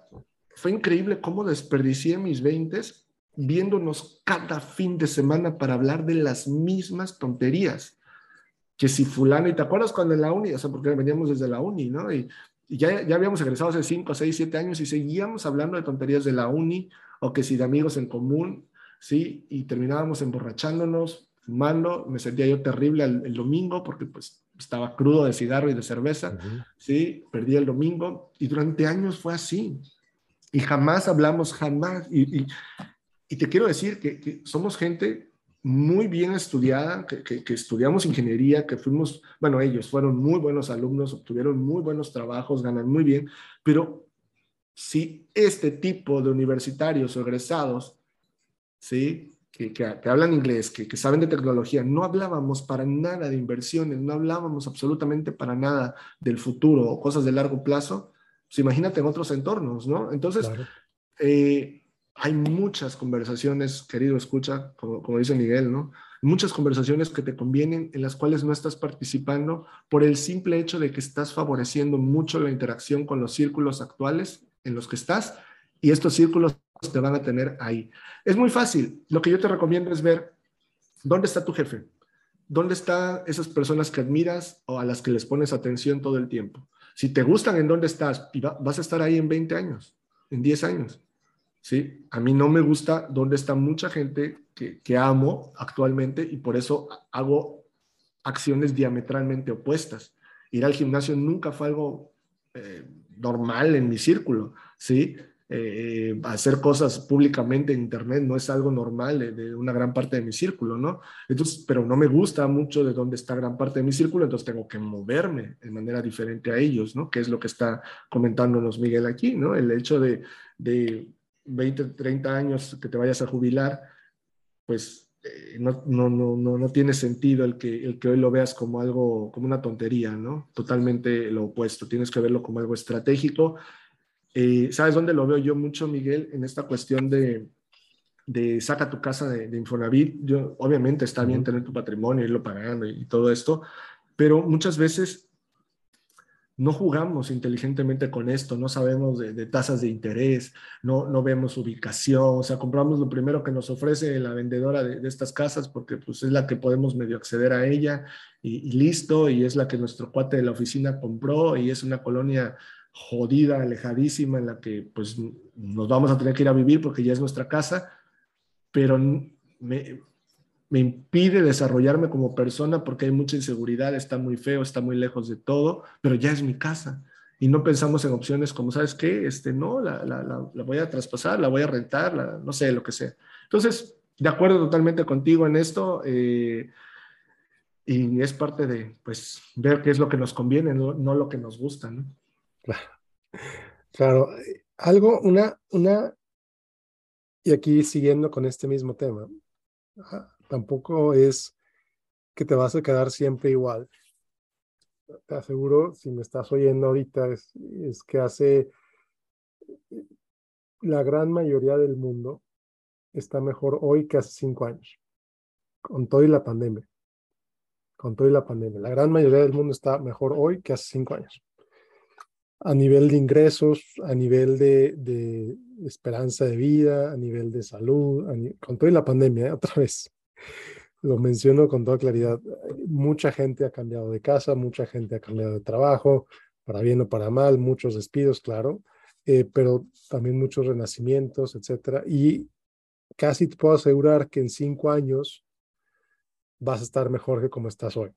fue increíble cómo desperdicié mis veintes viéndonos cada fin de semana para hablar de las mismas tonterías. Que si fulano, y te acuerdas cuando en la uni, o sea, porque veníamos desde la uni, ¿no? Y, ya, ya habíamos egresado hace 5, 6, 7 años y seguíamos hablando de tonterías de la uni, o que si de amigos en común, ¿sí? Y terminábamos emborrachándonos, fumando, me sentía yo terrible el, domingo porque pues estaba crudo de cigarro y de cerveza, ¿sí? Perdí el domingo y durante años fue así. Y jamás hablamos, jamás. y, y te quiero decir que, somos gente muy bien estudiada, que, estudiamos ingeniería, que fuimos, bueno, ellos fueron muy buenos alumnos, obtuvieron muy buenos trabajos, ganan muy bien, pero si este tipo de universitarios o egresados, ¿sí? Que, que, hablan inglés, que, que, saben de tecnología, no hablábamos para nada de inversiones, no hablábamos absolutamente para nada del futuro o cosas de largo plazo, pues imagínate en otros entornos, ¿no? Entonces, eh, hay muchas conversaciones, querido escucha, como, dice Miguel, ¿no? Muchas conversaciones que te convienen en las cuales no estás participando por el simple hecho de que estás favoreciendo mucho la interacción con los círculos actuales en los que estás y estos círculos te van a tener ahí. Es muy fácil. Lo que yo te recomiendo es ver dónde está tu jefe, dónde están esas personas que admiras o a las que les pones atención todo el tiempo. Si te gustan en dónde estás, vas a estar ahí en 20 años, en 10 años. ¿sí? A mí no me gusta donde está mucha gente que, amo actualmente y por eso hago acciones diametralmente opuestas. Ir al gimnasio nunca fue algo eh, normal en mi círculo, ¿sí? Eh, hacer cosas públicamente en internet no es algo normal de, una gran parte de mi círculo, ¿no? Entonces, pero no me gusta mucho de dónde está gran parte de mi círculo, entonces tengo que moverme de manera diferente a ellos, ¿no? Que es lo que está comentándonos Miguel aquí, ¿no? El hecho de, de 20, 30 años que te vayas a jubilar, pues no, no, no, no, tiene sentido el que, el que hoy lo veas como algo, como una tontería, ¿no? Totalmente lo opuesto, tienes que verlo como algo estratégico. Eh, ¿Sabes dónde lo veo yo mucho, Miguel? En esta cuestión de, de saca tu casa de, de, Infonavit. Yo, obviamente está bien tener tu patrimonio, irlo pagando y todo esto, pero muchas veces no jugamos inteligentemente con esto, no sabemos de, tasas de interés, no, no vemos ubicación, o sea, compramos lo primero que nos ofrece la vendedora de, estas casas porque pues es la que podemos medio acceder a ella y, listo, y es la que nuestro cuate de la oficina compró y es una colonia jodida, alejadísima en la que pues nos vamos a tener que ir a vivir porque ya es nuestra casa, pero me, me impide desarrollarme como persona porque hay mucha inseguridad, está muy feo, está muy lejos de todo, pero ya es mi casa. Y no pensamos en opciones como, ¿sabes qué? Este, no, la, la, la, voy a traspasar, la voy a rentar, no sé, lo que sea. Entonces, de acuerdo totalmente contigo en esto. Eh, y es parte de, pues, ver qué es lo que nos conviene, no, no lo que nos gusta, ¿no? Claro. Claro. Algo, una, una, y aquí siguiendo con este mismo tema, tampoco es que te vas a quedar siempre igual. Te aseguro, si me estás oyendo ahorita, es, que hace la gran mayoría del mundo está mejor hoy que hace cinco años, con todo y la pandemia. Con todo y la pandemia. La gran mayoría del mundo está mejor hoy que hace cinco años. A nivel de ingresos, a nivel de, esperanza de vida, a nivel de salud, con todo y la pandemia, otra vez lo menciono con toda claridad, mucha gente ha cambiado de casa, mucha gente ha cambiado de trabajo, para bien o para mal, muchos despidos, claro, eh, pero también muchos renacimientos, etcétera. Y casi te puedo asegurar que en cinco años vas a estar mejor que como estás hoy.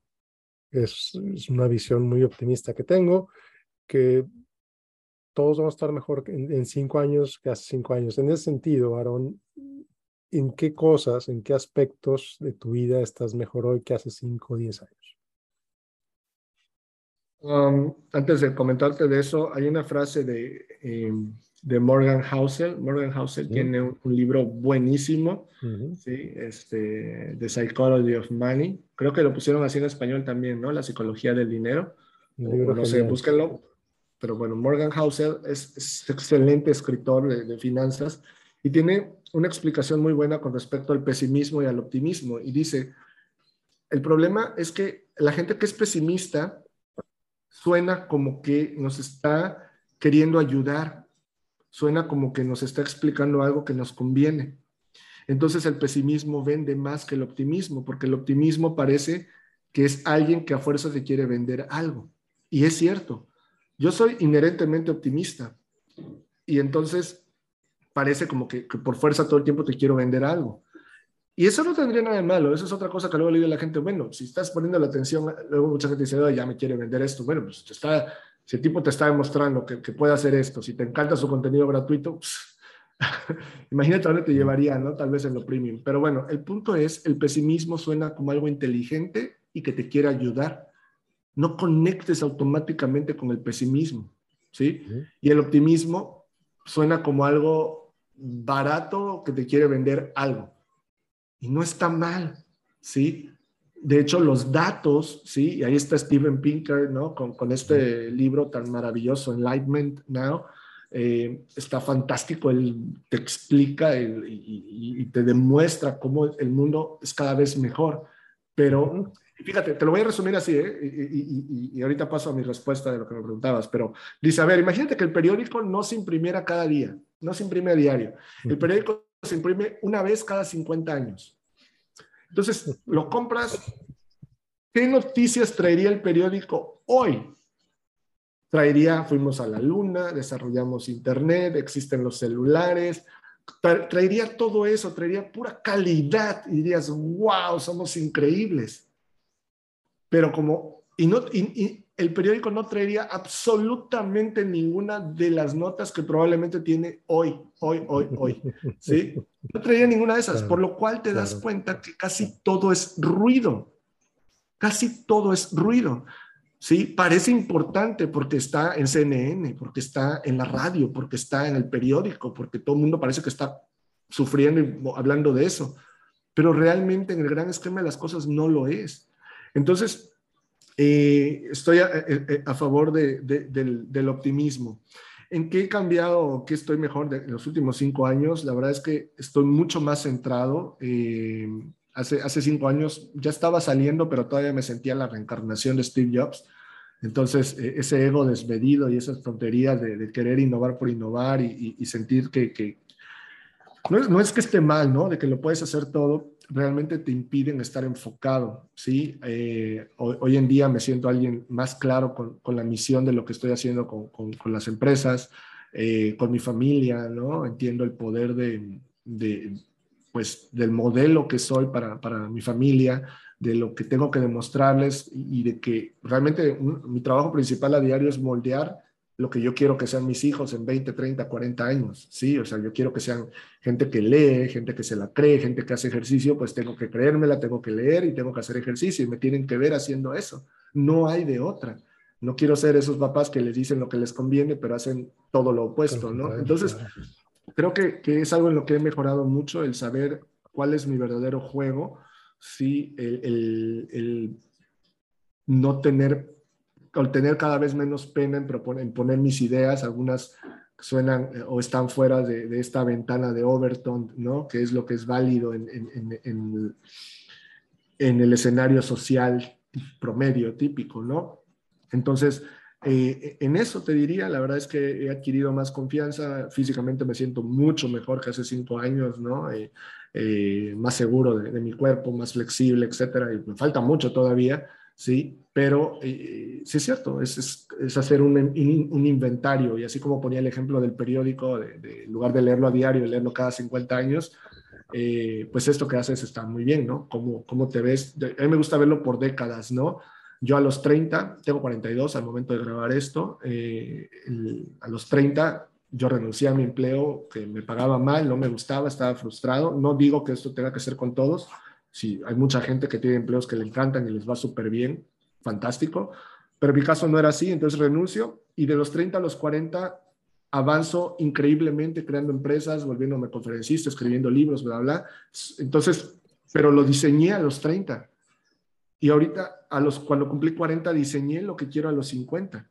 Es, una visión muy optimista que tengo, que todos vamos a estar mejor en, en, cinco años que hace cinco años. En ese sentido, Aaron, ¿en qué cosas, en qué aspectos de tu vida estás mejor hoy que hace cinco o diez años? Um, antes de comentarte de eso, hay una frase de, em, de Morgan Housel. Morgan Housel tiene un, libro buenísimo, ¿sí? este, The Psychology of Money. Creo que lo pusieron así en español también, ¿no? La psicología del dinero. no sé, búsquenlo. Pero bueno, Morgan Housel es, excelente escritor de, de finanzas y tiene una explicación muy buena con respecto al pesimismo y al optimismo. Y dice, el problema es que la gente que es pesimista suena como que nos está queriendo ayudar, suena como que nos está explicando algo que nos conviene. Entonces el pesimismo vende más que el optimismo, porque el optimismo parece que es alguien que a fuerza te quiere vender algo. Y es cierto, yo soy inherentemente optimista. Y entonces parece como que, por fuerza todo el tiempo te quiero vender algo. Y eso no tendría nada de malo, eso es otra cosa que luego le digo a la gente, bueno, si estás poniendo la atención, luego mucha gente dice, ya me quiere vender esto, bueno, pues está, si el tipo te está demostrando que, que puede hacer esto, si te encanta su contenido gratuito, pues, imagínate dónde te llevaría, ¿no? Tal vez en lo premium. Pero bueno, el punto es, el pesimismo suena como algo inteligente y que te quiere ayudar. No conectes automáticamente con el pesimismo, ¿sí? Y el optimismo suena como algo barato que te quiere vender algo. Y no está mal, ¿sí? De hecho, los datos, ¿sí? Y ahí está Steven Pinker, ¿no? Con, con este libro tan maravilloso, Enlightenment Now. Eh, está fantástico, él te explica y, te demuestra cómo el mundo es cada vez mejor. Pero fíjate, te lo voy a resumir así, ¿eh? y, ahorita paso a mi respuesta de lo que me preguntabas, pero dice, a ver, imagínate que el periódico no se imprimiera cada día, no se imprime a diario. El periódico se imprime una vez cada 50 años. Entonces, lo compras. ¿Qué noticias traería el periódico hoy? Traería, fuimos a la luna, desarrollamos internet, existen los celulares, traería todo eso, traería pura calidad y dirías, wow, somos increíbles. Pero como, y, no, y, el periódico no traería absolutamente ninguna de las notas que probablemente tiene hoy, hoy, hoy, hoy. ¿Sí? No traería ninguna de esas, por lo cual te das cuenta que casi todo es ruido. Casi todo es ruido. ¿Sí? Parece importante porque está en CNN, porque está en la radio, porque está en el periódico, porque todo el mundo parece que está sufriendo y hablando de eso. Pero realmente en el gran esquema de las cosas no lo es. Entonces, eh, estoy a, favor del, optimismo. ¿En qué he cambiado qué estoy mejor en los últimos cinco años? La verdad es que estoy mucho más centrado. Eh, hace, hace cinco años ya estaba saliendo, pero todavía me sentía la reencarnación de Steve Jobs. Entonces, ese ego desmedido y esas tonterías de, querer innovar por innovar y, sentir que, no, es, no, es, que esté mal, ¿no? De que lo puedes hacer todo, realmente te impiden estar enfocado, ¿sí? Eh, hoy, en día me siento alguien más claro con, la misión de lo que estoy haciendo con, las empresas, eh, con mi familia, ¿no? Entiendo el poder de, pues, del modelo que soy para, mi familia, de lo que tengo que demostrarles y, de que realmente mi trabajo principal a diario es moldear lo que yo quiero que sean mis hijos en 20, 30, 40 años, ¿sí? O sea, yo quiero que sean gente que lee, gente que se la cree, gente que hace ejercicio, pues tengo que creérmela, tengo que leer y tengo que hacer ejercicio y me tienen que ver haciendo eso. No hay de otra. No quiero ser esos papás que les dicen lo que les conviene, pero hacen todo lo opuesto, ¿no? Entonces, creo que, que es algo en lo que he mejorado mucho, el saber cuál es mi verdadero juego, sí, el, el, el no tener al tener cada vez menos pena en, proponer, en poner mis ideas, algunas suenan eh, o están fuera de, esta ventana de Overton, ¿no? Que es lo que es válido en, en, en, el escenario social promedio, típico, ¿no? Entonces, eh, en eso te diría, la verdad es que he adquirido más confianza, físicamente me siento mucho mejor que hace cinco años, ¿no? Eh, eh, más seguro de, mi cuerpo, más flexible, etcétera, y me falta mucho todavía, sí, pero sí es cierto, es, es, hacer un, un, inventario, y así como ponía el ejemplo del periódico, de, en lugar de leerlo a diario, leerlo cada 50 años, pues esto que haces está muy bien, ¿no? ¿Cómo, cómo te ves? A mí me gusta verlo por décadas, ¿no? Yo a los 30, tengo 42 al momento de grabar esto, eh, a los 30 yo renuncié a mi empleo que me pagaba mal, no me gustaba, estaba frustrado. No digo que esto tenga que ser con todos. Sí, hay mucha gente que tiene empleos que le encantan y les va súper bien, fantástico. Pero mi caso no era así, entonces renuncio y de los 30 a los 40 avanzo increíblemente creando empresas, volviéndome conferencista, escribiendo libros, bla, bla. Entonces, pero lo diseñé a los 30. Y ahorita, a los, cuando cumplí 40, diseñé lo que quiero a los 50.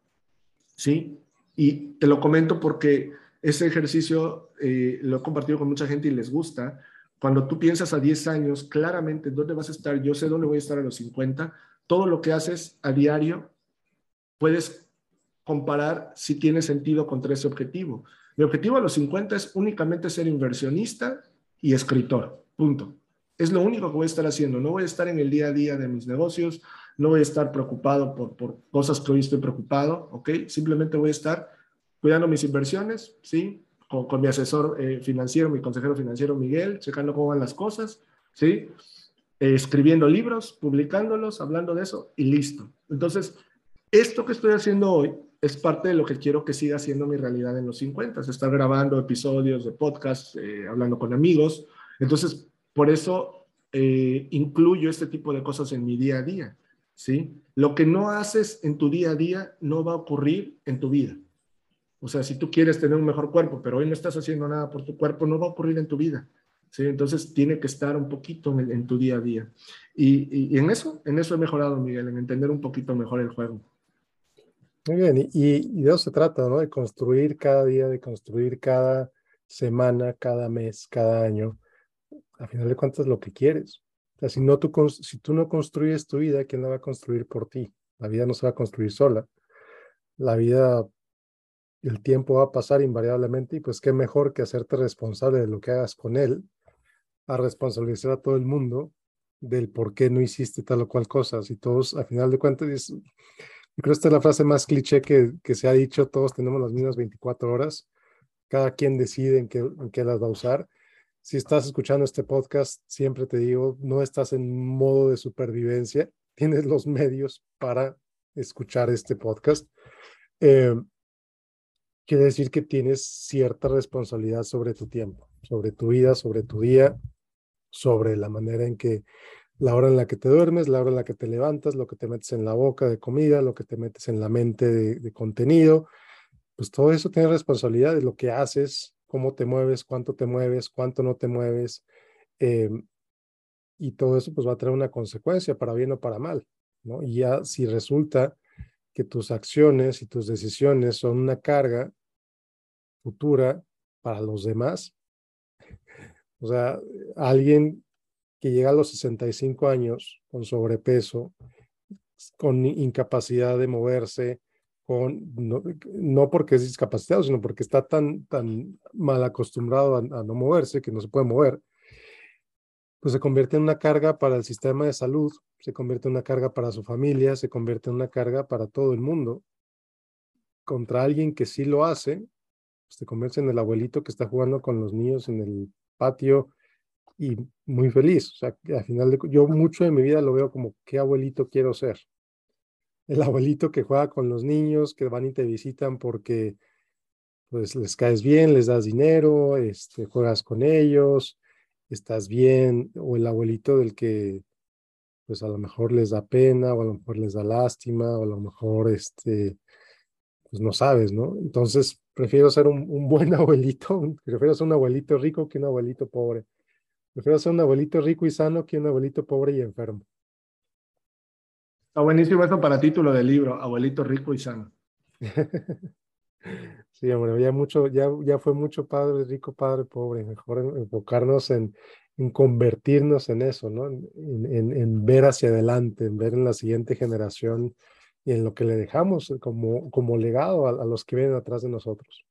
¿Sí? Y te lo comento porque ese ejercicio eh, lo he compartido con mucha gente y les gusta. Cuando tú piensas a 10 años, claramente, ¿dónde vas a estar? Yo sé dónde voy a estar a los 50. Todo lo que haces a diario, puedes comparar si tiene sentido contra ese objetivo. Mi objetivo a los 50 es únicamente ser inversionista y escritor. Punto. Es lo único que voy a estar haciendo. No voy a estar en el día a día de mis negocios, no voy a estar preocupado por, por cosas que hoy estoy preocupado, ¿ok? Simplemente voy a estar cuidando mis inversiones, ¿sí? Con, mi asesor eh, financiero, mi consejero financiero Miguel, checando cómo van las cosas, ¿sí? escribiendo libros, publicándolos, hablando de eso y listo. Entonces, esto que estoy haciendo hoy es parte de lo que quiero que siga siendo mi realidad en los 50, estar grabando episodios de podcast, eh, hablando con amigos. Entonces, por eso eh, incluyo este tipo de cosas en mi día a día, ¿sí? Lo que no haces en tu día a día no va a ocurrir en tu vida. O sea, si tú quieres tener un mejor cuerpo, pero hoy no estás haciendo nada por tu cuerpo, no va a ocurrir en tu vida. ¿sí? Entonces tiene que estar un poquito en, tu día a día. Y, en eso, en eso he mejorado, Miguel, en entender un poquito mejor el juego. Muy bien, y, y, de eso se trata, ¿no? De construir cada día, de construir cada semana, cada mes, cada año, a final de cuentas lo que quieres. O sea, si, no tú, si tú no construyes tu vida, ¿quién la va a construir por ti? La vida no se va a construir sola. La vida, el tiempo va a pasar invariablemente y pues qué mejor que hacerte responsable de lo que hagas con él, a responsabilizar a todo el mundo del por qué no hiciste tal o cual cosa. Si todos, a final de cuentas, yo creo que esta es la frase más cliché que, que se ha dicho, todos tenemos las mismas 24 horas, cada quien decide en qué, en qué las va a usar si estás escuchando este podcast, siempre te digo, no estás en modo de supervivencia, tienes los medios para escuchar este podcast. Eh, quiere decir que tienes cierta responsabilidad sobre tu tiempo, sobre tu vida, sobre tu día, sobre la manera en que, la hora en la que te duermes, la hora en la que te levantas, lo que te metes en la boca de comida, lo que te metes en la mente de, contenido, pues todo eso tiene responsabilidad de lo que haces, cómo te mueves, cuánto te mueves, cuánto no te mueves. Em, y todo eso pues va a traer una consecuencia para bien o para mal, ¿no? Y ya si resulta que tus acciones y tus decisiones son una carga futura para los demás, o sea, alguien que llega a los 65 años con sobrepeso, con incapacidad de moverse, con, no, porque es discapacitado, sino porque está tan, tan mal acostumbrado a, no moverse, que no se puede mover, pues se convierte en una carga para el sistema de salud, se convierte en una carga para su familia, se convierte en una carga para todo el mundo. Contra alguien que sí lo hace, pues se convierte en el abuelito que está jugando con los niños en el patio y muy feliz. O sea, al final de, yo mucho de mi vida lo veo como qué abuelito quiero ser el abuelito que juega con los niños, que van y te visitan porque pues les caes bien, les das dinero, este, juegas con ellos, estás bien, o el abuelito del que pues a lo mejor les da pena, o a lo mejor les da lástima, o a lo mejor este, pues no sabes, ¿no? Entonces prefiero ser un, un buen abuelito, prefiero ser un abuelito rico que un abuelito pobre. Prefiero ser un abuelito rico y sano que un abuelito pobre y enfermo. Está buenísimo eso para título del libro, Abuelito Rico y Sano. sí, hombre, ya, mucho, ya, ya fue mucho padre rico, padre pobre. Mejor enfocarnos en, en convertirnos en eso, ¿no? En, en, ver hacia adelante, en ver en la siguiente generación y en lo que le dejamos como, como legado a, los que vienen atrás de nosotros.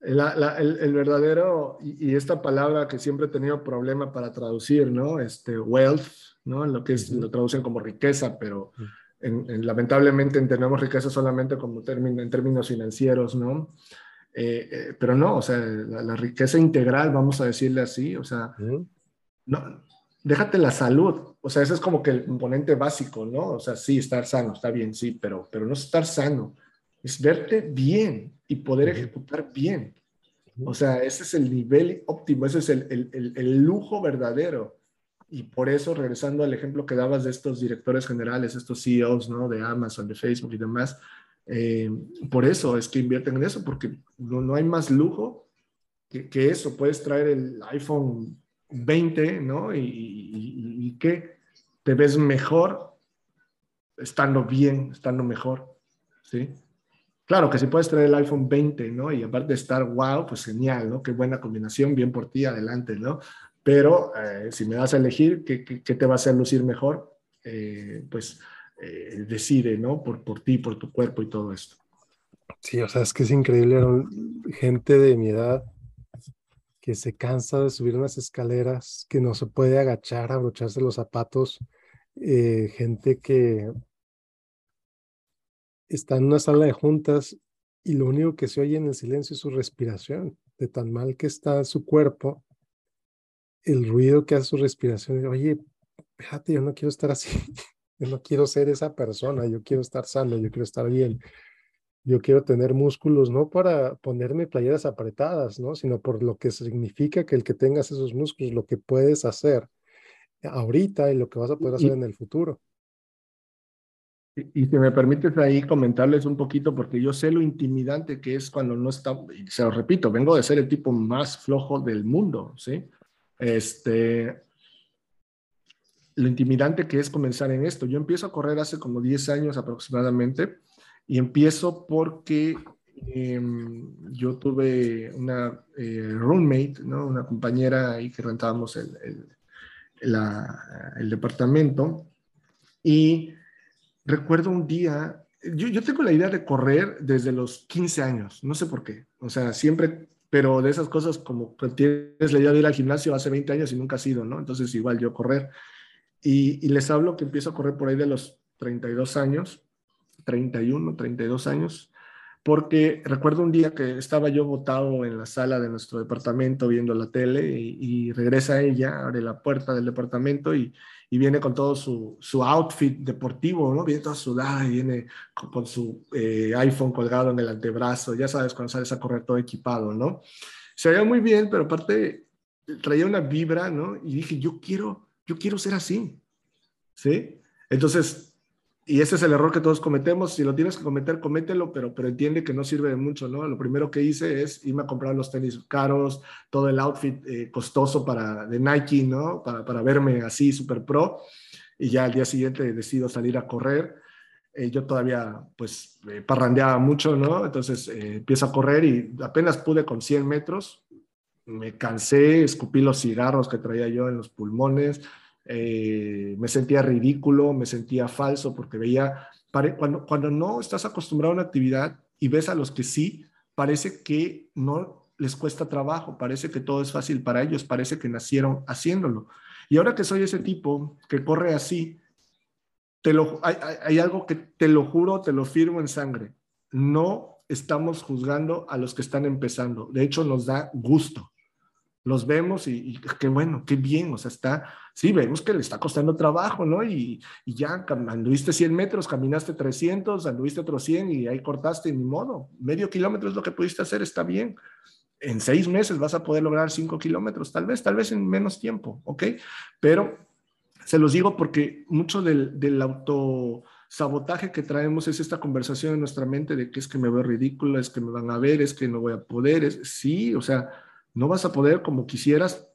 el, verdadero, y, esta palabra que siempre he tenido problema para traducir, ¿no? Este, wealth, ¿no? Lo que es, lo traducen como riqueza, pero lamentablemente entendemos riqueza solamente como término, en términos financieros, ¿no? Eh, eh, pero no, o sea, la, riqueza integral, vamos a decirle así, o sea, no, déjate la salud, o sea, ese es como que el componente básico, ¿no? O sea, sí, estar sano, está bien, sí, pero, pero no estar sano, es verte bien y poder ejecutar bien. O sea, ese es el nivel óptimo, ese es el, el, el, lujo verdadero. Y por eso, regresando al ejemplo que dabas de estos directores generales, estos CEOs, ¿no? De Amazon, de Facebook y demás, eh, por eso es que invierten en eso, porque no, no hay más lujo que, que, eso. Puedes traer el iPhone 20, ¿no? Y, y, que te ves mejor estando bien, estando mejor, ¿sí? Claro que si puedes traer el iPhone 20, ¿no? Y aparte de estar wow, pues genial, ¿no? Qué buena combinación, bien por ti, adelante, ¿no? Pero eh, si me das a elegir qué, qué, te va a hacer lucir mejor, eh, pues eh, decide, ¿no? Por, por ti, por tu cuerpo y todo esto. Sí, o sea, es que es increíble, gente de mi edad que se cansa de subir unas escaleras, que no se puede agachar, abrocharse los zapatos, gente que está en una sala de juntas y lo único que se oye en el silencio es su respiración, de tan mal que está su cuerpo, el ruido que hace su respiración. Oye, fíjate, yo no quiero estar así. Yo no quiero ser esa persona, yo quiero estar sano, yo quiero estar bien. Yo quiero tener músculos no para ponerme playeras apretadas, ¿no? Sino por lo que significa que el que tengas esos músculos, lo que puedes hacer ahorita y lo que vas a poder hacer en el futuro. Y, si me permites ahí comentarles un poquito, porque yo sé lo intimidante que es cuando no está, y se lo repito, vengo de ser el tipo más flojo del mundo, ¿sí? Este, lo intimidante que es comenzar en esto. Yo empiezo a correr hace como 10 años aproximadamente y empiezo porque em, yo tuve una eh, roommate, ¿no? una compañera ahí que rentábamos el, departamento y recuerdo un día, yo, yo tengo la idea de correr desde los 15 años, no sé por qué, o sea, siempre pero de esas cosas como tienes la idea de ir al gimnasio hace 20 años y nunca has ido, ¿no? Entonces igual yo correr. Y, les hablo que empiezo a correr por ahí de los 32 años, 31, 32 años, porque recuerdo un día que estaba yo botado en la sala de nuestro departamento viendo la tele y, regresa ella, abre la puerta del departamento y, viene con todo su, su, outfit deportivo, ¿no? Viene toda sudada y viene con, su eh, iPhone colgado en el antebrazo, ya sabes, cuando sales a correr todo equipado, ¿no? Se veía muy bien, pero aparte traía una vibra, ¿no? Y dije, yo quiero yo quiero ser así. ¿Sí? Entonces, y ese es el error que todos cometemos. Si lo tienes que cometer, comételo, pero, pero entiende que no sirve de mucho, ¿no? Lo primero que hice es irme a comprar los tenis caros, todo el outfit eh, costoso para, de Nike, ¿no? Para, para verme así, super pro. Y ya al día siguiente decido salir a correr. Eh, yo todavía, pues, eh, parrandeaba mucho, ¿no? Entonces empiezo a correr y apenas pude con 100 metros, me cansé, escupí los cigarros que traía yo en los pulmones, eh, me sentía ridículo, me sentía falso porque veía, cuando, cuando no estás acostumbrado a una actividad y ves a los que sí, parece que no les cuesta trabajo, parece que todo es fácil para ellos, parece que nacieron haciéndolo. Y ahora que soy ese tipo que corre así, te lo, hay, hay algo que te lo juro, te lo firmo en sangre. No estamos juzgando a los que están empezando. De hecho, nos da gusto los vemos y, qué bueno, qué bien, o sea, está, sí, vemos que le está costando trabajo, ¿no? Y, y, ya anduviste 100 metros, caminaste 300, anduviste otros 100 y ahí cortaste, ni modo, medio kilómetro es lo que pudiste hacer, está bien. En seis meses vas a poder lograr 5 kilómetros, tal vez, tal vez en menos tiempo, ¿ok? Pero se los digo porque mucho del, del autosabotaje que traemos es esta conversación en nuestra mente de que es que me veo ridículo, es que me van a ver, es que no voy a poder, es, sí, o sea no vas a poder como quisieras,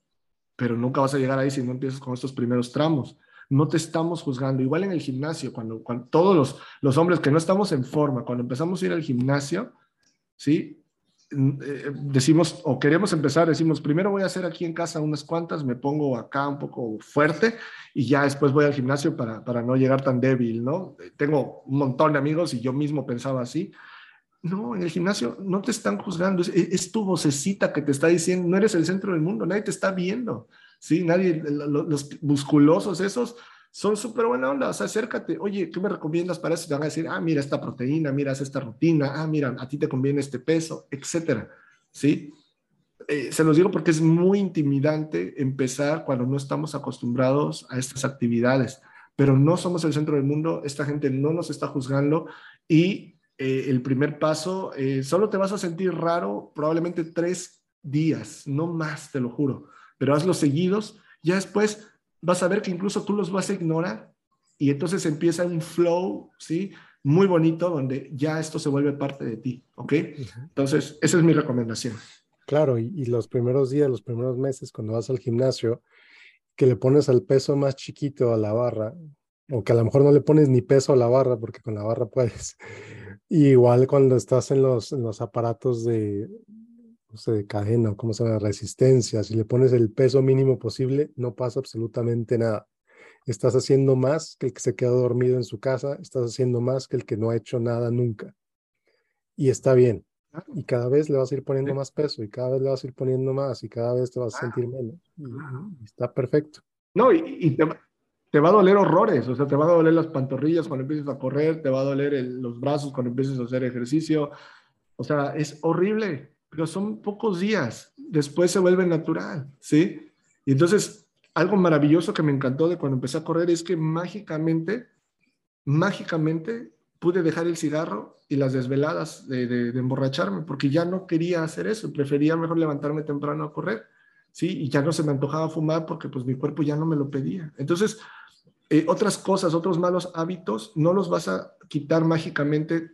pero nunca vas a llegar ahí si no empiezas con estos primeros tramos. No te estamos juzgando. Igual en el gimnasio, cuando, todos los, los hombres que no estamos en forma, cuando empezamos a ir al gimnasio, ¿sí? eh, decimos o queremos empezar, decimos, primero voy a hacer aquí en casa unas cuantas, me pongo acá un poco fuerte y ya después voy al gimnasio para, para no llegar tan débil, ¿no? Tengo un montón de amigos y yo mismo pensaba así. No, en el gimnasio no te están juzgando, es, tu vocecita que te está diciendo, no eres el centro del mundo, nadie te está viendo, ¿sí? Nadie, los musculosos esos son súper buena onda, o sea, acércate, oye, ¿qué me recomiendas para eso? Te van a decir, ah, mira esta proteína, mira esta rutina, ah, mira, a ti te conviene este peso, etcétera, ¿sí? Eh, se los digo porque es muy intimidante empezar cuando no estamos acostumbrados a estas actividades, pero no somos el centro del mundo, esta gente no nos está juzgando y eh, el primer paso, eh, solo te vas a sentir raro probablemente tres días, no más, te lo juro, pero hazlo seguidos, ya después vas a ver que incluso tú los vas a ignorar y entonces empieza un flow, ¿sí? Muy bonito donde ya esto se vuelve parte de ti, ¿ok? Entonces, esa es mi recomendación. Claro, y, los primeros días, los primeros meses, cuando vas al gimnasio, que le pones al peso más chiquito a la barra, o que a lo mejor no le pones ni peso a la barra, porque con la barra puedes. Igual cuando estás en los, en los aparatos de, no sé, de cadena o cómo se llama, resistencia, si le pones el peso mínimo posible, no pasa absolutamente nada. Estás haciendo más que el que se quedó dormido en su casa, estás haciendo más que el que no ha hecho nada nunca. Y está bien. Y cada vez le vas a ir poniendo más peso y cada vez le vas a ir poniendo más y cada vez te vas a sentir menos. está perfecto. No, y, te, te, va a doler horrores, o sea, te va a doler las pantorrillas cuando empieces a correr, te va a doler los brazos cuando empieces a hacer ejercicio. O sea, es horrible pero son pocos días, después se vuelve natural, ¿sí? Y entonces, algo maravilloso que me encantó de cuando empecé a correr es que mágicamente, mágicamente pude dejar el cigarro y las desveladas de, de, emborracharme, porque ya no quería hacer eso, prefería mejor levantarme temprano a correr, ¿sí? Y ya no se me antojaba fumar porque pues mi cuerpo ya no me lo pedía. Entonces, eh, otras cosas, otros malos hábitos, no los vas a quitar mágicamente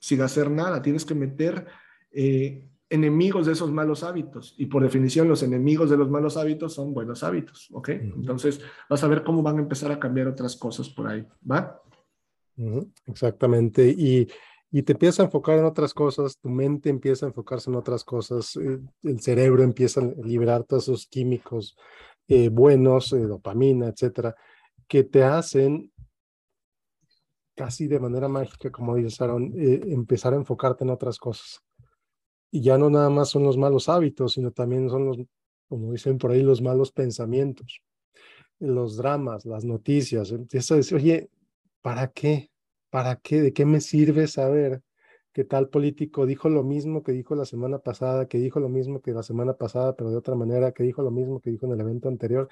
sin hacer nada, tienes que meter eh, enemigos de esos malos hábitos. Y por definición, los enemigos de los malos hábitos son buenos hábitos, ¿ok? Entonces, vas a ver cómo van a empezar a cambiar otras cosas por ahí, ¿va? Exactamente. Y, y te empieza a enfocar en otras cosas, tu mente empieza a enfocarse en otras cosas, eh, el cerebro empieza a liberar todos esos químicos eh, buenos, eh, dopamina, etcétera, que te hacen casi de manera mágica, como dices, Aaron, empezar a enfocarte en otras cosas. Y ya no nada más son los malos hábitos, sino también son los, como dicen por ahí, los malos pensamientos, los dramas, las noticias. Empieza a decir, oye, ¿para qué? ¿Para qué? ¿De qué me sirve saber que tal político dijo lo mismo que dijo la semana pasada, que dijo lo mismo que la semana pasada, pero de otra manera, que dijo lo mismo que dijo en el evento anterior?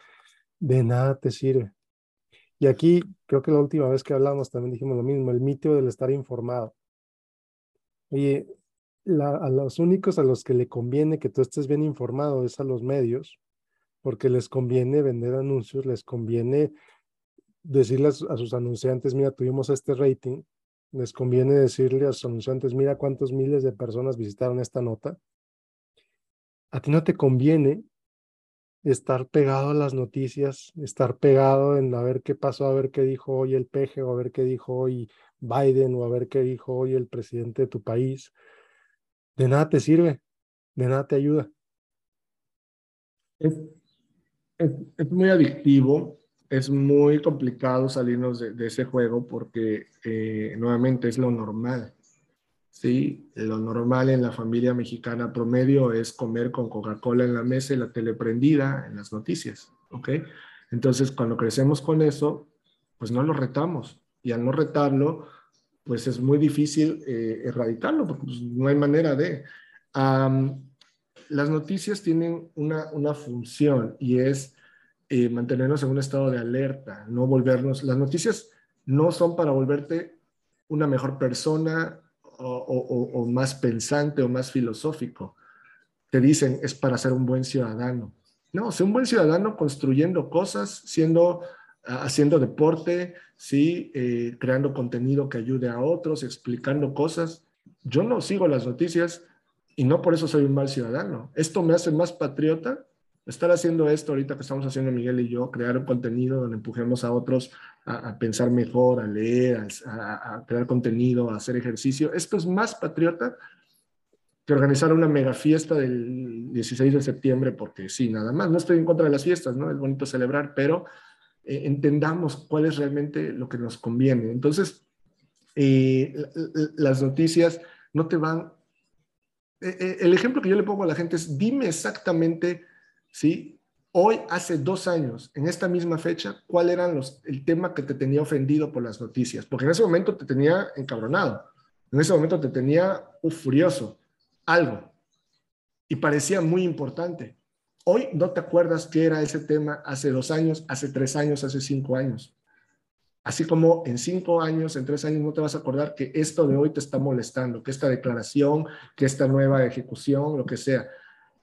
De nada te sirve. Y aquí, creo que la última vez que hablamos también dijimos lo mismo, el mito del estar informado. Oye, a los únicos a los que le conviene que tú estés bien informado es a los medios, porque les conviene vender anuncios, les conviene decirles a sus anunciantes, mira, tuvimos este rating, les conviene decirle a sus anunciantes, mira cuántos miles de personas visitaron esta nota. A ti no te conviene estar pegado a las noticias, estar pegado en a ver qué pasó, a ver qué dijo hoy el peje, o a ver qué dijo hoy Biden, o a ver qué dijo hoy el presidente de tu país, de nada te sirve, de nada te ayuda. Es, muy adictivo, es muy complicado salirnos de, ese juego porque eh, nuevamente es lo normal. ¿sí? Lo normal en la familia mexicana promedio es comer con Coca-Cola en la mesa y la tele prendida en las noticias. ¿ok? Entonces, cuando crecemos con eso, pues no lo retamos. Y al no retarlo, pues es muy difícil eh, erradicarlo, porque pues, no hay manera de... las noticias tienen una, una función y es eh, mantenernos en un estado de alerta, no volvernos... Las noticias no son para volverte una mejor persona o, más pensante o más filosófico. Te dicen, es para ser un buen ciudadano. No, ser un buen ciudadano construyendo cosas, siendo haciendo deporte, sí, eh, creando contenido que ayude a otros, explicando cosas. Yo no sigo las noticias y no por eso soy un mal ciudadano. Esto me hace más patriota. Estar haciendo esto ahorita que estamos haciendo Miguel y yo, crear un contenido donde empujemos a otros a, pensar mejor, a leer, a, crear contenido, a hacer ejercicio. Esto es más patriota que organizar una mega fiesta del 16 de septiembre, porque sí, nada más. No estoy en contra de las fiestas, ¿no? Es bonito celebrar, pero eh, entendamos cuál es realmente lo que nos conviene. Entonces, eh, las noticias no te van... Eh, el ejemplo que yo le pongo a la gente es, dime exactamente, ¿sí? Hoy, hace dos años, en esta misma fecha, ¿cuál era el tema que te tenía ofendido por las noticias? Porque en ese momento te tenía encabronado, en ese momento te tenía furioso, algo. Y parecía muy importante. Hoy no te acuerdas qué era ese tema hace dos años, hace tres años, hace cinco años. Así como en cinco años, en tres años no te vas a acordar que esto de hoy te está molestando, que esta declaración, que esta nueva ejecución, lo que sea.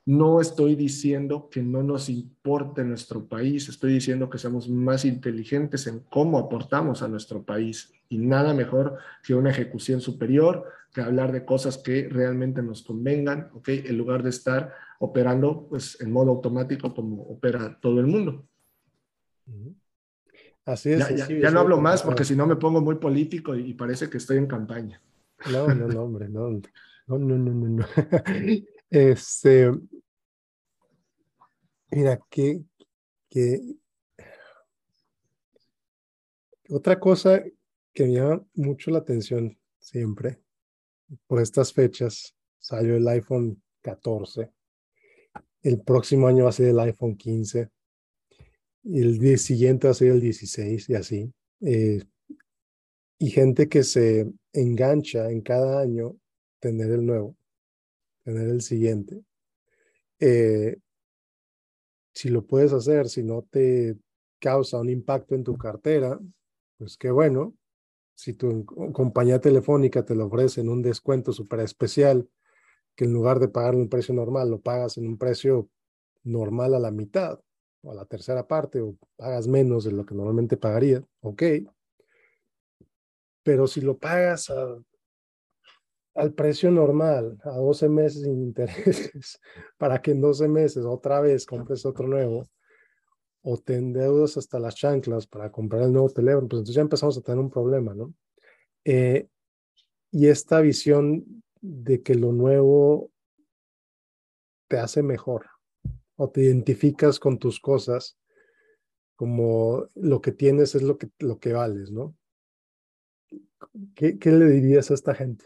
No estoy diciendo que no nos importe nuestro país, estoy diciendo que seamos más inteligentes en cómo aportamos a nuestro país. Y nada mejor que una ejecución superior, que hablar de cosas que realmente nos convengan, ¿ok? En lugar de estar operando pues, en modo automático como opera todo el mundo. Así es. Ya, no hablo más porque si no me pongo muy político y, parece que estoy en campaña. No, no, no, hombre, no. No, no, no, no. no. Este, mira, que, otra cosa que me llama mucho la atención siempre por estas fechas, salió el iPhone 14, el próximo año va a ser el iPhone 15, y el siguiente va a ser el 16 y así. Eh, y gente que se engancha en cada año tener el nuevo tener el siguiente. Eh, si lo puedes hacer, si no te causa un impacto en tu cartera, pues qué bueno. Si tu compañía telefónica te lo ofrece en un descuento súper especial, que en lugar de pagar un precio normal, lo pagas en un precio normal a la mitad o a la tercera parte, o pagas menos de lo que normalmente pagaría, ok. Pero si lo pagas a al precio normal, a 12 meses sin intereses, para que en 12 meses otra vez compres otro nuevo, o te endeudas hasta las chanclas para comprar el nuevo teléfono, pues entonces ya empezamos a tener un problema, ¿no? Eh, y esta visión de que lo nuevo te hace mejor, o te identificas con tus cosas como lo que tienes es lo que, lo que vales, ¿no? ¿Qué, ¿Qué le dirías a esta gente?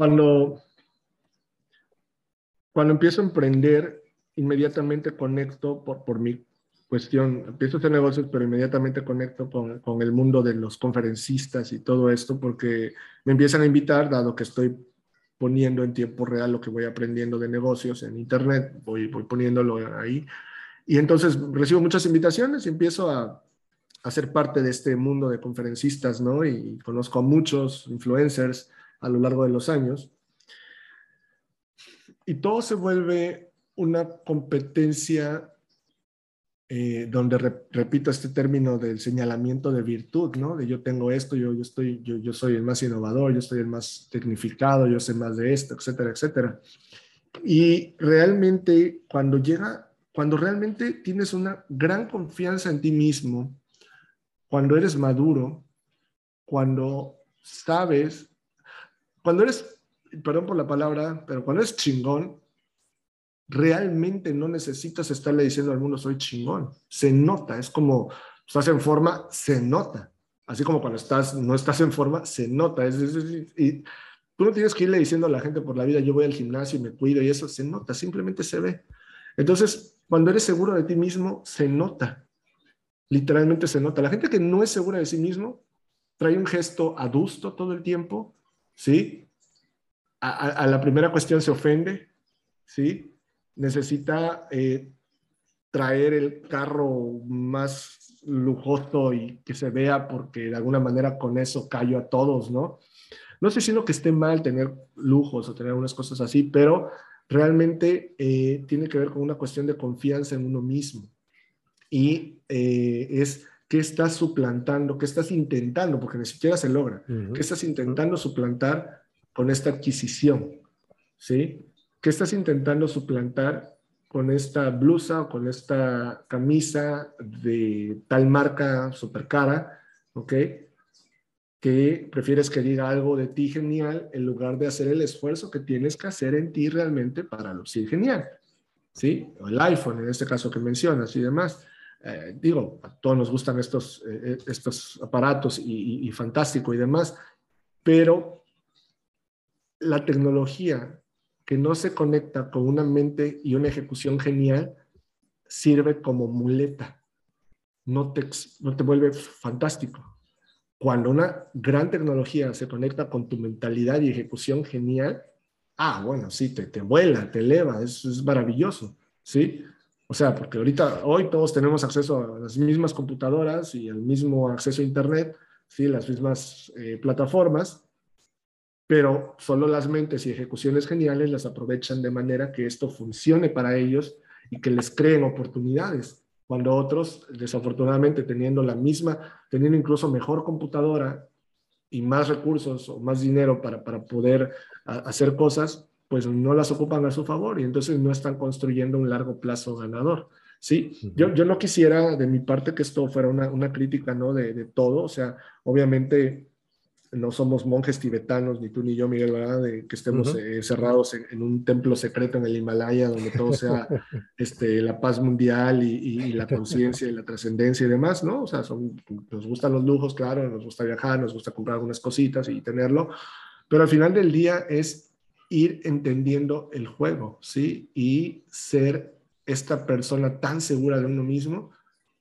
Cuando, cuando empiezo a emprender, inmediatamente conecto por, por mi cuestión, empiezo a hacer negocios, pero inmediatamente conecto con, con, el mundo de los conferencistas y todo esto, porque me empiezan a invitar, dado que estoy poniendo en tiempo real lo que voy aprendiendo de negocios en Internet, voy, voy poniéndolo ahí. Y entonces recibo muchas invitaciones y empiezo a, a ser parte de este mundo de conferencistas, ¿no? Y conozco a muchos influencers a lo largo de los años. Y todo se vuelve una competencia eh, donde repito este término del señalamiento de virtud, ¿no? De yo tengo esto, yo, yo, estoy, yo, yo soy el más innovador, yo soy el más tecnificado, yo sé más de esto, etcétera, etcétera. Y realmente cuando llega, cuando realmente tienes una gran confianza en ti mismo, cuando eres maduro, cuando sabes cuando eres, perdón por la palabra, pero cuando eres chingón, realmente no necesitas estarle diciendo al mundo soy chingón. Se nota, es como estás en forma, se nota. Así como cuando estás, no estás en forma, se nota. Es, y tú no tienes que irle diciendo a la gente por la vida, yo voy al gimnasio y me cuido y eso se nota, simplemente se ve. Entonces, cuando eres seguro de ti mismo, se nota. Literalmente se nota. La gente que no es segura de sí mismo trae un gesto adusto todo el tiempo, ¿sí? A, la primera cuestión se ofende, ¿sí? Necesita eh, traer el carro más lujoso y que se vea porque de alguna manera con eso callo a todos, ¿no? No estoy diciendo que esté mal tener lujos o tener algunas cosas así, pero realmente eh, tiene que ver con una cuestión de confianza en uno mismo. Y eh, es ¿Qué estás suplantando? ¿Qué estás intentando? Porque ni siquiera se logra. ¿Qué estás intentando suplantar con esta adquisición? ¿Sí? ¿Qué estás intentando suplantar con esta blusa o con esta camisa de tal marca super cara, ¿ok? Que prefieres que diga algo de ti genial en lugar de hacer el esfuerzo que tienes que hacer en ti realmente para lucir genial, ¿sí? O el iPhone en este caso que mencionas y demás. Eh, digo, a todos nos gustan estos, eh, estos aparatos y, y fantástico y demás, pero la tecnología que no se conecta con una mente y una ejecución genial, sirve como muleta. No te, no te vuelve fantástico. Cuando una gran tecnología se conecta con tu mentalidad y ejecución genial, ah, bueno, sí, te, te vuela, te eleva, es, es maravilloso, ¿sí? O sea, porque ahorita, hoy todos tenemos acceso a las mismas computadoras y al mismo acceso a Internet, ¿sí? Las mismas eh, plataformas, pero solo las mentes y ejecuciones geniales las aprovechan de manera que esto funcione para ellos y que les creen oportunidades, cuando otros, desafortunadamente, teniendo la misma, teniendo incluso mejor computadora y más recursos o más dinero para, para poder hacer cosas, pues no las ocupan a su favor y entonces no están construyendo un largo plazo ganador. Sí, yo, yo no quisiera de mi parte que esto fuera una, una crítica, ¿no? De, de todo, o sea, obviamente no somos monjes tibetanos, ni tú ni yo, Miguel, ¿verdad? De que estemos eh, cerrados en, un templo secreto en el Himalaya, donde todo sea este, la paz mundial y, la conciencia y la trascendencia y demás, ¿no? O sea, nos gustan los lujos, claro, nos gusta viajar, nos gusta comprar algunas cositas y tenerlo, pero al final del día es ir entendiendo el juego, ¿sí? Y ser esta persona tan segura de uno mismo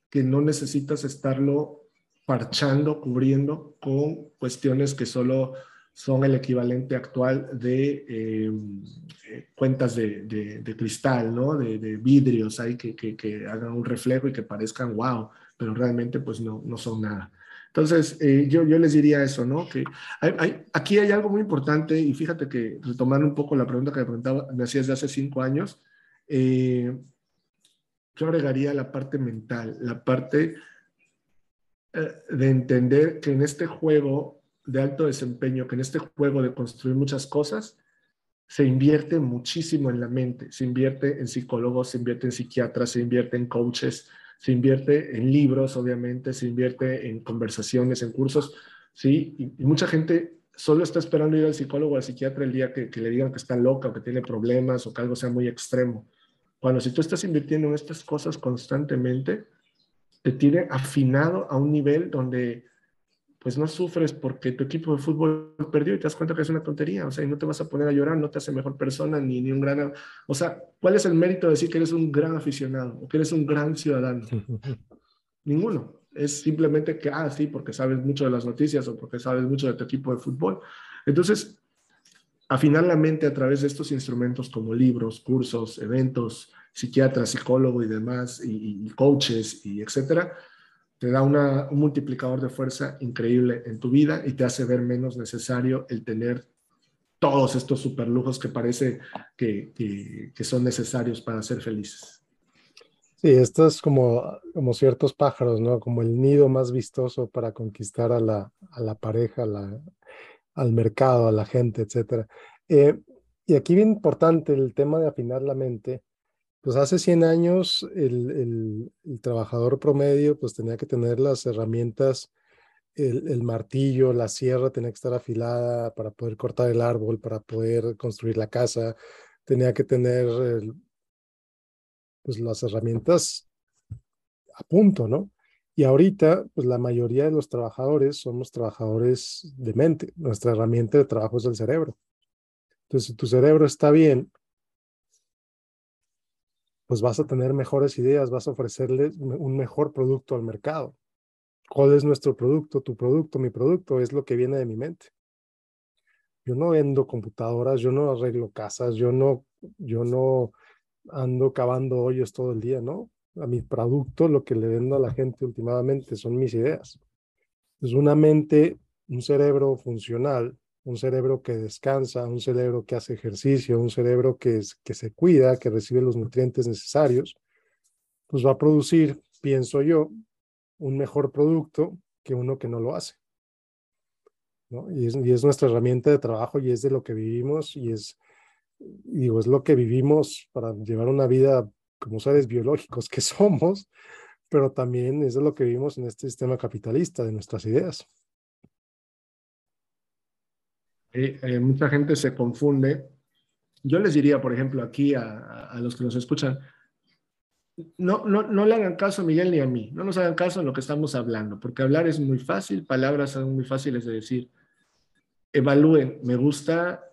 que no necesitas estarlo parchando, cubriendo con cuestiones que solo son el equivalente actual de em, eh, cuentas de, cristal, ¿no? De, vidrios ahí que, que, hagan un reflejo y que parezcan wow, pero realmente pues no, no son nada. Entonces, eh, yo, yo les diría eso, ¿no? Que hay, aquí hay algo muy importante y fíjate que retomando un poco la pregunta que me, preguntaba, me hacías de hace cinco años, eh, yo agregaría la parte mental, la parte eh, de entender que en este juego de alto desempeño, que en este juego de construir muchas cosas, se invierte muchísimo en la mente, se invierte en psicólogos, se invierte en psiquiatras, se invierte en coaches, se invierte en libros, obviamente, se invierte en conversaciones, en cursos, ¿sí? Y, mucha gente solo está esperando ir al psicólogo o al psiquiatra el día que, que, le digan que está loca o que tiene problemas o que algo sea muy extremo. Cuando si tú estás invirtiendo en estas cosas constantemente, te tiene afinado a un nivel donde pues no sufres porque tu equipo de fútbol perdió y te das cuenta que es una tontería, o sea, y no te vas a poner a llorar, no te hace mejor persona ni, ni un gran... O sea, ¿cuál es el mérito de decir que eres un gran aficionado o que eres un gran ciudadano? Ninguno. Es simplemente que, ah, sí, porque sabes mucho de las noticias o porque sabes mucho de tu equipo de fútbol. Entonces, afinar la mente a través de estos instrumentos como libros, cursos, eventos, psiquiatra, psicólogo y demás, y, coaches y etcétera, te da un multiplicador de fuerza increíble en tu vida y te hace ver menos necesario el tener todos estos superlujos que parece que, son necesarios para ser felices. Sí, esto es como, como ciertos pájaros, ¿no? Como el nido más vistoso para conquistar a la, a la pareja, al mercado, a la gente, etcétera. Eh, y aquí bien importante el tema de afinar la mente, pues hace 100 años el, trabajador promedio pues tenía que tener las herramientas, el, martillo, la sierra tenía que estar afilada para poder cortar el árbol, para poder construir la casa, tenía que tener pues las herramientas a punto, ¿no? Y ahorita, pues la mayoría de los trabajadores somos trabajadores de mente. Nuestra herramienta de trabajo es el cerebro. Entonces, si tu cerebro está bien, pues vas a tener mejores ideas, vas a ofrecerle un mejor producto al mercado. ¿Cuál es nuestro producto? Tu producto, mi producto, es lo que viene de mi mente. Yo no vendo computadoras, yo no arreglo casas, yo no, yo no ando cavando hoyos todo el día, ¿no? A mi producto, lo que le vendo a la gente últimamente son mis ideas. Es una mente, un cerebro funcional un cerebro que descansa, un cerebro que hace ejercicio, un cerebro que, que se cuida, que recibe los nutrientes necesarios, pues va a producir, pienso yo, un mejor producto que uno que no lo hace. ¿no? Y, es, y es nuestra herramienta de trabajo y es de lo que vivimos y es, digo, es lo que vivimos para llevar una vida como seres biológicos que somos, pero también es lo que vivimos en este sistema capitalista de nuestras ideas. Eh, mucha gente se confunde. Yo les diría, por ejemplo, aquí a, a los que nos escuchan, no, no, no le hagan caso a Miguel ni a mí, no nos hagan caso en lo que estamos hablando, porque hablar es muy fácil, palabras son muy fáciles de decir. Evalúen, me gusta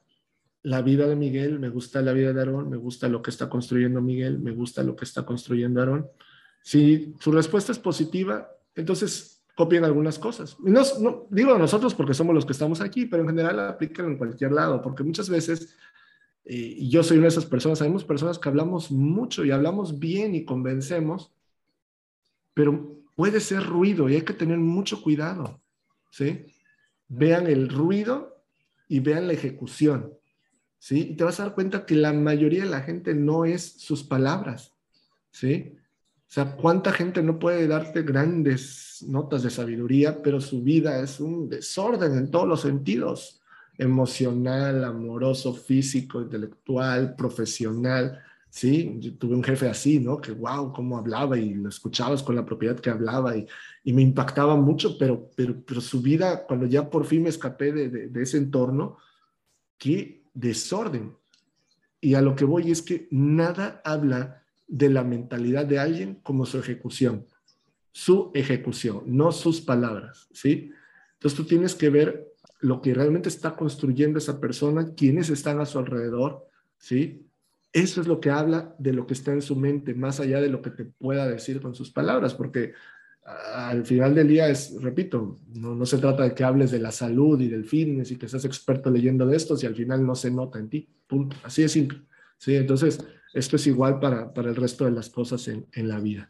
la vida de Miguel, me gusta la vida de Aarón, me gusta lo que está construyendo Miguel, me gusta lo que está construyendo Aarón. Si su respuesta es positiva, entonces copien algunas cosas. No, no, digo nosotros porque somos los que estamos aquí, pero en general aplican en cualquier lado, porque muchas veces, eh, y yo soy una de esas personas, sabemos personas que hablamos mucho y hablamos bien y convencemos, pero puede ser ruido y hay que tener mucho cuidado, ¿sí? Vean el ruido y vean la ejecución. ¿sí? Y te vas a dar cuenta que la mayoría de la gente no es sus palabras, ¿sí? O sea, ¿cuánta gente no puede darte grandes notas de sabiduría, pero su vida es un desorden en todos los sentidos? Emocional, amoroso, físico, intelectual, profesional, ¿sí? Tuve un jefe así, ¿no? Que wow, cómo hablaba y lo escuchabas con la propiedad que hablaba y, y me impactaba mucho, pero, pero, pero su vida, cuando ya por fin me escapé de, de ese entorno, qué desorden. Y a lo que voy es que nada habla de la mentalidad de alguien como su ejecución, su ejecución, no sus palabras, ¿sí? Entonces tú tienes que ver lo que realmente está construyendo esa persona, quiénes están a su alrededor, ¿sí? Eso es lo que habla de lo que está en su mente, más allá de lo que te pueda decir con sus palabras, porque al final del día es, repito, no, no, se trata de que hables de la salud y del fitness y que seas experto leyendo de esto si al final no se nota en ti. Punto. Así de simple. ¿sí? Entonces, esto es igual para, para el resto de las cosas en, en la vida.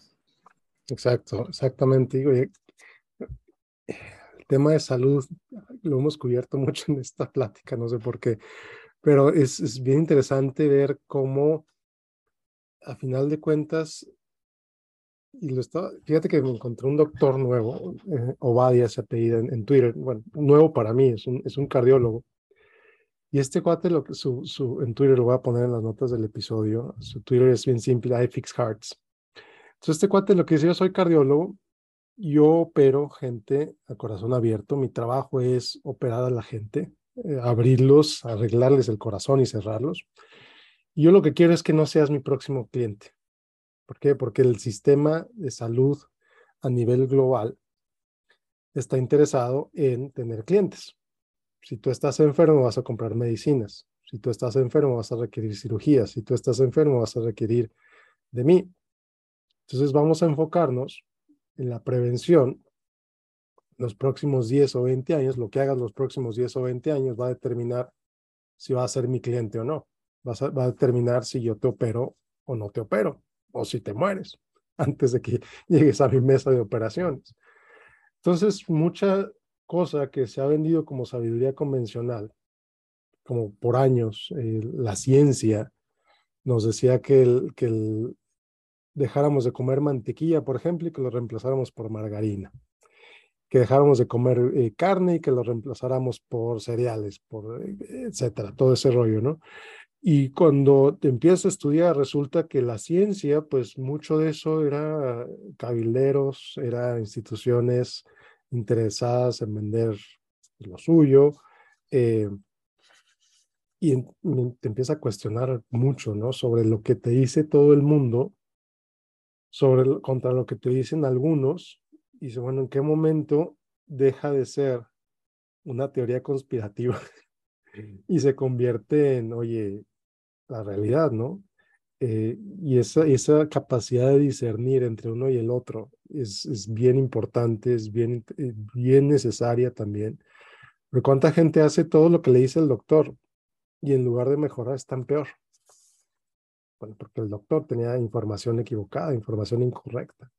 Exacto, exactamente. Digo, el tema de salud lo hemos cubierto mucho en esta plática, no sé por qué, pero es, es bien interesante ver cómo, a final de cuentas, y lo estaba, fíjate que me encontré un doctor nuevo, eh, Obadia se apellida en, en, Twitter, bueno, nuevo para mí, es un, es un cardiólogo. Y este cuate, lo su, su, en Twitter lo voy a poner en las notas del episodio, su Twitter es bien simple, I fix hearts. Entonces este cuate lo que dice, yo soy cardiólogo, yo opero gente a corazón abierto, mi trabajo es operar a la gente, eh, abrirlos, arreglarles el corazón y cerrarlos. Y yo lo que quiero es que no seas mi próximo cliente. ¿Por qué? Porque el sistema de salud a nivel global está interesado en tener clientes. Si tú estás enfermo, vas a comprar medicinas. Si tú estás enfermo, vas a requerir cirugías. Si tú estás enfermo, vas a requerir de mí. Entonces vamos a enfocarnos en la prevención. Los próximos 10 o 20 años, lo que hagas los próximos 10 o 20 años va a determinar si va a ser mi cliente o no. Va a, va determinar si yo te opero o no te opero o si te mueres antes de que llegues a mi mesa de operaciones. Entonces, mucha cosa que se ha vendido como sabiduría convencional, como por años, eh, la ciencia nos decía que, dejáramos de comer mantequilla, por ejemplo, y que lo reemplazáramos por margarina, que dejáramos de comer eh, carne y que lo reemplazáramos por cereales, por eh, etcétera, todo ese rollo, ¿no? Y cuando te empiezas a estudiar, resulta que la ciencia, pues mucho de eso era cabilderos, era instituciones interesadas en vender lo suyo, eh, y te empieza a cuestionar mucho, ¿no? Sobre lo que te dice todo el mundo, sobre contra lo que te dicen algunos, y dice, bueno, ¿en qué momento deja de ser una teoría conspirativa y se convierte en, oye, la realidad, ¿no? Eh, y esa, esa capacidad de discernir entre uno y el otro es, es bien importante, es bien, eh, bien necesaria también. Pero cuánta gente hace todo lo que le dice el doctor y en lugar de mejorar están peor. Bueno, porque el doctor tenía información equivocada, información incorrecta.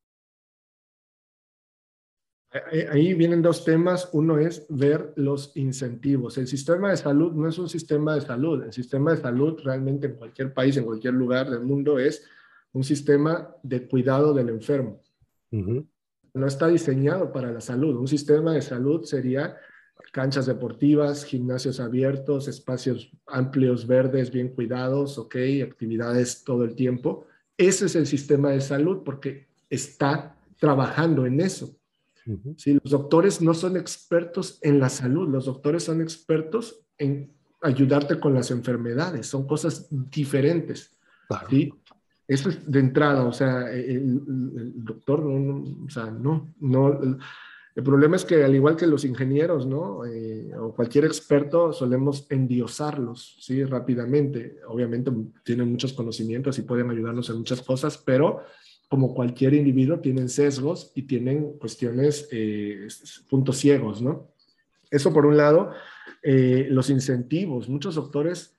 Ahí vienen dos temas. Uno es ver los incentivos. El sistema de salud no es un sistema de salud. El sistema de salud realmente en cualquier país, en cualquier lugar del mundo es un sistema de cuidado del enfermo. Uh -huh. No está diseñado para la salud. Un sistema de salud sería canchas deportivas, gimnasios abiertos, espacios amplios, verdes, bien cuidados, ok, actividades todo el tiempo. Ese es el sistema de salud porque está trabajando en eso. Los doctores no son expertos en la salud, los doctores son expertos en ayudarte con las enfermedades, son cosas diferentes. ¿sí? Eso es de entrada, o sea, el, doctor no, o sea, no, no, el problema es que al igual que los ingenieros, ¿no? Eh, o cualquier experto, solemos endiosarlos, ¿sí? Rápidamente. Obviamente tienen muchos conocimientos y pueden ayudarnos en muchas cosas, pero como cualquier individuo tienen sesgos y tienen cuestiones, eh, puntos ciegos, ¿no? Eso por un lado. Eh, los incentivos. Muchos doctores,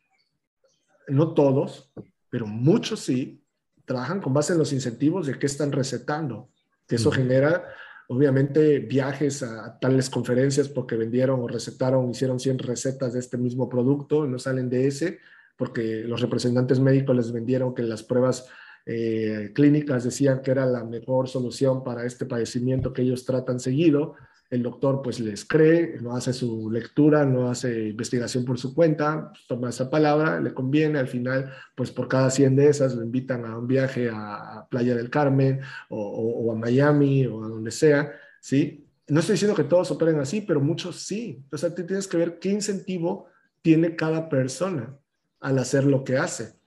no todos, pero muchos sí, trabajan con base en los incentivos de qué están recetando. Que eso genera obviamente viajes a tales conferencias porque vendieron o recetaron, hicieron 100 recetas de este mismo producto, no salen de ese, porque los representantes médicos les vendieron que las pruebas eh, clínicas decían que era la mejor solución para este padecimiento que ellos tratan seguido, el doctor pues les cree, no hace su lectura, no hace investigación por su cuenta, toma esa palabra, le conviene, al final pues por cada 100 de esas lo invitan a un viaje a Playa del Carmen o, a Miami o a donde sea, ¿sí? No estoy diciendo que todos operen así, pero muchos sí. Entonces, tú tienes que ver qué incentivo tiene cada persona al hacer lo que hace.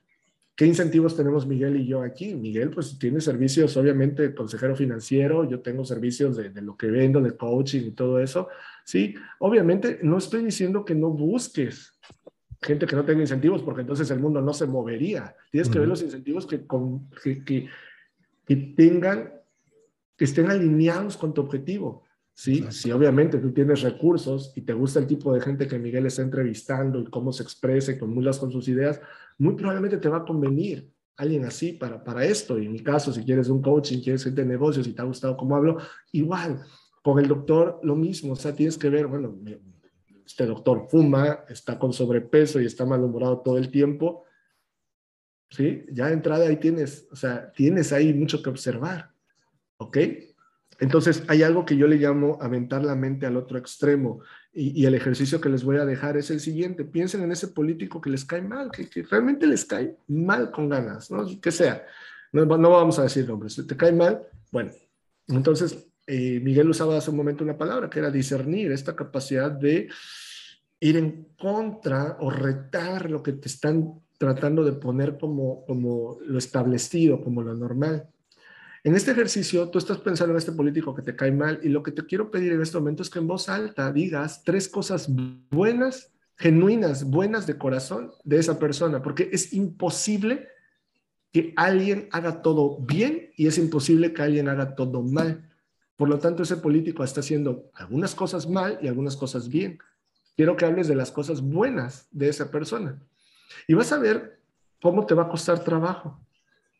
¿Qué incentivos tenemos Miguel y yo aquí? Miguel, pues tiene servicios, obviamente, consejero financiero, yo tengo servicios de, lo que vendo, de coaching y todo eso. Sí, obviamente no estoy diciendo que no busques gente que no tenga incentivos, porque entonces el mundo no se movería. Tienes que ver los incentivos que, que, que, tengan, que estén alineados con tu objetivo. ¿Sí? Si obviamente tú tienes recursos y te gusta el tipo de gente que Miguel está entrevistando y cómo se expresa y mulas con sus ideas, muy probablemente te va a convenir alguien así para, para esto. Y en mi caso, si quieres un coaching, quieres gente de negocios y te ha gustado cómo hablo, igual. Con el doctor, lo mismo. O sea, tienes que ver, bueno, este doctor fuma, está con sobrepeso y está malhumorado todo el tiempo. ¿Sí? Ya de entrada ahí tienes, o sea, tienes ahí mucho que observar. ¿Ok? Entonces, hay algo que yo le llamo aventar la mente al otro extremo. Y, el ejercicio que les voy a dejar es el siguiente. Piensen en ese político que les cae mal, que, realmente les cae mal con ganas, ¿no? Que sea. No, vamos a decir nombres. ¿Te cae mal? Bueno, entonces, eh, Miguel usaba hace un momento una palabra que era discernir, esta capacidad de ir en contra o retar lo que te están tratando de poner como, como lo establecido, como lo normal. En este ejercicio, tú estás pensando en este político que te cae mal y lo que te quiero pedir en este momento es que en voz alta digas tres cosas buenas, genuinas, buenas de corazón de esa persona, porque es imposible que alguien haga todo bien y es imposible que alguien haga todo mal. Por lo tanto, ese político está haciendo algunas cosas mal y algunas cosas bien. Quiero que hables de las cosas buenas de esa persona. Y vas a ver cómo te va a costar trabajo.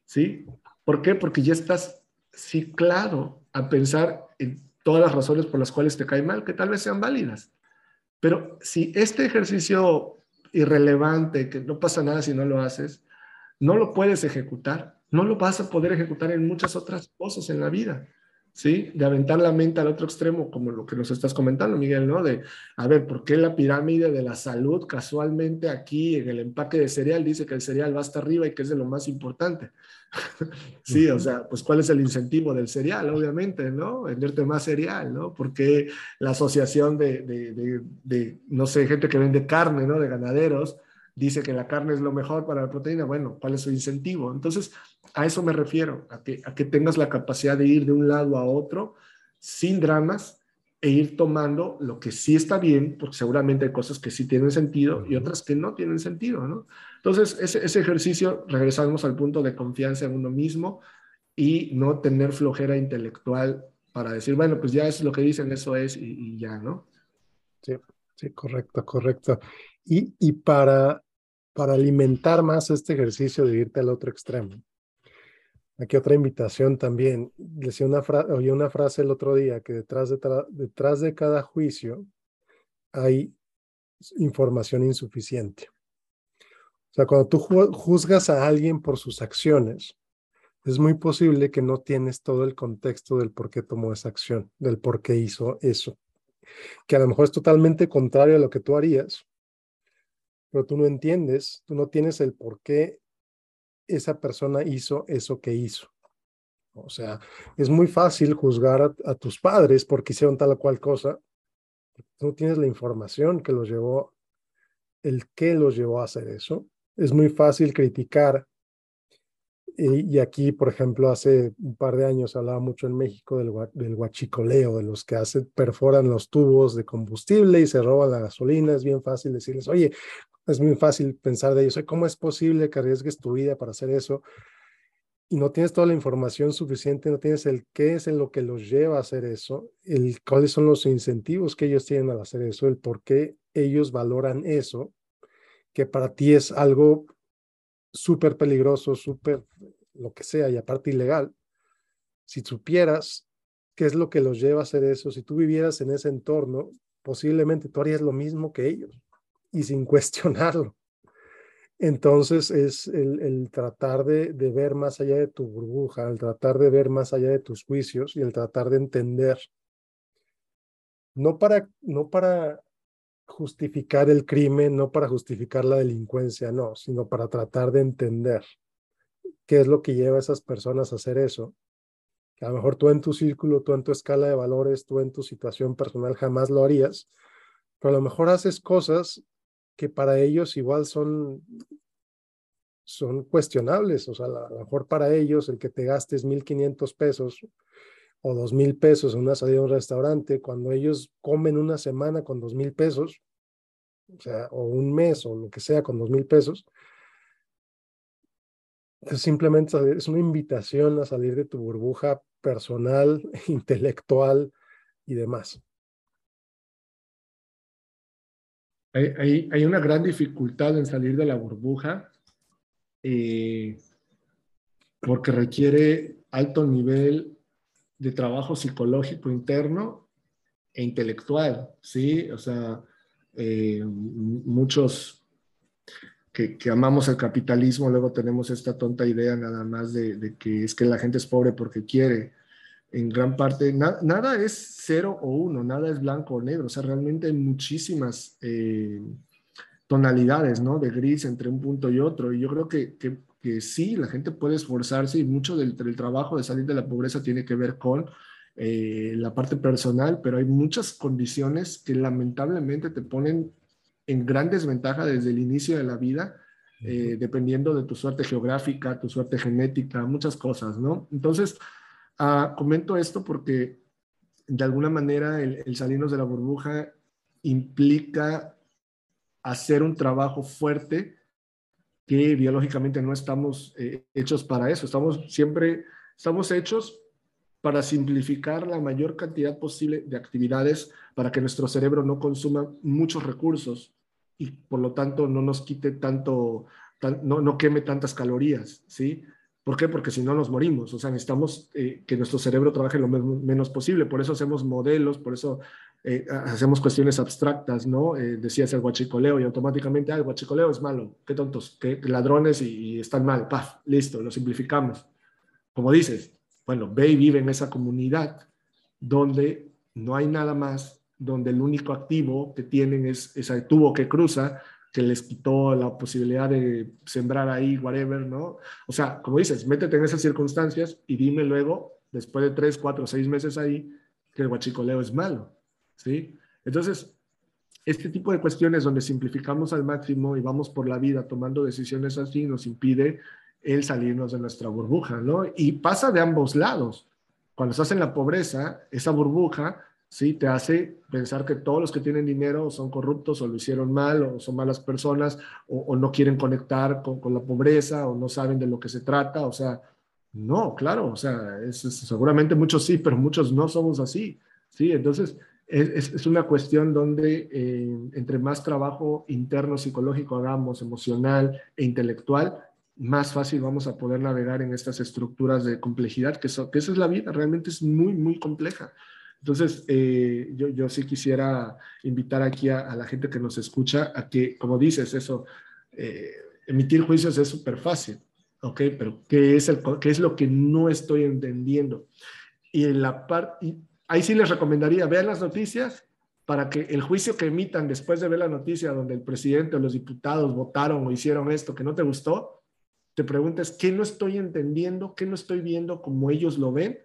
¿Sí? ¿Por qué? Porque ya estás ciclado a pensar en todas las razones por las cuales te cae mal, que tal vez sean válidas. Pero si este ejercicio irrelevante, que no pasa nada si no lo haces, no lo puedes ejecutar, no lo vas a poder ejecutar en muchas otras cosas en la vida. ¿Sí? De aventar la mente al otro extremo, como lo que nos estás comentando, Miguel, ¿no? De, a ver, ¿por qué la pirámide de la salud casualmente aquí en el empaque de cereal dice que el cereal va hasta arriba y que es de lo más importante? sí, o sea, pues ¿cuál es el incentivo del cereal? Obviamente, ¿no? Venderte más cereal, ¿no? Porque la asociación de, de, de, no sé, gente que vende carne, ¿no? De ganaderos, dice que la carne es lo mejor para la proteína. Bueno, ¿cuál es su incentivo? Entonces, a eso me refiero, a que, a que tengas la capacidad de ir de un lado a otro sin dramas e ir tomando lo que sí está bien, porque seguramente hay cosas que sí tienen sentido y otras que no tienen sentido, ¿no? Entonces, ese, ese ejercicio, regresamos al punto de confianza en uno mismo y no tener flojera intelectual para decir, bueno, pues ya es lo que dicen, eso es y, ya, ¿no? Sí, sí, correcto, correcto. Y, y para, para alimentar más este ejercicio de irte al otro extremo, Aquí otra invitación también. Decía una oí una frase el otro día que detrás de, detrás de cada juicio hay información insuficiente. O sea, cuando tú juzgas a alguien por sus acciones, es muy posible que no tienes todo el contexto del por qué tomó esa acción, del por qué hizo eso, que a lo mejor es totalmente contrario a lo que tú harías, pero tú no entiendes, tú no tienes el por qué esa persona hizo eso que hizo. O sea, es muy fácil juzgar a, tus padres porque hicieron tal o cual cosa. No tienes la información que los llevó, el qué los llevó a hacer eso. Es muy fácil criticar. Y, aquí, por ejemplo, hace un par de años hablaba mucho en México del, del huachicoleo, de los que hacen, perforan los tubos de combustible y se roban la gasolina. Es bien fácil decirles, oye, es muy fácil pensar de ellos, ¿cómo es posible que arriesgues tu vida para hacer eso? y no tienes toda la información suficiente, no tienes el qué es en lo que los lleva a hacer eso, el cuáles son los incentivos que ellos tienen al hacer eso, el por qué ellos valoran eso, que para ti es algo súper peligroso, súper lo que sea, y aparte ilegal. Si supieras qué es lo que los lleva a hacer eso, si tú vivieras en ese entorno, posiblemente tú harías lo mismo que ellos y sin cuestionarlo. Entonces es el, tratar de, ver más allá de tu burbuja, el tratar de ver más allá de tus juicios y el tratar de entender. No para, no para justificar el crimen, no para justificar la delincuencia, no, sino para tratar de entender qué es lo que lleva a esas personas a hacer eso. Que a lo mejor tú en tu círculo, tú en tu escala de valores, tú en tu situación personal jamás lo harías, pero a lo mejor haces cosas que para ellos igual son, son cuestionables. O sea, a lo mejor para ellos el que te gastes 1.500 pesos o 2.000 pesos en una salida a un restaurante, cuando ellos comen una semana con 2.000 pesos, o sea, o un mes o lo que sea con 2.000 pesos, es simplemente es una invitación a salir de tu burbuja personal, intelectual y demás. Hay, una gran dificultad en salir de la burbuja eh, porque requiere alto nivel de trabajo psicológico interno e intelectual, ¿sí? O sea, eh, muchos que, que, amamos el capitalismo, luego tenemos esta tonta idea nada más de, de, que es que la gente es pobre porque quiere en gran parte, nada es cero o uno, nada es blanco o negro, o sea, realmente hay muchísimas eh, tonalidades, ¿no? De gris entre un punto y otro, y yo creo que, que, sí, la gente puede esforzarse y mucho del, trabajo de salir de la pobreza tiene que ver con eh, la parte personal, pero hay muchas condiciones que lamentablemente te ponen en gran desventaja desde el inicio de la vida, eh, dependiendo de tu suerte geográfica, tu suerte genética, muchas cosas, ¿no? Entonces, Ah, comento esto porque de alguna manera el, salirnos de la burbuja implica hacer un trabajo fuerte que biológicamente no estamos eh, hechos para eso. Estamos siempre, estamos hechos para simplificar la mayor cantidad posible de actividades para que nuestro cerebro no consuma muchos recursos y por lo tanto no nos quite tanto, no, no queme tantas calorías, ¿sí? ¿Por qué? Porque si no nos morimos. O sea, necesitamos eh, que nuestro cerebro trabaje lo menos posible. Por eso hacemos modelos, por eso eh, hacemos cuestiones abstractas, ¿no? Eh, decías el guachicoleo y automáticamente, ah, el guachicoleo es malo. Qué tontos, qué ladrones y, están mal. Paf, listo, lo simplificamos. Como dices, bueno, ve y vive en esa comunidad donde no hay nada más, donde el único activo que tienen es ese tubo que cruza que les quitó la posibilidad de sembrar ahí, whatever, ¿no? O sea, como dices, métete en esas circunstancias y dime luego, después de tres, cuatro, seis meses ahí, que el guachicoleo es malo, ¿sí? Entonces, este tipo de cuestiones donde simplificamos al máximo y vamos por la vida tomando decisiones así nos impide el salirnos de nuestra burbuja, ¿no? Y pasa de ambos lados. Cuando estás en la pobreza, esa burbuja ¿sí? Te hace pensar que todos los que tienen dinero son corruptos o lo hicieron mal o son malas personas o, no quieren conectar con, la pobreza o no saben de lo que se trata. O sea, no, claro, o sea, es, seguramente muchos sí, pero muchos no somos así, ¿sí? Entonces, es, es una cuestión donde eh, entre más trabajo interno psicológico hagamos, emocional e intelectual, más fácil vamos a poder navegar en estas estructuras de complejidad, que, que esa es la vida, realmente es muy, muy compleja. Entonces, eh, yo, yo, sí quisiera invitar aquí a, la gente que nos escucha a que, como dices, eso, eh, emitir juicios es súper fácil, ¿ok? Pero ¿qué es, el, ¿qué es lo que no estoy entendiendo? Y en la parte, ahí sí les recomendaría, vean las noticias para que el juicio que emitan después de ver la noticia donde el presidente o los diputados votaron o hicieron esto que no te gustó, te preguntas qué no estoy entendiendo, qué no estoy viendo como ellos lo ven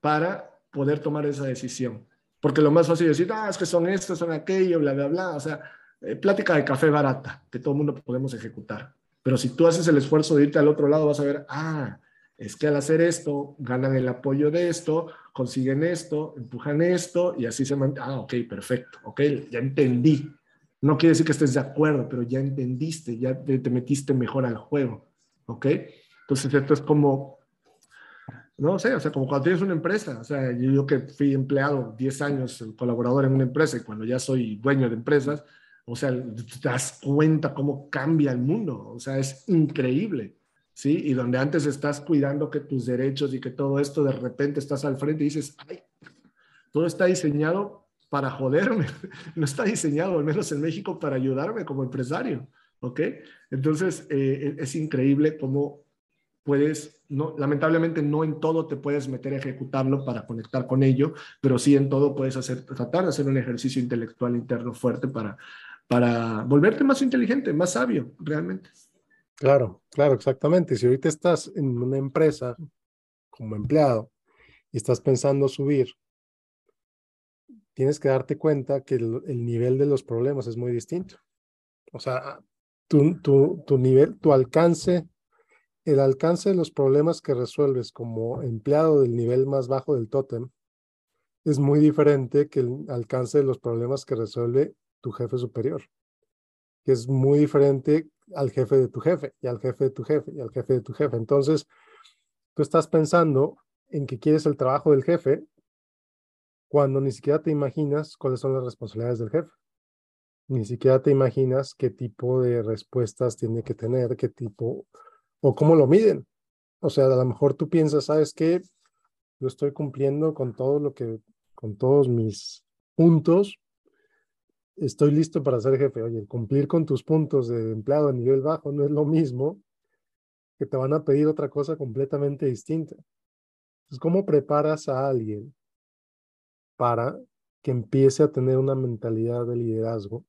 para poder tomar esa decisión. Porque lo más fácil es decir, ah, es que son estos, son aquello, bla, bla, bla. O sea, eh, plática de café barata que todo el mundo podemos ejecutar. Pero si tú haces el esfuerzo de irte al otro lado, vas a ver, ah, es que al hacer esto, ganan el apoyo de esto, consiguen esto, empujan esto y así se mantiene. Ah, ok, perfecto, ok, ya entendí. No quiere decir que estés de acuerdo, pero ya entendiste, ya te, metiste mejor al juego, ok. Entonces esto es como, no sé, o sea, como cuando tienes una empresa, o sea, yo, yo que fui empleado 10 años, colaborador en una empresa y cuando ya soy dueño de empresas, o sea, te das cuenta cómo cambia el mundo, o sea, es increíble. ¿sí? Y donde antes estás cuidando que tus derechos y que todo esto de repente estás al frente y dices, ay, todo está diseñado para joderme, no está diseñado, al menos en México, para ayudarme como empresario, ¿ok? Entonces, eh, es increíble cómo puedes, no, lamentablemente no en todo te puedes meter a ejecutarlo para conectar con ello, pero sí en todo puedes hacer, tratar de hacer un ejercicio intelectual interno fuerte para, para volverte más inteligente, más sabio, realmente. Claro, claro, exactamente. Si ahorita estás en una empresa como empleado y estás pensando subir, tienes que darte cuenta que el, nivel de los problemas es muy distinto. O sea, tu, tu, tu nivel, tu alcance, el alcance de los problemas que resuelves como empleado del nivel más bajo del tótem es muy diferente que el alcance de los problemas que resuelve tu jefe superior, que es muy diferente al jefe de tu jefe y al jefe de tu jefe y al jefe de tu jefe. Entonces, tú estás pensando en que quieres el trabajo del jefe cuando ni siquiera te imaginas cuáles son las responsabilidades del jefe. Ni siquiera te imaginas qué tipo de respuestas tiene que tener, qué tipo o cómo lo miden. O sea, a lo mejor tú piensas, ¿sabes qué? Yo estoy cumpliendo con todo lo que, con todos mis puntos, estoy listo para ser jefe. Oye, cumplir con tus puntos de empleado a nivel bajo no es lo mismo que te van a pedir otra cosa completamente distinta. Entonces, ¿cómo preparas a alguien para que empiece a tener una mentalidad de liderazgo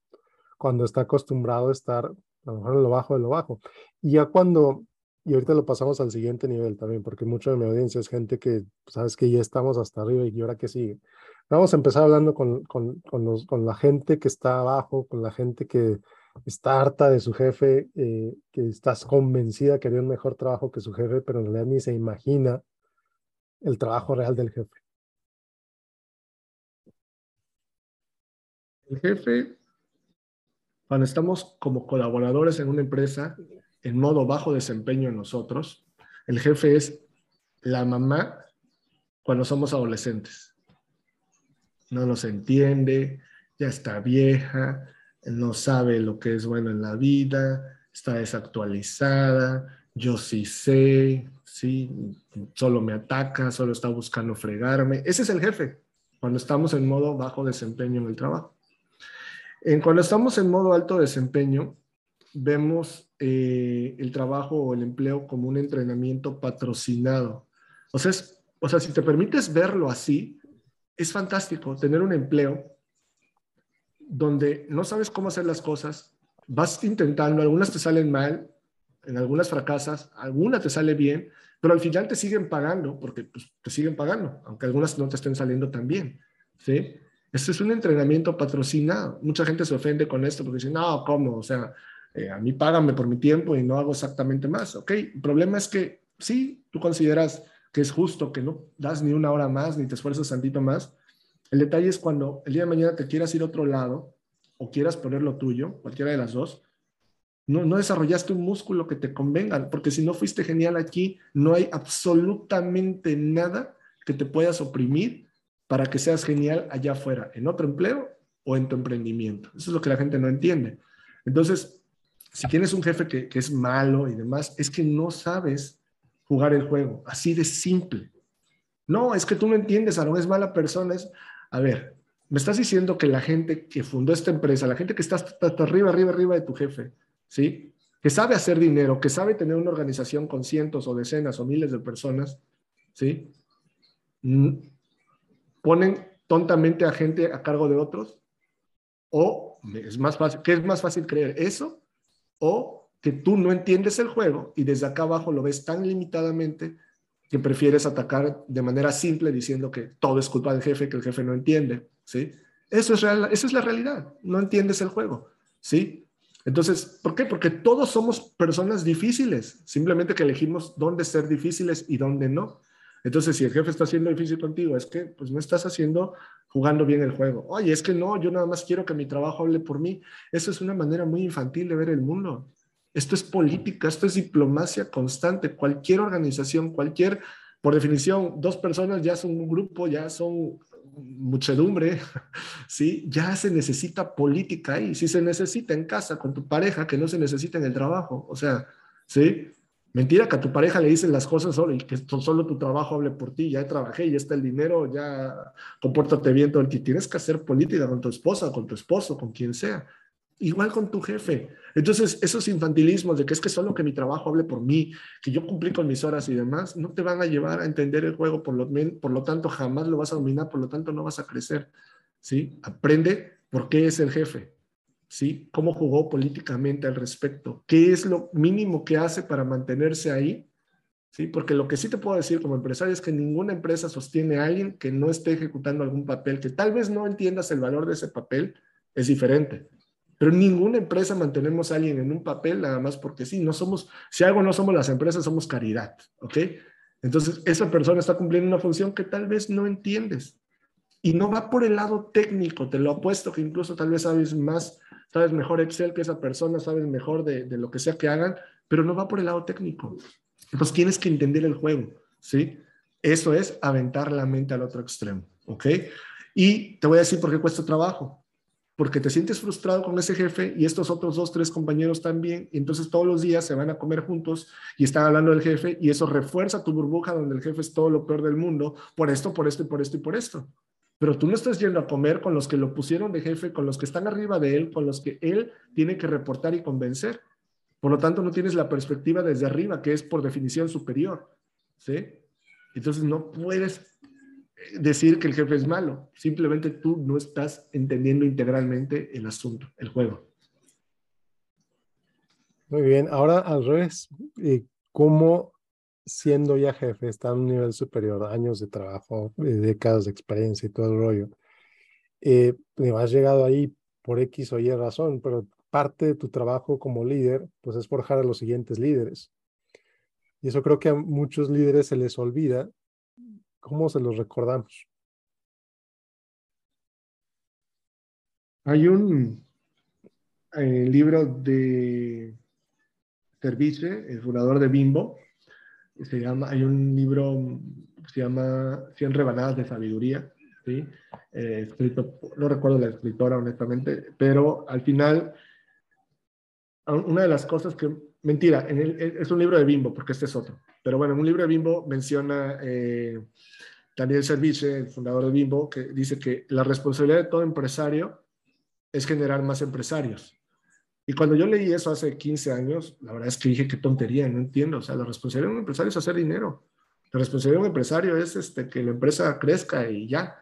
cuando está acostumbrado a estar a lo mejor en lo bajo de lo bajo? Y ya cuando, y ahorita lo pasamos al siguiente nivel también, porque mucho de mi audiencia es gente que, sabes que ya estamos hasta arriba y ahora qué sigue. Vamos a empezar hablando con, con, con, los, con la gente que está abajo, con la gente que está harta de su jefe, eh, que estás convencida que haría un mejor trabajo que su jefe, pero en realidad ni se imagina el trabajo real del jefe. El jefe, cuando estamos como colaboradores en una empresa, en modo bajo desempeño en nosotros, el jefe es la mamá cuando somos adolescentes no nos entiende, ya está vieja, no sabe lo que es bueno en la vida, está desactualizada, yo sí sé, sí, solo me ataca, solo está buscando fregarme. Ese es el jefe, cuando estamos en modo bajo desempeño en el trabajo. En cuando estamos en modo alto desempeño, vemos eh, el trabajo o el empleo como un entrenamiento patrocinado. O sea, o sea, si te permites verlo así, es fantástico tener un empleo donde no sabes cómo hacer las cosas, vas intentando, algunas te salen mal, en algunas fracasas, algunas te sale bien, pero al final te siguen pagando, porque pues, te siguen pagando, aunque algunas no te estén saliendo tan bien. ¿sí? Esto es un entrenamiento patrocinado. Mucha gente se ofende con esto porque dice, no, ¿cómo? O sea, eh, a mí págame por mi tiempo y no hago exactamente más. Ok, el problema es que sí, tú consideras que es justo, que no das ni una hora más, ni te esfuerzas tantito más. El detalle es cuando el día de mañana te quieras ir a otro lado o quieras poner lo tuyo, cualquiera de las dos, no, no desarrollaste un músculo que te convenga, porque si no fuiste genial aquí, no hay absolutamente nada que te puedas oprimir para que seas genial allá afuera, en otro empleo o en tu emprendimiento. Eso es lo que la gente no entiende. Entonces, si tienes un jefe que, es malo y demás, es que no sabes jugar el juego, así de simple. No, es que tú no entiendes, no es mala persona. Es, a ver, me estás diciendo que la gente que fundó esta empresa, la gente que está hasta, arriba, arriba, arriba de tu jefe, ¿sí? Que sabe hacer dinero, que sabe tener una organización con cientos o decenas o miles de personas, ¿sí? Mm, ponen tontamente a gente a cargo de otros o es más fácil, ¿qué es más fácil creer? ¿Eso o que tú no entiendes el juego y desde acá abajo lo ves tan limitadamente que prefieres atacar de manera simple diciendo que todo es culpa del jefe, que el jefe no entiende, ¿sí? Eso es real, esa es la realidad, no entiendes el juego, ¿sí? Entonces, ¿por qué? Porque todos somos personas difíciles, simplemente que elegimos dónde ser difíciles y dónde no. Entonces, si el jefe está haciendo difícil contigo, es que pues no estás haciendo, jugando bien el juego. Oye, es que no, yo nada más quiero que mi trabajo hable por mí. Eso es una manera muy infantil de ver el mundo. Esto es política, esto es diplomacia constante. Cualquier organización, cualquier, por definición, dos personas ya son un grupo, ya son muchedumbre, ¿sí? Ya se necesita política ahí. Si se necesita en casa con tu pareja, que no se necesita en el trabajo. O sea, ¿sí? Mentira que a tu pareja le dicen las cosas solo y que solo tu trabajo hable por ti. Ya trabajé, ya está el dinero, ya compórtate bien todo el que tienes que hacer política con tu esposa, con tu esposo, con quien sea. Igual con tu jefe. Entonces, esos infantilismos de que es que solo que mi trabajo hable por mí, que yo cumplí con mis horas y demás, no te van a llevar a entender el juego, por lo, por lo tanto, jamás lo vas a dominar, por lo tanto, no vas a crecer. ¿sí? Aprende por qué es el jefe, ¿sí? Cómo jugó políticamente al respecto, qué es lo mínimo que hace para mantenerse ahí, ¿sí? Porque lo que sí te puedo decir como empresario es que ninguna empresa sostiene a alguien que no esté ejecutando algún papel, que tal vez no entiendas el valor de ese papel, es diferente. Pero ninguna empresa mantenemos a alguien en un papel nada más porque sí, no somos, si algo no somos las empresas, somos caridad, ¿ok? Entonces, esa persona está cumpliendo una función que tal vez no entiendes. Y no va por el lado técnico, te lo apuesto que incluso tal vez sabes más, sabes mejor Excel que esa persona, sabes mejor de, lo que sea que hagan, pero no va por el lado técnico. Entonces tienes que entender el juego, ¿sí? Eso es aventar la mente al otro extremo, ¿ok? Y te voy a decir por qué cuesta trabajo porque te sientes frustrado con ese jefe y estos otros dos, tres compañeros también, y entonces todos los días se van a comer juntos y están hablando del jefe y eso refuerza tu burbuja donde el jefe es todo lo peor del mundo por esto, por esto y por esto y por esto. Pero tú no estás yendo a comer con los que lo pusieron de jefe, con los que están arriba de él, con los que él tiene que reportar y convencer. Por lo tanto, no tienes la perspectiva desde arriba, que es por definición superior. ¿Sí? Entonces no puedes decir que el jefe es malo, simplemente tú no estás entendiendo integralmente el asunto, el juego. Muy bien, ahora al revés, ¿cómo siendo ya jefe, está a un nivel superior, años de trabajo, décadas de experiencia y todo el rollo, eh, has llegado ahí por X o Y razón, pero parte de tu trabajo como líder, pues es forjar a los siguientes líderes. Y eso creo que a muchos líderes se les olvida ¿Cómo se los recordamos? Hay un eh, libro de Service, el fundador de Bimbo, se llama, hay un libro que se llama Cien rebanadas de sabiduría, ¿sí? Eh, escrito, no recuerdo la escritora honestamente, pero al final, una de las cosas que, mentira, en es un libro de Bimbo, porque este es otro, pero bueno, en un libro de Bimbo menciona eh, Daniel Service, el fundador de Bimbo, que dice que la responsabilidad de todo empresario es generar más empresarios. Y cuando yo leí eso hace 15 años, la verdad es que dije, qué tontería, no entiendo. O sea, la responsabilidad de un empresario es hacer dinero. La responsabilidad de un empresario es este, que la empresa crezca y ya.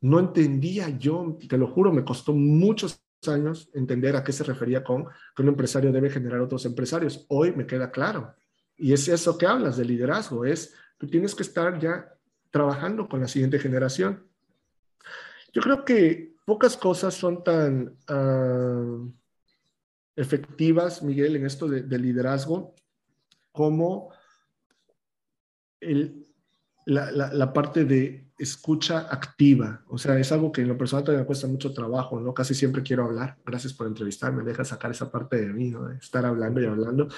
No entendía yo, te lo juro, me costó muchos años entender a qué se refería con que un empresario debe generar otros empresarios. Hoy me queda claro. Y es eso que hablas de liderazgo, es tú tienes que estar ya trabajando con la siguiente generación. Yo creo que pocas cosas son tan ah, efectivas, Miguel, en esto de, liderazgo, como el, la, la, parte de escucha activa. O sea, es algo que en lo personal todavía me cuesta mucho trabajo, ¿no? Casi siempre quiero hablar. Gracias por entrevistarme, deja sacar esa parte de mí, ¿no? estar hablando y hablando.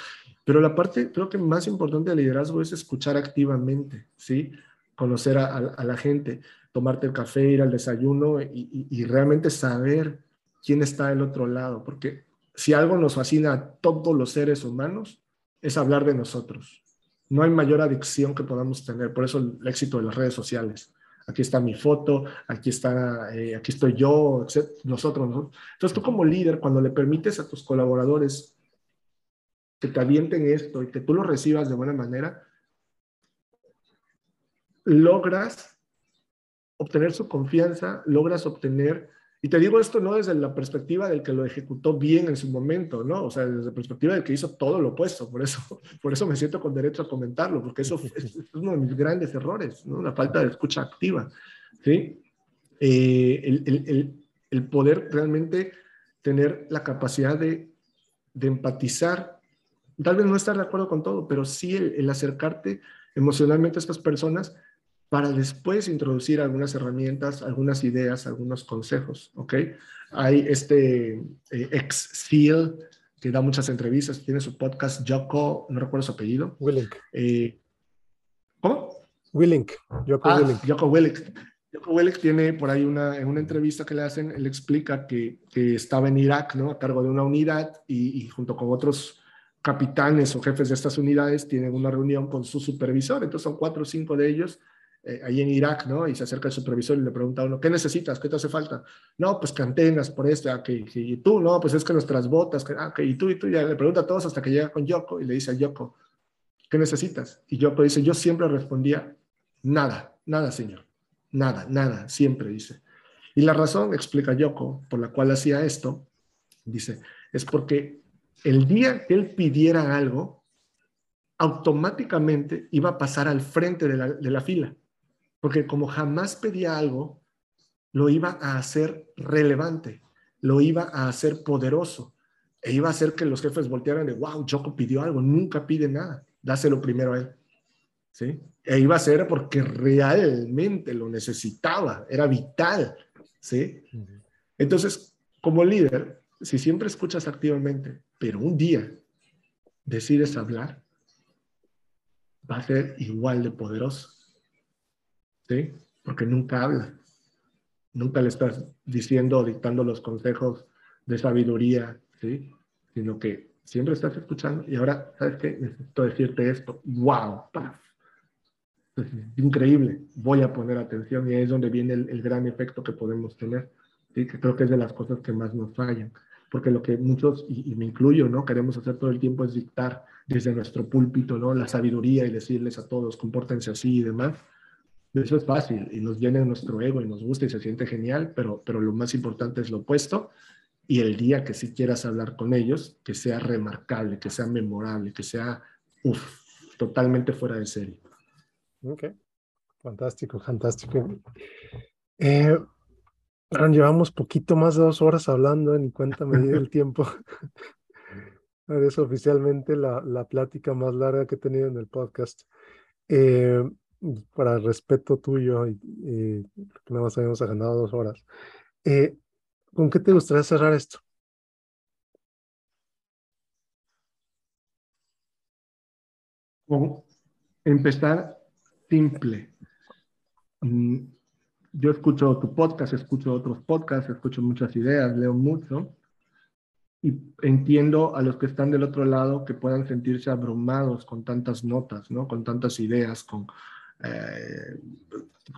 Pero la parte, creo que más importante del liderazgo es escuchar activamente, ¿sí? Conocer a, la gente, tomarte el café, ir al desayuno y, realmente saber quién está del otro lado. Porque si algo nos fascina a todos los seres humanos, es hablar de nosotros. No hay mayor adicción que podamos tener. Por eso el éxito de las redes sociales aquí está mi foto, aquí está, eh, aquí estoy yo, nosotros. Entonces tú como líder, cuando le permites a tus colaboradores que te avienten esto y que tú lo recibas de buena manera, logras obtener su confianza, logras obtener Y te digo esto no desde la perspectiva del que lo ejecutó bien en su momento, ¿no? O sea, desde la perspectiva del que hizo todo lo opuesto. Por eso, por eso me siento con derecho a comentarlo, porque eso es, uno de mis grandes errores, ¿no? La falta de escucha activa, ¿sí? Eh, el, el, el, poder realmente tener la capacidad de, de, empatizar, tal vez no estar de acuerdo con todo, pero sí el, acercarte emocionalmente a estas personas para después introducir algunas herramientas, algunas ideas, algunos consejos, ¿ok? Hay este eh, ex SEAL que da muchas entrevistas, tiene su podcast, Joko, no recuerdo su apellido. Willink. Eh, ¿Cómo? Willink, Joko ah, Willink. Joko Willink. Willink tiene por ahí una, en una entrevista que le hacen, él explica que, que estaba en Irak, ¿no? A cargo de una unidad y, y junto con otros capitanes o jefes de estas unidades tienen una reunión con su supervisor, entonces son cuatro o cinco de ellos eh, ahí en Irak, ¿no? Y se acerca el supervisor y le pregunta a uno, ¿qué necesitas? ¿Qué te hace falta? No, pues cantenas por esto, ah, y tú, no, pues es que nuestras botas, ah, y tú, y tú, ya le pregunta a todos hasta que llega con Yoko y le dice a Yoko, ¿qué necesitas? Y Yoko dice, yo siempre respondía, nada, nada, señor, nada, nada, siempre dice. Y la razón, explica Yoko, por la cual hacía esto, dice, es porque el día que él pidiera algo, automáticamente iba a pasar al frente de la fila porque como jamás pedía algo, lo iba a hacer relevante, lo iba a hacer poderoso, e iba a hacer que los jefes voltearan de, wow, Joko pidió algo, nunca pide nada, dáselo primero a él. ¿Sí? E iba a ser porque realmente lo necesitaba, era vital. ¿Sí? Entonces, como líder, si siempre escuchas activamente, pero un día decides hablar, va a ser igual de poderoso. ¿Sí? Porque nunca habla. Nunca le estás diciendo o dictando los consejos de sabiduría, ¿sí? Sino que siempre estás escuchando y ahora, ¿sabes qué? Necesito decirte esto. ¡Wow! Es increíble. Voy a poner atención y ahí es donde viene el, gran efecto que podemos tener. ¿sí? Que creo que es de las cosas que más nos fallan. Porque lo que muchos, y, y, me incluyo, ¿no? Queremos hacer todo el tiempo es dictar desde nuestro púlpito, ¿no? La sabiduría y decirles a todos, compórtense así y demás. Eso es fácil y nos llena nuestro ego y nos gusta y se siente genial, pero, pero lo más importante es lo opuesto. Y el día que sí quieras hablar con ellos, que sea remarcable, que sea memorable, que sea uf, totalmente fuera de serie. Ok, fantástico, fantástico. Eh, llevamos poquito más de dos horas hablando, en cuéntame el tiempo. Es oficialmente la, la, plática más larga que he tenido en el podcast. Eh, para el respeto tuyo y, nada más habíamos agendado dos horas, eh, ¿con qué te gustaría cerrar esto? Con empezar simple. Mm, yo escucho tu podcast, escucho otros podcasts, escucho muchas ideas, leo mucho y entiendo a los que están del otro lado que puedan sentirse abrumados con tantas notas, ¿no? Con tantas ideas, con eh,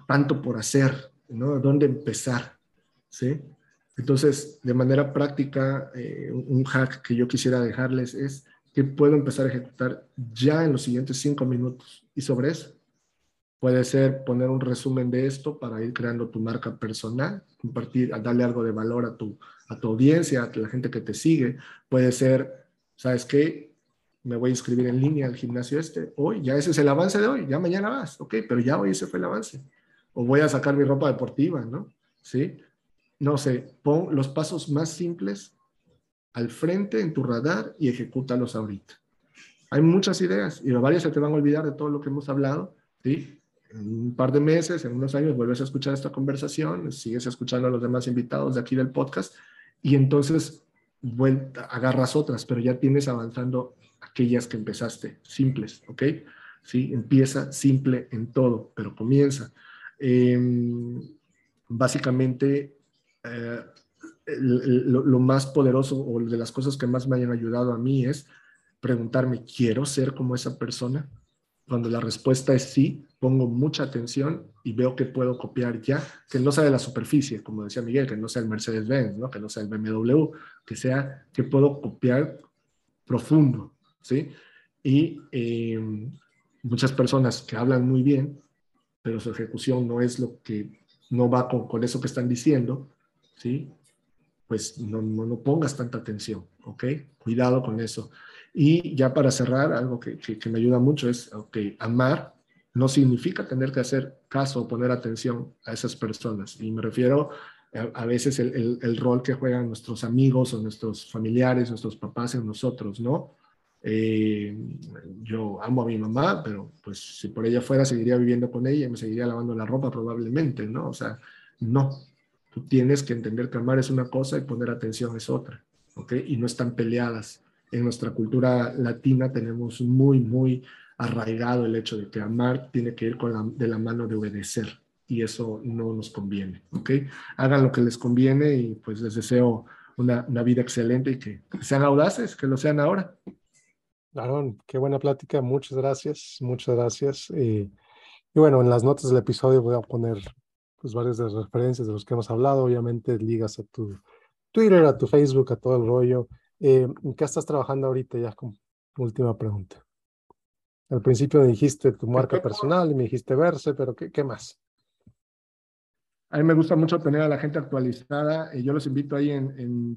tanto por hacer, ¿no? ¿Dónde empezar? ¿Sí? Entonces, de manera práctica, eh, un hack que yo quisiera dejarles es que puedo empezar a ejecutar ya en los siguientes cinco minutos. Y sobre eso, puede ser poner un resumen de esto para ir creando tu marca personal, compartir, darle algo de valor a tu, a tu audiencia, a la gente que te sigue. Puede ser, ¿sabes qué? Me voy a inscribir en línea al gimnasio este, hoy, ya ese es el avance de hoy, ya mañana vas, ok, pero ya hoy ese fue el avance. O voy a sacar mi ropa deportiva, ¿no? ¿Sí? No sé, pon los pasos más simples al frente en tu radar y ejecútalos ahorita. Hay muchas ideas y varias se te van a olvidar de todo lo que hemos hablado, ¿sí? En un par de meses, en unos años, vuelves a escuchar esta conversación, sigues escuchando a los demás invitados de aquí del podcast y entonces vuelta, agarras otras, pero ya tienes avanzando aquellas que empezaste, simples, ¿ok? Sí, empieza simple en todo, pero comienza. Em, básicamente, eh, lo, más poderoso o de las cosas que más me hayan ayudado a mí es preguntarme, ¿quiero ser como esa persona? Cuando la respuesta es sí, pongo mucha atención y veo que puedo copiar ya, que no sea de la superficie, como decía Miguel, que no sea el Mercedes-Benz, ¿no? que no sea el BMW, que sea que puedo copiar profundo, ¿sí? Y eh, muchas personas que hablan muy bien, pero su ejecución no es lo que, no va con, con eso que están diciendo, ¿sí? Pues no, no, pongas tanta atención, ¿ok? Cuidado con eso. Y ya para cerrar, algo que, que, me ayuda mucho es, ok, amar no significa tener que hacer caso o poner atención a esas personas. Y me refiero a, veces el, el, rol que juegan nuestros amigos o nuestros familiares, nuestros papás en nosotros, ¿no? Eh, yo amo a mi mamá, pero pues si por ella fuera seguiría viviendo con ella y me seguiría lavando la ropa probablemente, ¿no? O sea, no. Tú tienes que entender que amar es una cosa y poner atención es otra, ¿ok? Y no están peleadas. En nuestra cultura latina tenemos muy, muy arraigado el hecho de que amar tiene que ir con la, de la mano de obedecer y eso no nos conviene, ¿ok? Hagan lo que les conviene y pues les deseo una, una vida excelente y que sean audaces, que lo sean ahora. Aaron, qué buena plática, muchas gracias, muchas gracias. Eh, y bueno, en las notas del episodio voy a poner pues varias de las referencias de los que hemos hablado, obviamente ligas a tu Twitter, a tu Facebook, a todo el rollo. Eh, ¿En qué estás trabajando ahorita ya como última pregunta? Al principio me dijiste tu marca personal y me dijiste verse, pero ¿qué, qué más? A mí me gusta mucho tener a la gente actualizada. y yo los invito ahí en, en.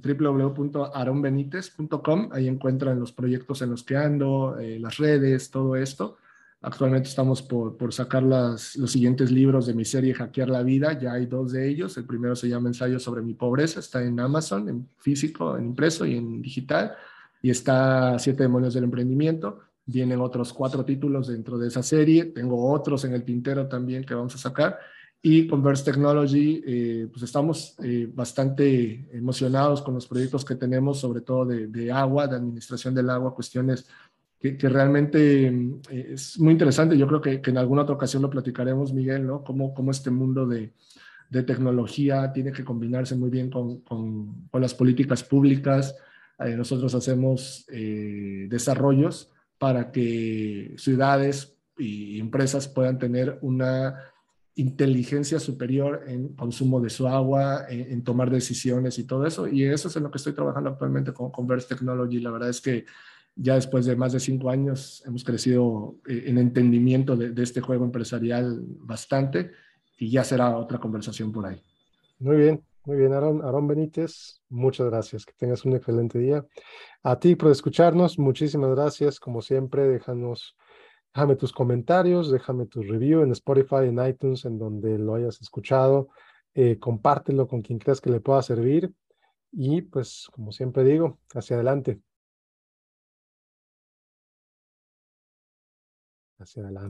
Ahí encuentran los proyectos en los que ando, eh, las redes, todo esto. Actualmente estamos por, por sacar las, los siguientes libros de mi serie Hackear la Vida. Ya hay dos de ellos. El primero se llama Ensayo sobre mi pobreza. Está en Amazon, en físico, en impreso y en digital. Y está Siete demonios del emprendimiento. Vienen otros cuatro títulos dentro de esa serie. Tengo otros en el tintero también que vamos a sacar y Converse Technology, eh, pues estamos eh, bastante emocionados con los proyectos que tenemos, sobre todo de, agua, de administración del agua, cuestiones que, realmente eh, es muy interesante. Yo creo que, en alguna otra ocasión lo platicaremos, Miguel, ¿no? Cómo, cómo este mundo de, de, tecnología tiene que combinarse muy bien con, con, con las políticas públicas. nosotros hacemos desarrollos para que ciudades y empresas puedan tener una inteligencia superior en consumo de su agua, en, tomar decisiones y todo eso. Y eso es en lo que estoy trabajando actualmente con Converse Technology. La verdad es que ya después de más de cinco años hemos crecido eh, en entendimiento de, este juego empresarial bastante y ya será otra conversación por ahí. Muy bien, muy bien, Aaron, Aaron Benítez, muchas gracias, que tengas un excelente día. A ti por escucharnos, muchísimas gracias, como siempre, déjanos Déjame tus comentarios, déjame tu review en Spotify, en iTunes, en donde lo hayas escuchado. Eh, compártelo con quien creas que le pueda servir. Y pues, como siempre digo, hacia adelante. Hacia adelante.